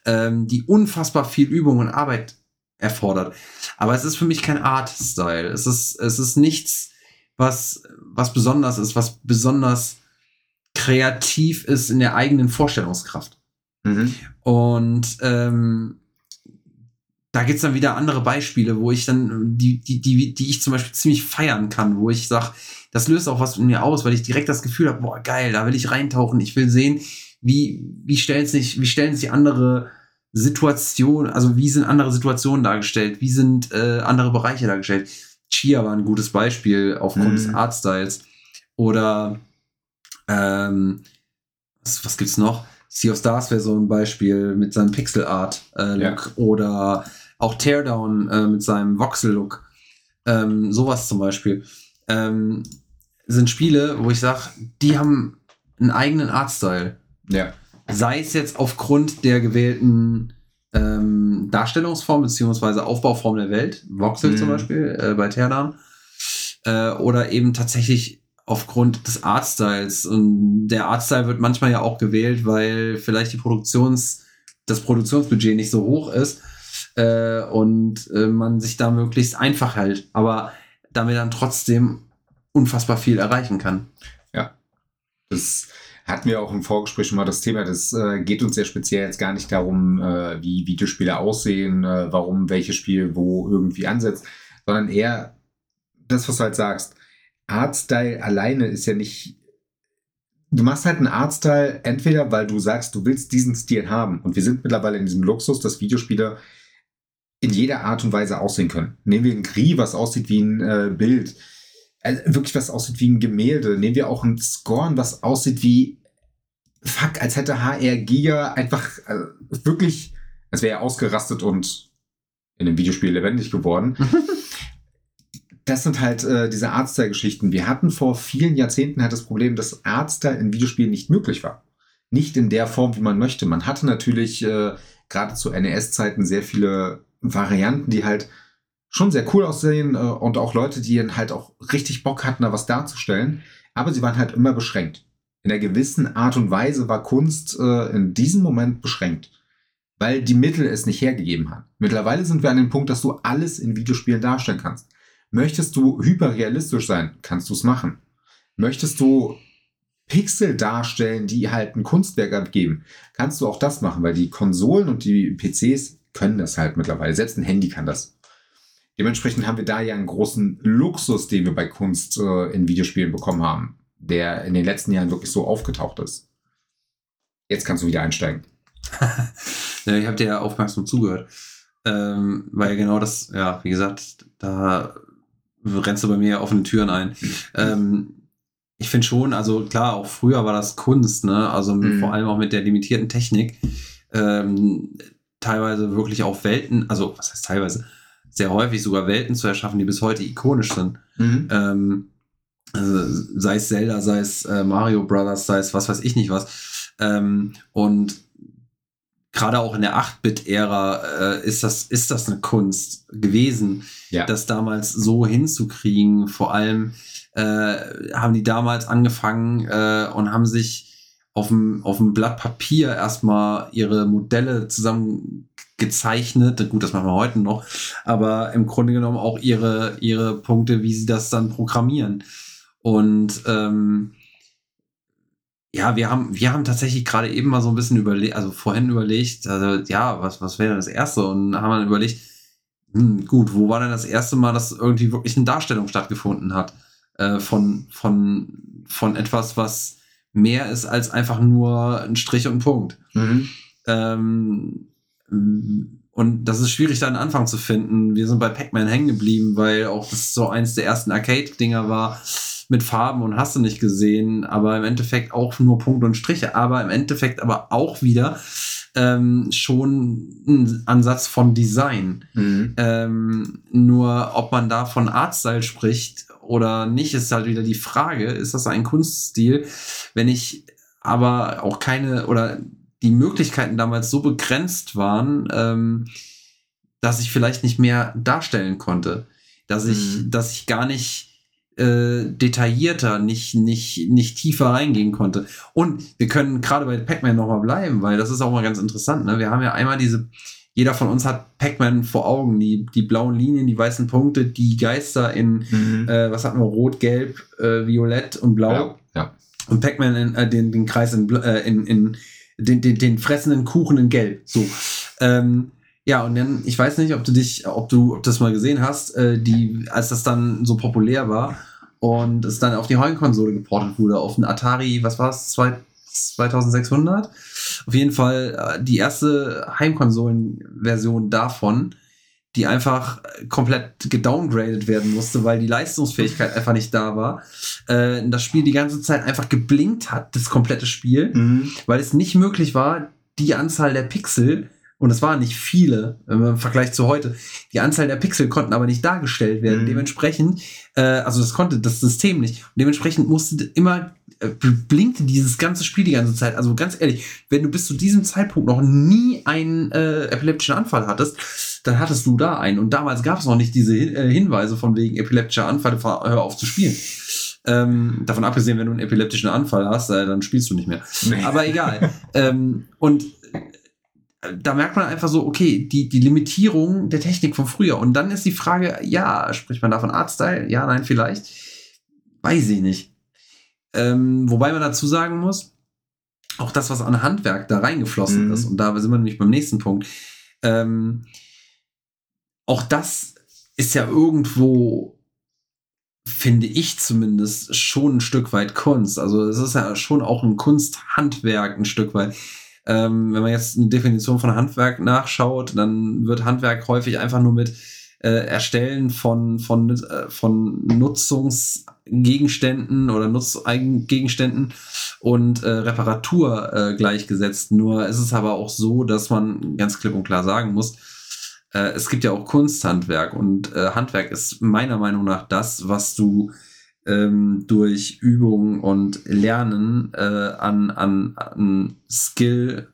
Ähm, die unfassbar viel Übung und Arbeit erfordert. Aber es ist für mich kein Art-Style. Es ist, es ist nichts, was, was besonders ist, was besonders kreativ ist in der eigenen Vorstellungskraft. Mhm. Und ähm, da gibt's dann wieder andere Beispiele, wo ich dann, die, die, die, die ich zum Beispiel ziemlich feiern kann, wo ich sage, das löst auch was in mir aus, weil ich direkt das Gefühl habe, boah, geil, da will ich reintauchen, ich will sehen, wie, wie stellen sich, wie stellen sich andere Situationen, also wie sind andere Situationen dargestellt, wie sind äh, andere Bereiche dargestellt. Chia war ein gutes Beispiel aufgrund mhm. des Artstyles. Oder ähm, was, was gibt's noch? Sea of Stars wäre so ein Beispiel mit seinem Pixel Art äh, Look ja. oder auch Teardown äh, mit seinem Voxel Look. Ähm, sowas zum Beispiel. Ähm, sind Spiele, wo ich sage, die haben einen eigenen Artstyle. Ja. Sei es jetzt aufgrund der gewählten ähm, Darstellungsform bzw. Aufbauform der Welt, Voxel mhm. zum Beispiel äh, bei Terdan, äh, oder eben tatsächlich aufgrund des Artstyles. Und der Artstyle wird manchmal ja auch gewählt, weil vielleicht die Produktions, das Produktionsbudget nicht so hoch ist äh, und äh, man sich da möglichst einfach hält, aber damit dann trotzdem unfassbar viel erreichen kann. Ja. Das hatten wir auch im Vorgespräch schon mal das Thema. Das äh, geht uns sehr speziell jetzt gar nicht darum, äh, wie Videospiele aussehen, äh, warum welches Spiel wo irgendwie ansetzt, sondern eher das, was du halt sagst. Artstyle alleine ist ja nicht. Du machst halt einen Artstyle entweder, weil du sagst, du willst diesen Stil haben. Und wir sind mittlerweile in diesem Luxus, dass Videospiele in jeder Art und Weise aussehen können. Nehmen wir ein Gris, was aussieht wie ein äh, Bild also wirklich was aussieht wie ein Gemälde. Nehmen wir auch ein Scorn, was aussieht wie, fuck, als hätte HR Giga einfach also wirklich, als wäre er ausgerastet und in dem Videospiel lebendig geworden. das sind halt äh, diese Artstyle-Geschichten. Wir hatten vor vielen Jahrzehnten halt das Problem, dass Artstyle in Videospielen nicht möglich war. Nicht in der Form, wie man möchte. Man hatte natürlich äh, gerade zu NES-Zeiten sehr viele Varianten, die halt schon sehr cool aussehen äh, und auch Leute, die halt auch richtig Bock hatten, da was darzustellen. Aber sie waren halt immer beschränkt. In einer gewissen Art und Weise war Kunst äh, in diesem Moment beschränkt, weil die Mittel es nicht hergegeben haben. Mittlerweile sind wir an dem Punkt, dass du alles in Videospielen darstellen kannst. Möchtest du hyperrealistisch sein, kannst du es machen. Möchtest du Pixel darstellen, die halt ein Kunstwerk abgeben, kannst du auch das machen, weil die Konsolen und die PCs können das halt mittlerweile. Selbst ein Handy kann das. Dementsprechend haben wir da ja einen großen Luxus, den wir bei Kunst äh, in Videospielen bekommen haben, der in den letzten Jahren wirklich so aufgetaucht ist. Jetzt kannst du wieder einsteigen. ja, ich habe dir ja aufmerksam zugehört. Ähm, weil genau das, ja, wie gesagt, da rennst du bei mir offene Türen ein. ähm, ich finde schon, also klar, auch früher war das Kunst, ne? Also mhm. vor allem auch mit der limitierten Technik. Ähm, teilweise wirklich auf Welten, also was heißt teilweise, sehr häufig sogar Welten zu erschaffen, die bis heute ikonisch sind. Mhm. Ähm, also sei es Zelda, sei es äh, Mario Brothers, sei es was weiß ich nicht was. Ähm, und gerade auch in der 8-Bit-Ära äh, ist, das, ist das eine Kunst gewesen, Ja. das damals so hinzukriegen. Vor allem äh, haben die damals angefangen äh, und haben sich auf dem, auf dem Blatt Papier erstmal ihre Modelle zusammen gezeichnet. Gut, das machen wir heute noch, aber im Grunde genommen auch ihre, ihre Punkte, wie sie das dann programmieren. Und ähm, ja, wir haben, wir haben tatsächlich gerade eben mal so ein bisschen überlegt, also vorhin überlegt, also ja, was, was wäre das erste? Und haben dann überlegt, hm, gut, wo war denn das erste Mal, dass irgendwie wirklich eine Darstellung stattgefunden hat äh, von, von, von etwas, was mehr ist als einfach nur ein Strich und ein Punkt. Mhm. Ähm, und das ist schwierig, da einen Anfang zu finden. Wir sind bei Pac-Man hängen geblieben, weil auch das so eins der ersten Arcade-Dinger war mit Farben und hast du nicht gesehen, aber im Endeffekt auch nur Punkte und Striche, aber im Endeffekt aber auch wieder ähm, schon ein Ansatz von Design. Mhm. Ähm, nur ob man da von Artstyle spricht oder nicht, ist halt wieder die Frage, ist das ein Kunststil? Wenn ich aber auch keine oder die Möglichkeiten damals so begrenzt waren, ähm, dass ich vielleicht nicht mehr darstellen konnte. Dass ich, Mhm. dass ich gar nicht äh, detaillierter, nicht, nicht, nicht tiefer reingehen konnte. Und wir können gerade bei Pac-Man nochmal bleiben, weil das ist auch mal ganz interessant. Ne? Wir haben ja einmal diese, jeder von uns hat Pac-Man vor Augen, die, die blauen Linien, die weißen Punkte, die Geister in, Mhm. äh, was hatten wir, Rot, Gelb, äh, Violett und Blau. ja. ja. Und Pac-Man in, äh, den, den Kreis in, äh, in, in den, den, den fressenden Kuchen in Gelb. So. Ähm, ja, und dann, ich weiß nicht, ob du dich, ob du ob das mal gesehen hast, äh, die, als das dann so populär war und es dann auf die Heimkonsole geportet wurde, auf den Atari, was war es, 2600? Auf jeden Fall äh, die erste Heimkonsolenversion davon, die einfach äh, komplett gedowngradet werden musste, weil die Leistungsfähigkeit einfach nicht da war. Äh, das Spiel die ganze Zeit einfach geblinkt hat, das komplette Spiel, Mhm. weil es nicht möglich war, die Anzahl der Pixel, und es waren nicht viele im Vergleich zu heute, die Anzahl der Pixel konnten aber nicht dargestellt werden. Mhm. Dementsprechend, äh, also das konnte das System nicht. Und dementsprechend musste immer äh, blinkte dieses ganze Spiel die ganze Zeit. Also ganz ehrlich, wenn du bis zu diesem Zeitpunkt noch nie einen äh, epileptischen Anfall hattest, dann hattest du da einen. Und damals gab es noch nicht diese Hin- äh, Hinweise von wegen epileptischer Anfall, hör auf zu spielen. Ähm, davon abgesehen, wenn du einen epileptischen Anfall hast, äh, dann spielst du nicht mehr. Nee. Aber egal. ähm, und da merkt man einfach so, okay, die, die Limitierung der Technik von früher. Und dann ist die Frage, ja, spricht man da von Artstyle? Ja, nein, vielleicht. Weiß ich nicht. Ähm, wobei man dazu sagen muss, auch das, was an Handwerk da reingeflossen Mhm. ist, und da sind wir nämlich beim nächsten Punkt, ähm, auch das ist ja irgendwo, finde ich zumindest, schon ein Stück weit Kunst. Also es ist ja schon auch ein Kunsthandwerk ein Stück weit. Ähm, wenn man jetzt eine Definition von Handwerk nachschaut, dann wird Handwerk häufig einfach nur mit äh, Erstellen von, von, äh, von Nutzungsgegenständen oder Nutzeigengegenständen und äh, Reparatur äh, gleichgesetzt. Nur ist es aber auch so, dass man ganz klipp und klar sagen muss, äh, es gibt ja auch Kunsthandwerk und äh, Handwerk ist meiner Meinung nach das, was du ähm, durch Übung und Lernen äh, an, an, an Skill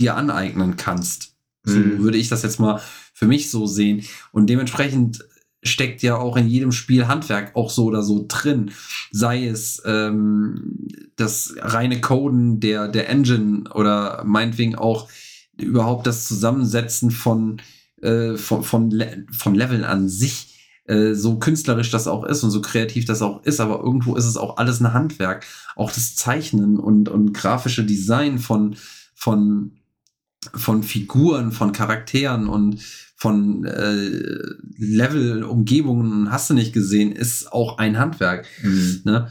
dir aneignen kannst. So Mhm. würde ich das jetzt mal für mich so sehen. Und dementsprechend steckt ja auch in jedem Spiel Handwerk auch so oder so drin. Sei es ähm, das reine Coden der, der Engine oder meinetwegen auch überhaupt das Zusammensetzen von, äh, von, von, Le von Leveln an sich. Äh, so künstlerisch das auch ist und so kreativ das auch ist, aber irgendwo ist es auch alles ein Handwerk. Auch das Zeichnen und, und grafische Design von, von, von Figuren, von Charakteren und von äh, Level, Umgebungen, hast du nicht gesehen, ist auch ein Handwerk. Mhm. Ne?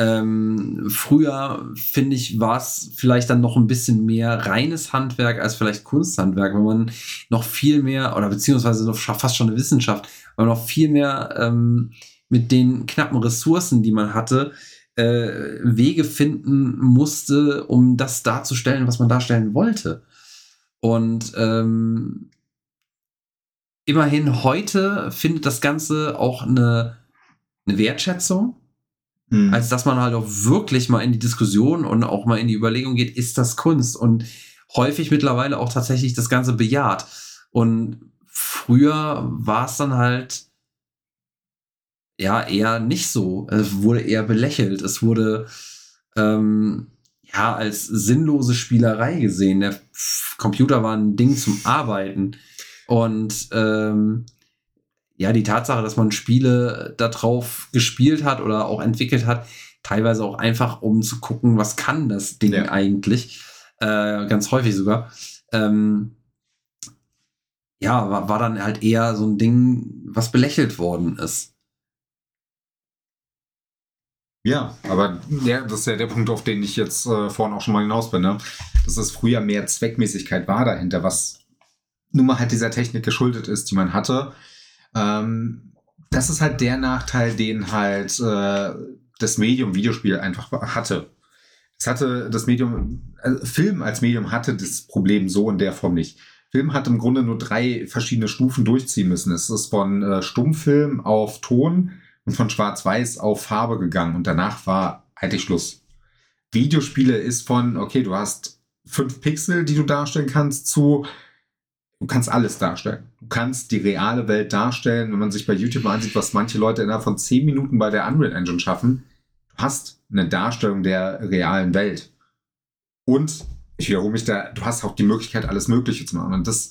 Ähm, früher, finde ich, war es vielleicht dann noch ein bisschen mehr reines Handwerk als vielleicht Kunsthandwerk, weil man noch viel mehr, oder beziehungsweise noch fast schon eine Wissenschaft, man noch viel mehr ähm, mit den knappen Ressourcen, die man hatte, äh, Wege finden musste, um das darzustellen, was man darstellen wollte. Und ähm, immerhin heute findet das Ganze auch eine, eine Wertschätzung Mhm. als dass man halt auch wirklich mal in die Diskussion und auch mal in die Überlegung geht, ist das Kunst? Und häufig mittlerweile auch tatsächlich das Ganze bejaht. Und früher war es dann halt ja eher nicht so. Es wurde eher belächelt. Es wurde ähm, ja als sinnlose Spielerei gesehen. Der Computer war ein Ding zum Arbeiten. Und ähm, ja, die Tatsache, dass man Spiele darauf gespielt hat oder auch entwickelt hat, teilweise auch einfach, um zu gucken, was kann das Ding ja. eigentlich, äh, ganz häufig sogar, ähm, ja, war, war dann halt eher so ein Ding, was belächelt worden ist. Ja, aber ja, das ist ja der Punkt, auf den ich jetzt äh, vorhin auch schon mal hinaus bin, ne? dass es früher mehr Zweckmäßigkeit war dahinter, was nun mal halt dieser Technik geschuldet ist, die man hatte. Ähm, das ist halt der Nachteil, den halt äh, das Medium Videospiel einfach hatte. Es hatte das Medium, also Film als Medium hatte das Problem so in der Form nicht. Film hat im Grunde nur drei verschiedene Stufen durchziehen müssen. Es ist von äh, Stummfilm auf Ton und von Schwarz-Weiß auf Farbe gegangen und danach war eigentlich Schluss. Videospiele ist von, okay, du hast fünf Pixel, die du darstellen kannst, zu Du kannst alles darstellen. Du kannst die reale Welt darstellen. Wenn man sich bei YouTube mal ansieht, was manche Leute innerhalb von zehn Minuten bei der Unreal Engine schaffen, du hast eine Darstellung der realen Welt. Und ich wiederhole mich da, du hast auch die Möglichkeit, alles Mögliche zu machen. Und das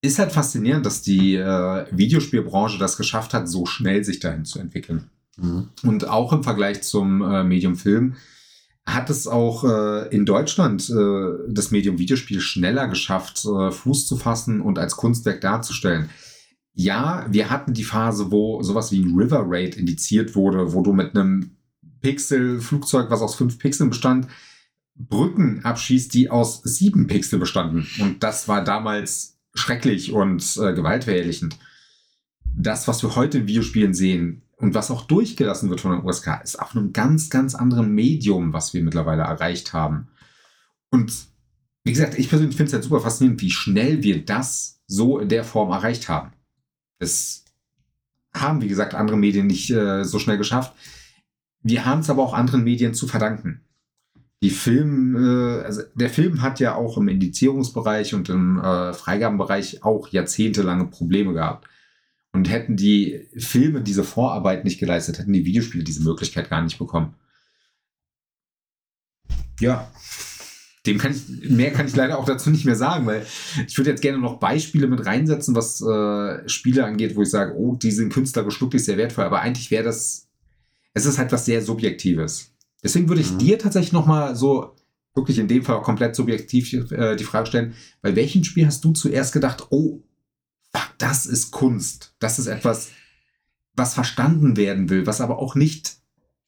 ist halt faszinierend, dass die äh, Videospielbranche das geschafft hat, so schnell sich dahin zu entwickeln. Mhm. Und auch im Vergleich zum äh, Medium Film hat es auch äh, in Deutschland äh, das Medium Videospiel schneller geschafft, äh, Fuß zu fassen und als Kunstwerk darzustellen. Ja, wir hatten die Phase, wo sowas wie ein River Raid indiziert wurde, wo du mit einem Pixel-Flugzeug, was aus fünf Pixeln bestand, Brücken abschießt, die aus sieben Pixel bestanden. Und das war damals schrecklich und äh, gewaltverherrlichend. Das, was wir heute in Videospielen sehen, und was auch durchgelassen wird von der USK, ist auf einem ganz, ganz anderen Medium, was wir mittlerweile erreicht haben. Und wie gesagt, ich persönlich finde es halt super faszinierend, wie schnell wir das so in der Form erreicht haben. Das haben, wie gesagt, andere Medien nicht äh, so schnell geschafft. Wir haben es aber auch anderen Medien zu verdanken. Die Film, äh, also der Film hat ja auch im Indizierungsbereich und im äh, Freigabenbereich auch jahrzehntelange Probleme gehabt. Und hätten die Filme diese Vorarbeit nicht geleistet, hätten die Videospiele diese Möglichkeit gar nicht bekommen. Ja, dem kann ich, mehr kann ich leider auch dazu nicht mehr sagen, weil ich würde jetzt gerne noch Beispiele mit reinsetzen, was äh, Spiele angeht, wo ich sage, oh, die sind künstlerisch wirklich sehr wertvoll, aber eigentlich wäre das, es ist halt was sehr Subjektives. Deswegen würde ich mhm. dir tatsächlich nochmal so, wirklich in dem Fall komplett subjektiv äh, die Frage stellen, bei welchem Spiel hast du zuerst gedacht, oh, fuck, das ist Kunst. Das ist etwas, was verstanden werden will, was aber auch nicht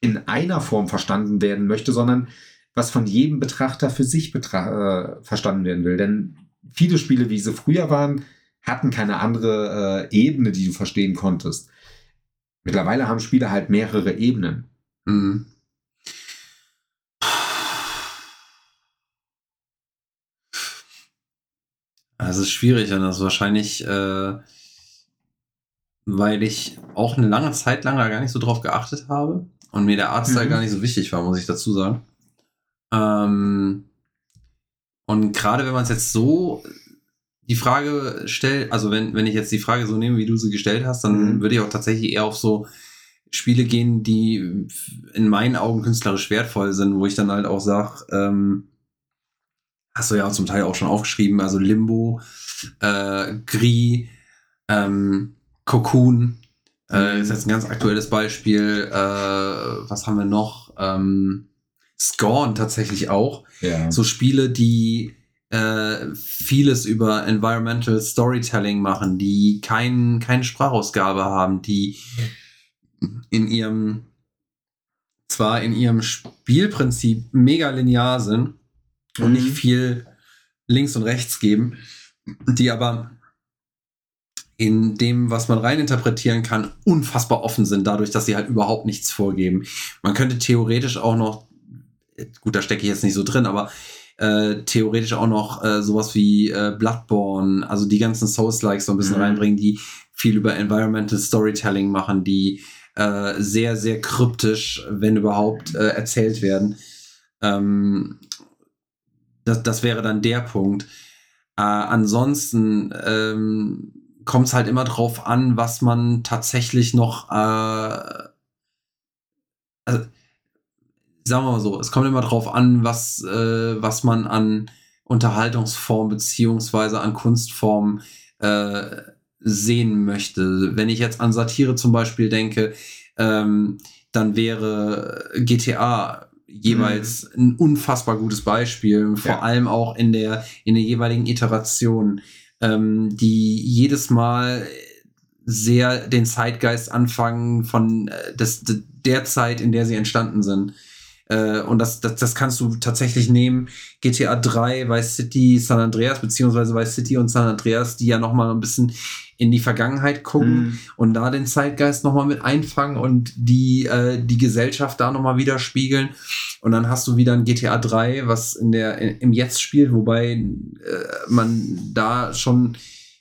in einer Form verstanden werden möchte, sondern was von jedem Betrachter für sich betra äh, verstanden werden will. Denn viele Spiele, wie sie früher waren, hatten keine andere äh, Ebene, die du verstehen konntest. Mittlerweile haben Spiele halt mehrere Ebenen. Mhm. Das ist schwierig und das ist wahrscheinlich, äh, weil ich auch eine lange Zeit lang da gar nicht so drauf geachtet habe und mir der Artstyle mhm. gar nicht so wichtig war, muss ich dazu sagen. Ähm, und gerade wenn man es jetzt so die Frage stellt, also wenn, wenn ich jetzt die Frage so nehme, wie du sie gestellt hast, dann mhm. würde ich auch tatsächlich eher auf so Spiele gehen, die in meinen Augen künstlerisch wertvoll sind, wo ich dann halt auch sage, ähm, hast du ja zum Teil auch schon aufgeschrieben, also Limbo, äh, Gris, ähm, Cocoon, äh, ist jetzt ein ganz aktuelles Beispiel. Äh, was haben wir noch? Ähm, Scorn tatsächlich auch. Ja. So Spiele, die äh, vieles über Environmental Storytelling machen, die kein, keine Sprachausgabe haben, die in ihrem, zwar in ihrem Spielprinzip mega linear sind, und mhm. nicht viel links und rechts geben, die aber in dem, was man reininterpretieren kann, unfassbar offen sind, dadurch, dass sie halt überhaupt nichts vorgeben. Man könnte theoretisch auch noch, gut, da stecke ich jetzt nicht so drin, aber äh, theoretisch auch noch äh, sowas wie äh, Bloodborne, also die ganzen Souls-Likes so ein bisschen mhm. reinbringen, die viel über Environmental Storytelling machen, die äh, sehr, sehr kryptisch, wenn überhaupt, äh, erzählt werden. Ähm, das, das wäre dann der Punkt. Äh, ansonsten ähm, kommt es halt immer drauf an, was man tatsächlich noch, äh, also, sagen wir mal so, es kommt immer drauf an, was, äh, was man an Unterhaltungsform beziehungsweise an Kunstform äh, sehen möchte. Wenn ich jetzt an Satire zum Beispiel denke, ähm, dann wäre GTA jeweils mhm. ein unfassbar gutes Beispiel, vor ja. allem auch in der, in der jeweiligen Iteration, ähm, die jedes Mal sehr den Zeitgeist anfangen von äh, des, der Zeit, in der sie entstanden sind. Äh, und das, das, das kannst du tatsächlich nehmen. GTA 3, Vice City, San Andreas, beziehungsweise Vice City und San Andreas, die ja noch mal ein bisschen in die Vergangenheit gucken mhm. und da den Zeitgeist noch mal mit einfangen und die, äh, die Gesellschaft da noch mal widerspiegeln. Und dann hast du wieder ein GTA 3, was in der, im Jetzt spielt, wobei äh, man da schon,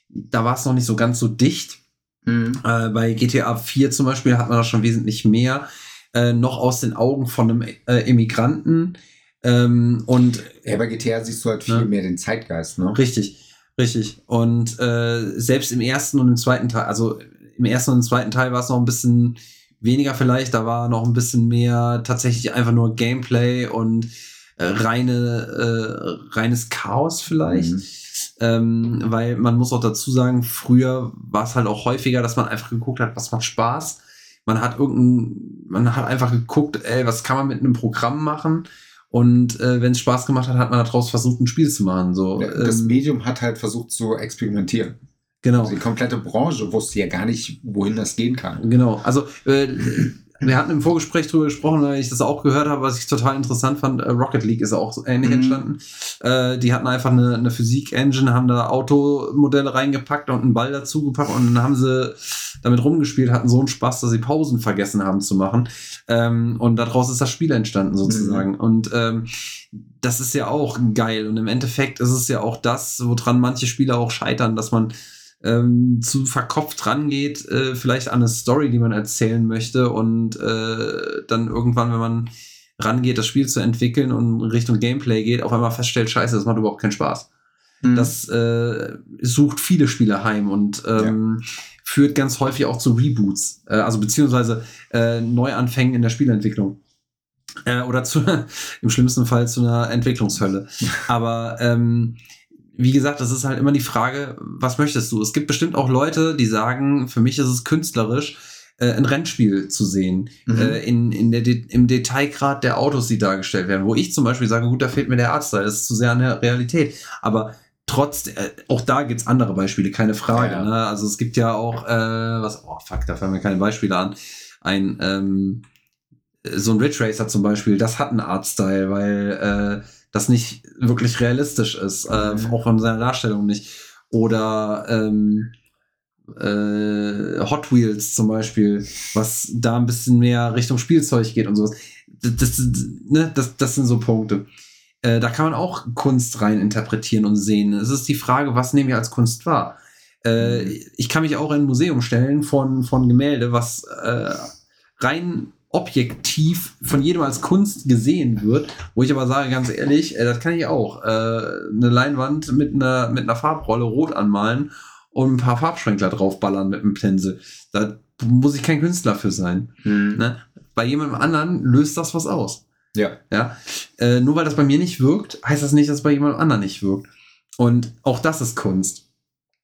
da war es noch nicht so ganz so dicht. Mhm. Äh, bei GTA 4 zum Beispiel hat man da schon wesentlich mehr äh, noch aus den Augen von einem äh, Immigranten. Ähm, und ja, bei GTA siehst du halt viel ne? mehr den Zeitgeist, ne? Richtig, richtig. Und äh, selbst im ersten und im zweiten Teil, also im ersten und im zweiten Teil war es noch ein bisschen weniger vielleicht, da war noch ein bisschen mehr tatsächlich einfach nur Gameplay und äh, reine, äh, reines Chaos vielleicht. Mhm. Ähm, weil man muss auch dazu sagen, früher war es halt auch häufiger, dass man einfach geguckt hat, was macht Spaß man hat irgendein, man hat einfach geguckt, ey, was kann man mit einem Programm machen? Und äh, wenn es Spaß gemacht hat, hat man daraus versucht, ein Spiel zu machen. So, das ähm, Medium hat halt versucht zu experimentieren. Genau. Also die komplette Branche wusste ja gar nicht, wohin das gehen kann. Genau. Also äh, wir hatten im Vorgespräch drüber gesprochen, weil ich das auch gehört habe, was ich total interessant fand. Äh, Rocket League ist auch so ähnlich mhm. entstanden. Äh, die hatten einfach eine, eine Physik-Engine, haben da Automodelle reingepackt und einen Ball dazugepackt und dann haben sie damit rumgespielt, hatten so einen Spaß, dass sie Pausen vergessen haben zu machen. Ähm, und daraus ist das Spiel entstanden sozusagen. Mhm. Und ähm, das ist ja auch geil. Und im Endeffekt ist es ja auch das, woran manche Spieler auch scheitern, dass man ähm, zu verkopft rangeht, äh, vielleicht an eine Story, die man erzählen möchte und äh, dann irgendwann, wenn man rangeht, das Spiel zu entwickeln und Richtung Gameplay geht, auf einmal feststellt, scheiße, das macht überhaupt keinen Spaß. Mhm. Das äh, sucht viele Spiele heim und ähm, ja. führt ganz häufig auch zu Reboots, äh, also beziehungsweise äh, Neuanfängen in der Spielentwicklung. Äh, oder zu, im schlimmsten Fall zu einer Entwicklungshölle. Aber ähm, wie gesagt, das ist halt immer die Frage, was möchtest du? Es gibt bestimmt auch Leute, die sagen, für mich ist es künstlerisch, äh, ein Rennspiel zu sehen, mhm. äh, in, in der De im Detailgrad der Autos, die dargestellt werden. Wo ich zum Beispiel sage, gut, da fehlt mir der Artstyle, das ist zu sehr an der Realität. Aber trotz, äh, auch da gibt's andere Beispiele, keine Frage. Ja, ja. Ne? Also es gibt ja auch, äh, was, oh fuck, da fallen mir keine Beispiele an. Ein, ähm, so ein Ridge Racer zum Beispiel, das hat einen Artstyle, weil äh, das nicht wirklich realistisch ist, äh, mhm. auch von seiner Darstellung nicht. Oder ähm, äh, Hot Wheels zum Beispiel, was da ein bisschen mehr Richtung Spielzeug geht und sowas. Das, das, ne, das, das sind so Punkte. Äh, da kann man auch Kunst rein interpretieren und sehen. Es ist die Frage, was nehme ich als Kunst wahr? Äh, mhm. ich kann mich auch in ein Museum stellen von, von Gemälde, was äh, rein objektiv von jedem als Kunst gesehen wird, wo ich aber sage, ganz ehrlich, äh, das kann ich auch. Äh, eine Leinwand mit einer, mit einer Farbrolle rot anmalen und ein paar Farbschränkler draufballern mit einem Pinsel. Da muss ich kein Künstler für sein. Hm. Ne? Bei jemandem anderen löst das was aus. Ja. ja? Äh, nur weil das bei mir nicht wirkt, heißt das nicht, dass es bei jemandem anderen nicht wirkt. Und auch das ist Kunst.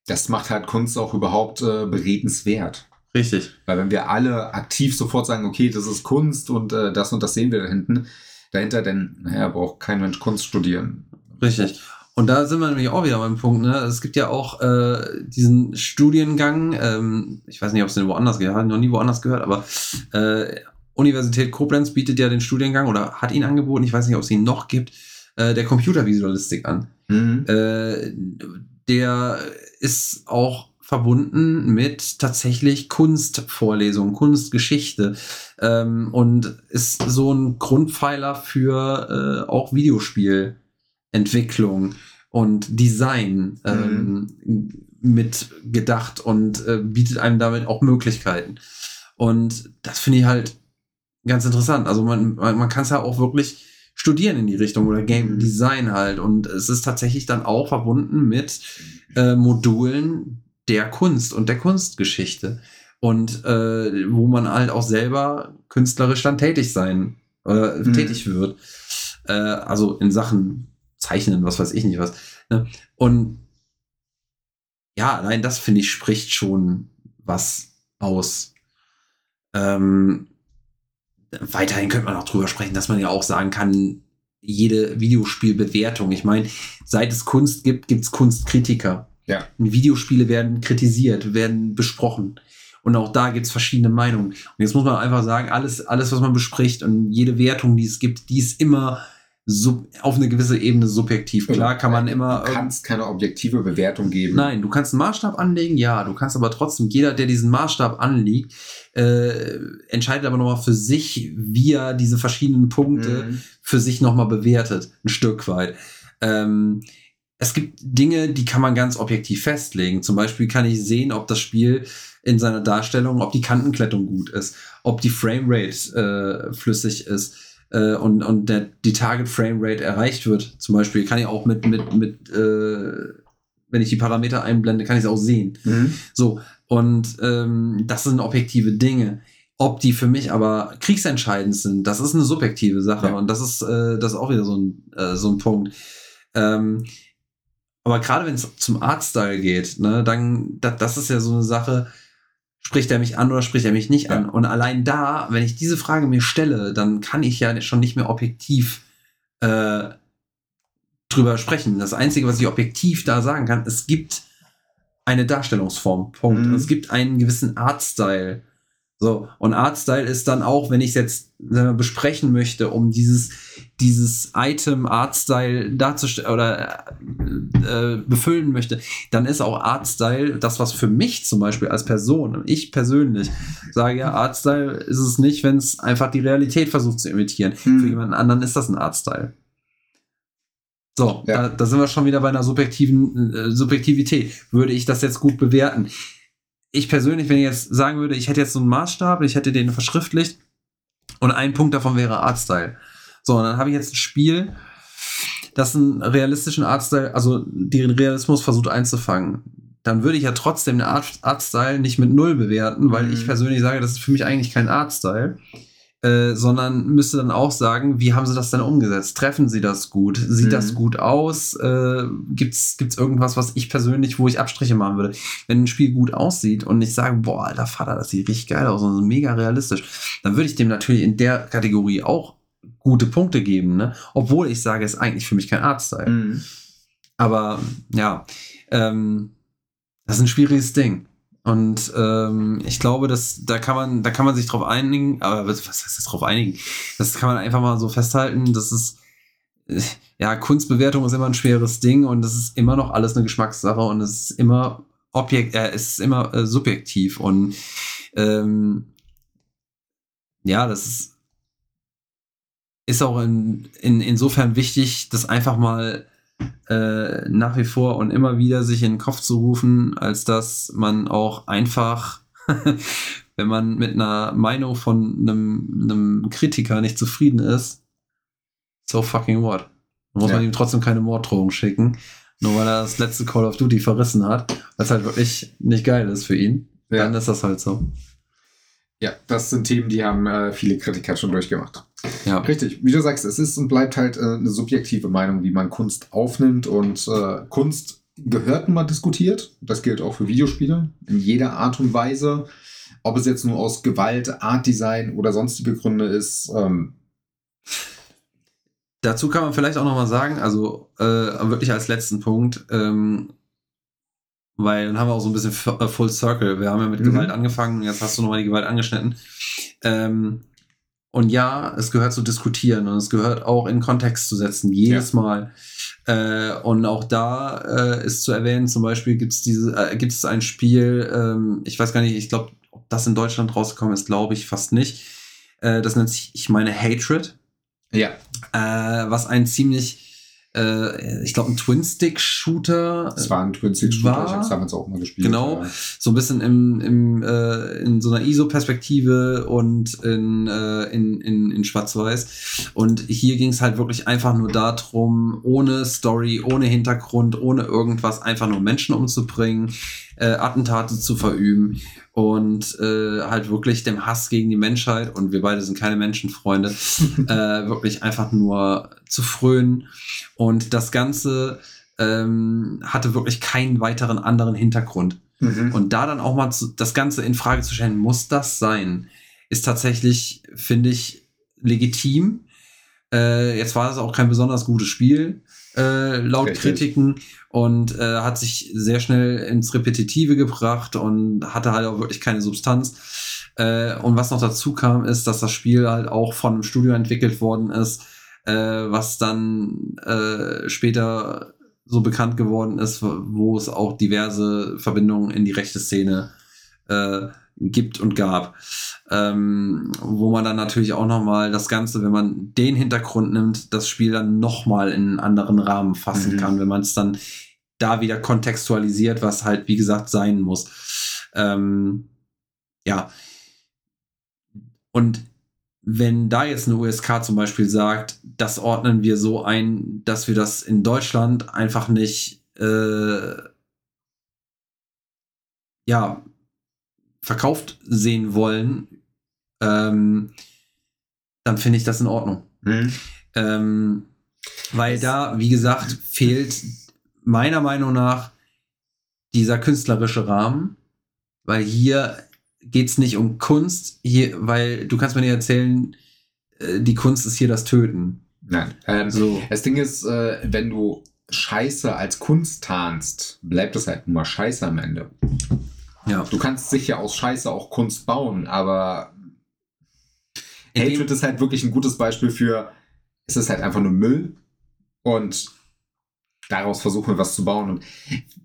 Das macht halt Kunst auch überhaupt äh, beredenswert. Richtig. Weil wenn wir alle aktiv sofort sagen, okay, das ist Kunst und äh, das und das sehen wir da hinten, dahinter, denn naja, braucht kein Mensch Kunst studieren. Richtig. Und da sind wir nämlich auch wieder beim Punkt, ne? Es gibt ja auch äh, diesen Studiengang, ähm, ich weiß nicht, ob es den woanders gehört, noch nie woanders gehört, aber äh, Universität Koblenz bietet ja den Studiengang oder hat ihn angeboten, ich weiß nicht, ob es ihn noch gibt, äh, der Computervisualistik an. Mhm. Äh, der ist auch verbunden mit tatsächlich Kunstvorlesungen, Kunstgeschichte ähm, und ist so ein Grundpfeiler für äh, auch Videospielentwicklung und Design ähm, mhm. mit gedacht und äh, bietet einem damit auch Möglichkeiten. Und das finde ich halt ganz interessant. Also man, man, man kann es ja auch wirklich studieren in die Richtung oder Game Mhm. Design halt. Und es ist tatsächlich dann auch verbunden mit äh, Modulen der Kunst und der Kunstgeschichte. Und äh, wo man halt auch selber künstlerisch dann tätig sein, äh, Mhm. tätig wird. Äh, also in Sachen Zeichnen, was weiß ich nicht was. Ne? Und ja, allein das finde ich spricht schon was aus. Ähm, weiterhin könnte man auch drüber sprechen, dass man ja auch sagen kann, jede Videospielbewertung. Ich meine, seit es Kunst gibt, gibt es Kunstkritiker. Ja. Und Videospiele werden kritisiert, werden besprochen. Und auch da gibt es verschiedene Meinungen. Und jetzt muss man einfach sagen, alles, alles, was man bespricht und jede Wertung, die es gibt, die ist immer sub auf eine gewisse Ebene subjektiv. Klar kann man immer. Du kannst keine objektive Bewertung geben. Nein, du kannst einen Maßstab anlegen, ja, du kannst aber trotzdem, jeder, der diesen Maßstab anlegt, äh, entscheidet aber nochmal für sich, wie er diese verschiedenen Punkte Mhm. für sich nochmal bewertet, ein Stück weit. Ähm, es gibt Dinge, die kann man ganz objektiv festlegen. Zum Beispiel kann ich sehen, ob das Spiel in seiner Darstellung, ob die Kantenklettung gut ist, ob die Framerate äh, flüssig ist äh, und, und der, die Target Framerate erreicht wird. Zum Beispiel kann ich auch mit, mit, mit äh, wenn ich die Parameter einblende, kann ich es auch sehen. Mhm. So, und ähm, das sind objektive Dinge. Ob die für mich aber kriegsentscheidend sind, das ist eine subjektive Sache. Ja. Und das ist, äh, das ist auch wieder so ein, äh, so ein Punkt. Ähm, aber gerade wenn es zum Artstyle geht, ne, dann, da, das ist ja so eine Sache, spricht er mich an oder spricht er mich nicht Ja. an? Und allein da, wenn ich diese Frage mir stelle, dann kann ich ja schon nicht mehr objektiv äh, drüber sprechen. Das Einzige, was ich objektiv da sagen kann, es gibt eine Darstellungsform. Punkt. Mhm. Es gibt einen gewissen Artstyle. So, und Artstyle ist dann auch, wenn ich es jetzt wir, besprechen möchte, um dieses, dieses Item Artstyle darzustellen oder äh, äh, befüllen möchte, dann ist auch Artstyle das, was für mich zum Beispiel als Person, ich persönlich sage ja, Artstyle ist es nicht, wenn es einfach die Realität versucht zu imitieren. Mhm. Für jemanden anderen ist das ein Artstyle. So, Ja. da, da sind wir schon wieder bei einer subjektiven äh, Subjektivität. Würde ich das jetzt gut bewerten? Ich persönlich, wenn ich jetzt sagen würde, ich hätte jetzt so einen Maßstab, ich hätte den verschriftlicht und ein Punkt davon wäre Artstyle. So, und dann habe ich jetzt ein Spiel, das einen realistischen Artstyle, also den Realismus versucht einzufangen. Dann würde ich ja trotzdem den Art, Artstyle nicht mit Null bewerten, weil Mhm. ich persönlich sage, das ist für mich eigentlich kein Artstyle. Äh, sondern müsste dann auch sagen, wie haben sie das denn umgesetzt? Treffen sie das gut? Sieht Mhm. das gut aus? Äh, gibt's gibt's irgendwas, was ich persönlich, wo ich Abstriche machen würde? Wenn ein Spiel gut aussieht und ich sage, boah, alter Vater, das sieht richtig geil aus und mega realistisch, dann würde ich dem natürlich in der Kategorie auch gute Punkte geben, ne? Obwohl ich sage, es ist eigentlich für mich kein Artstyle. Mhm. Aber ja, ähm, das ist ein schwieriges Ding. Und ähm, ich glaube, dass da kann man, da kann man sich drauf einigen, aber was, heißt das drauf einigen? Das kann man einfach mal so festhalten, das ist äh, ja, Kunstbewertung ist immer ein schweres Ding und das ist immer noch alles eine Geschmackssache und es ist immer Objekt, äh, es ist immer äh, subjektiv und ähm, ja, das ist, ist auch in, in, insofern wichtig, das einfach mal äh, nach wie vor und immer wieder sich in den Kopf zu rufen, als dass man auch einfach, wenn man mit einer Meinung von einem, einem Kritiker nicht zufrieden ist, so fucking what. Dann muss Ja. man ihm trotzdem keine Morddrohung schicken, nur weil er das letzte Call of Duty verrissen hat, was halt wirklich nicht geil ist für ihn. Ja. Dann ist das halt so. Ja, das sind Themen, die haben äh, viele Kritiker schon durchgemacht. Ja. Richtig, wie du sagst, es ist und bleibt halt äh, eine subjektive Meinung, wie man Kunst aufnimmt und äh, Kunst gehört nun mal diskutiert. Das gilt auch für Videospiele in jeder Art und Weise. Ob es jetzt nur aus Gewalt, Artdesign oder sonstige Gründe ist. Ähm, Dazu kann man vielleicht auch noch mal sagen, also äh, wirklich als letzten Punkt, ähm, weil dann haben wir auch so ein bisschen äh, Full Circle. Wir haben ja mit Mhm. Gewalt angefangen, jetzt hast du nochmal die Gewalt angeschnitten. Ähm, und ja, es gehört zu diskutieren und es gehört auch in Kontext zu setzen, jedes Mal. Äh, und auch da äh, ist zu erwähnen, zum Beispiel gibt es diese, äh, gibt es ein Spiel, ähm, ich weiß gar nicht, ich glaube, ob das in Deutschland rausgekommen ist, glaube ich fast nicht. Äh, das nennt sich, ich meine, Hatred ja, äh, was ein ziemlich, äh, ich glaube, ein Twin-Stick-Shooter. Es war ein Twin-Stick-Shooter, ich habe es damals auch mal gespielt. Genau. Ja. so ein bisschen im, im, äh, in so einer ISO-Perspektive und in, äh, in, in, in Schwarz-Weiß. Und hier ging es halt wirklich einfach nur darum, ohne Story, ohne Hintergrund, ohne irgendwas, einfach nur Menschen umzubringen, äh, Attentate zu verüben und äh, halt wirklich dem Hass gegen die Menschheit, und wir beide sind keine Menschenfreunde, äh, wirklich einfach nur zu frönen. Und das Ganze ähm, hatte wirklich keinen weiteren anderen Hintergrund. Mhm. Und da dann auch mal zu, das Ganze in Frage zu stellen, muss das sein, ist tatsächlich, finde ich, legitim. Äh, jetzt war es auch kein besonders gutes Spiel, äh, laut Richtig. Kritiken, und äh, hat sich sehr schnell ins Repetitive gebracht und hatte halt auch wirklich keine Substanz. Äh, und was noch dazu kam, ist, dass das Spiel halt auch von einem Studio entwickelt worden ist, äh, was dann äh, später so bekannt geworden ist, wo es auch diverse Verbindungen in die rechte Szene äh, gibt und gab. Ähm, wo man dann natürlich auch nochmal das Ganze, wenn man den Hintergrund nimmt, das Spiel dann nochmal in einen anderen Rahmen fassen Mhm. kann, wenn man es dann da wieder kontextualisiert, was halt, wie gesagt, sein muss. Ähm, ja. Und wenn da jetzt eine USK zum Beispiel sagt, das ordnen wir so ein, dass wir das in Deutschland einfach nicht äh, ja verkauft sehen wollen, ähm, dann finde ich das in Ordnung. Mhm. Ähm, weil da, wie gesagt, fehlt meiner Meinung nach dieser künstlerische Rahmen, weil hier geht es nicht um Kunst, hier, weil du kannst mir nicht erzählen, äh, die Kunst ist hier das Töten. Nein. Ähm, So. Das Ding ist, äh, wenn du Scheiße als Kunst tarnst, bleibt es halt nur Scheiße am Ende. Ja. Du kannst sicher aus Scheiße auch Kunst bauen, aber In Hatred ist halt wirklich ein gutes Beispiel für, es ist halt einfach nur Müll und daraus versuchen wir was zu bauen. Und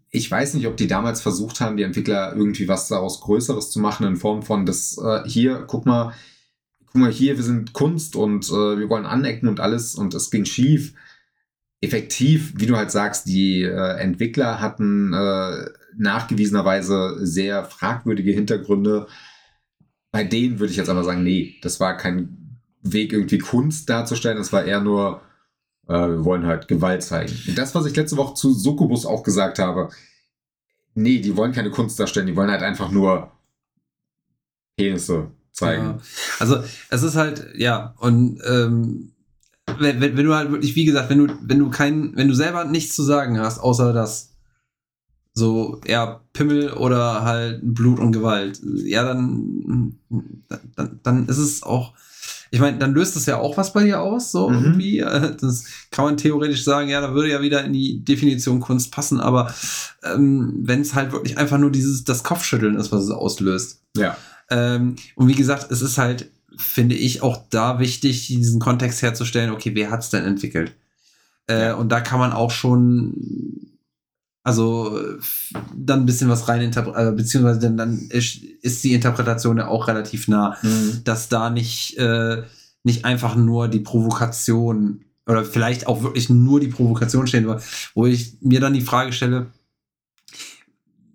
ich weiß nicht, ob die damals versucht haben, die Entwickler irgendwie was daraus Größeres zu machen, in Form von, das äh, hier, guck mal, guck mal hier, wir sind Kunst und äh, wir wollen anecken und alles und es ging schief. Effektiv, wie du halt sagst, die äh, Entwickler hatten äh, nachgewiesenerweise sehr fragwürdige Hintergründe. Bei denen würde ich jetzt aber sagen, nee, das war kein Weg, irgendwie Kunst darzustellen, das war eher nur, äh, wir wollen halt Gewalt zeigen. Und das, was ich letzte Woche zu Succubus auch gesagt habe, nee, die wollen keine Kunst darstellen, die wollen halt einfach nur Penisse zeigen. Ja. Also es ist halt, ja, und ähm, wenn, wenn, wenn du halt wirklich, wie gesagt, wenn du, wenn du kein, wenn du selber nichts zu sagen hast, außer das so eher Pimmel oder halt Blut und Gewalt, ja, dann, dann, dann ist es auch, ich meine, dann löst es ja auch was bei dir aus, so Mhm. irgendwie. Das kann man theoretisch sagen, ja, da würde ja wieder in die Definition Kunst passen, aber ähm, wenn es halt wirklich einfach nur dieses, das Kopfschütteln ist, was es auslöst. Ja. Ähm, und wie gesagt, es ist halt, finde ich, auch da wichtig, diesen Kontext herzustellen, okay, wer hat es denn entwickelt? Äh. Und da kann man auch schon, also dann ein bisschen was rein äh, beziehungsweise dann, dann ist, ist die Interpretation ja auch relativ nah, Mhm. dass da nicht, äh, nicht einfach nur die Provokation oder vielleicht auch wirklich nur die Provokation stehen, wo- wo ich mir dann die Frage stelle,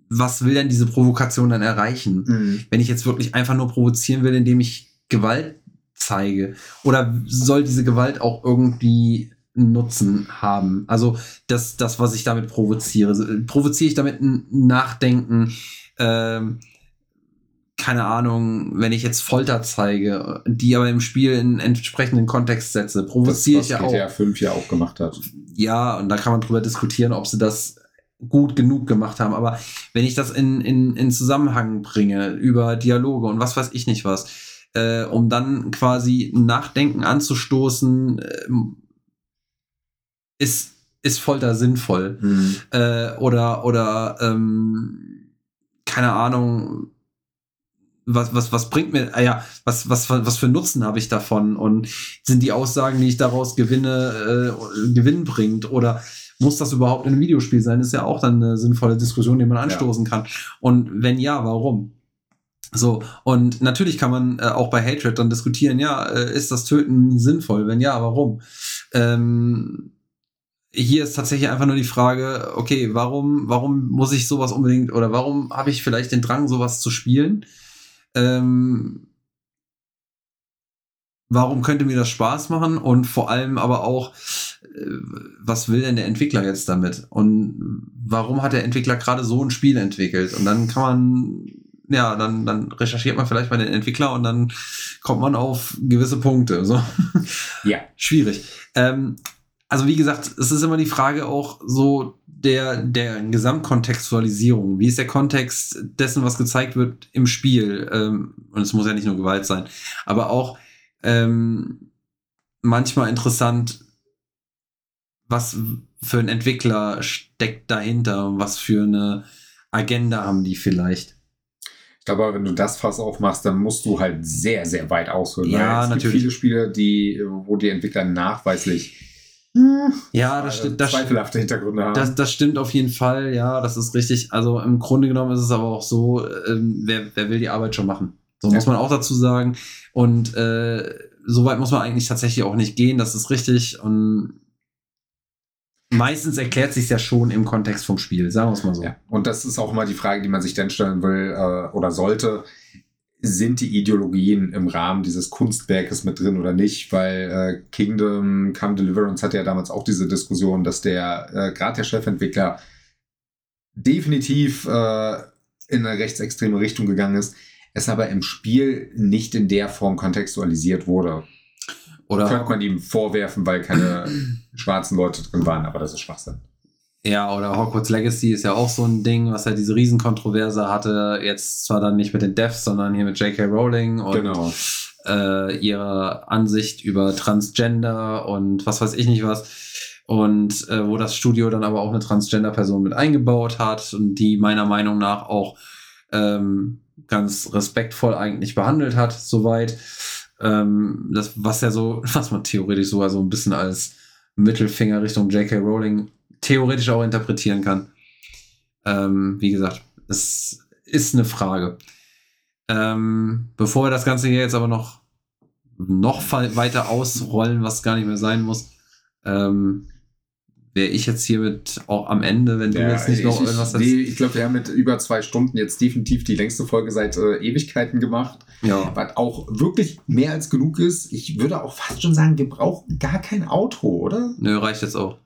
was will denn diese Provokation dann erreichen? Mhm. wenn ich jetzt wirklich einfach nur provozieren will, indem ich Gewalt zeige? Oder soll diese Gewalt auch irgendwie Nutzen haben? Also das, das was ich damit provoziere. Äh, Provoziere ich damit ein Nachdenken? Ähm, keine Ahnung, wenn ich jetzt Folter zeige, die aber im Spiel in entsprechenden Kontext setze, provoziere was ich ja auch. GTA 5 ja auch gemacht hat. Ja, und da kann man drüber diskutieren, ob sie das gut genug gemacht haben. Aber wenn ich das in, in, in Zusammenhang bringe über Dialoge und was weiß ich nicht was, äh, um dann quasi ein Nachdenken anzustoßen, ähm, ist, ist Folter sinnvoll. Mhm. Äh, oder, oder, ähm, keine Ahnung, was, was, was bringt mir, ah ja, was, was, was für Nutzen habe ich davon? Und sind die Aussagen, die ich daraus gewinne, äh, Gewinn bringt? Oder muss das überhaupt in einem Videospiel sein? ist ja auch dann eine sinnvolle Diskussion, die man anstoßen kann. Und wenn ja, warum? So, und natürlich kann man äh, auch bei Hatred dann diskutieren, ja, äh, ist das Töten sinnvoll? Wenn ja, warum? Ähm, hier ist tatsächlich einfach nur die Frage, okay, warum, warum muss ich sowas unbedingt oder warum habe ich vielleicht den Drang, sowas zu spielen? Ähm, warum könnte mir das Spaß machen? Und vor allem aber auch, äh, was will denn der Entwickler jetzt damit? Und warum hat der Entwickler gerade so ein Spiel entwickelt? Und dann kann man, ja, dann, dann recherchiert man vielleicht bei den Entwickler und dann kommt man auf gewisse Punkte. So. Ja. Schwierig. Ähm, also wie gesagt, es ist immer die Frage auch so der, der Gesamtkontextualisierung. Wie ist der Kontext dessen, was gezeigt wird im Spiel? Ähm, und es muss ja nicht nur Gewalt sein, aber auch ähm, manchmal interessant, was für ein Entwickler steckt dahinter, was für eine Agenda haben die vielleicht. Ich glaube, wenn du das Fass aufmachst, dann musst du halt sehr, sehr weit ausholen. Ja, es natürlich. Gibt viele Spiele, die, wo die Entwickler nachweislich Ja, das äh, stimmt. Das, zweifelhafte Hintergründe haben. das, das stimmt auf jeden Fall, ja, das ist richtig. Also im Grunde genommen ist es aber auch so, ähm, wer, wer will die Arbeit schon machen? So Ja. muss man auch dazu sagen. Und äh, so weit muss man eigentlich tatsächlich auch nicht gehen, das ist richtig. Und meistens erklärt sich ja schon im Kontext vom Spiel, sagen wir es mal so. Ja. Und das ist auch immer die Frage, die man sich dann stellen will äh, oder sollte. Sind die Ideologien im Rahmen dieses Kunstwerkes mit drin oder nicht? Weil äh, Kingdom Come Deliverance hatte ja damals auch diese Diskussion, dass der, äh, gerade der Chefentwickler, definitiv äh, in eine rechtsextreme Richtung gegangen ist, es aber im Spiel nicht in der Form kontextualisiert wurde. Oder Könnte man ihm vorwerfen, weil keine schwarzen Leute drin waren, aber das ist Schwachsinn. Ja, oder Hogwarts Legacy ist ja auch so ein Ding, was ja diese Riesenkontroverse hatte. Jetzt zwar dann nicht mit den Devs, sondern hier mit J.K. Rowling und Genau. äh, ihrer Ansicht über Transgender und was weiß ich nicht was. Und äh, wo das Studio dann aber auch eine Transgender-Person mit eingebaut hat und die meiner Meinung nach auch ähm, ganz respektvoll eigentlich behandelt hat, soweit. Ähm, das, was ja so, was man theoretisch sogar so ein bisschen als Mittelfinger Richtung J.K. Rowling theoretisch auch interpretieren kann. Ähm, wie gesagt, es ist eine Frage. Ähm, bevor wir das Ganze hier jetzt aber noch, noch weiter ausrollen, was gar nicht mehr sein muss, ähm, wäre ich jetzt hiermit auch am Ende, wenn du Ja, jetzt nicht noch ich, irgendwas ich, hast. nee, ich glaube, wir haben mit über zwei Stunden jetzt definitiv die längste Folge seit äh, Ewigkeiten gemacht, Ja. was auch wirklich mehr als genug ist. Ich würde auch fast schon sagen, wir brauchen gar kein Outro, oder? Nö, reicht jetzt auch.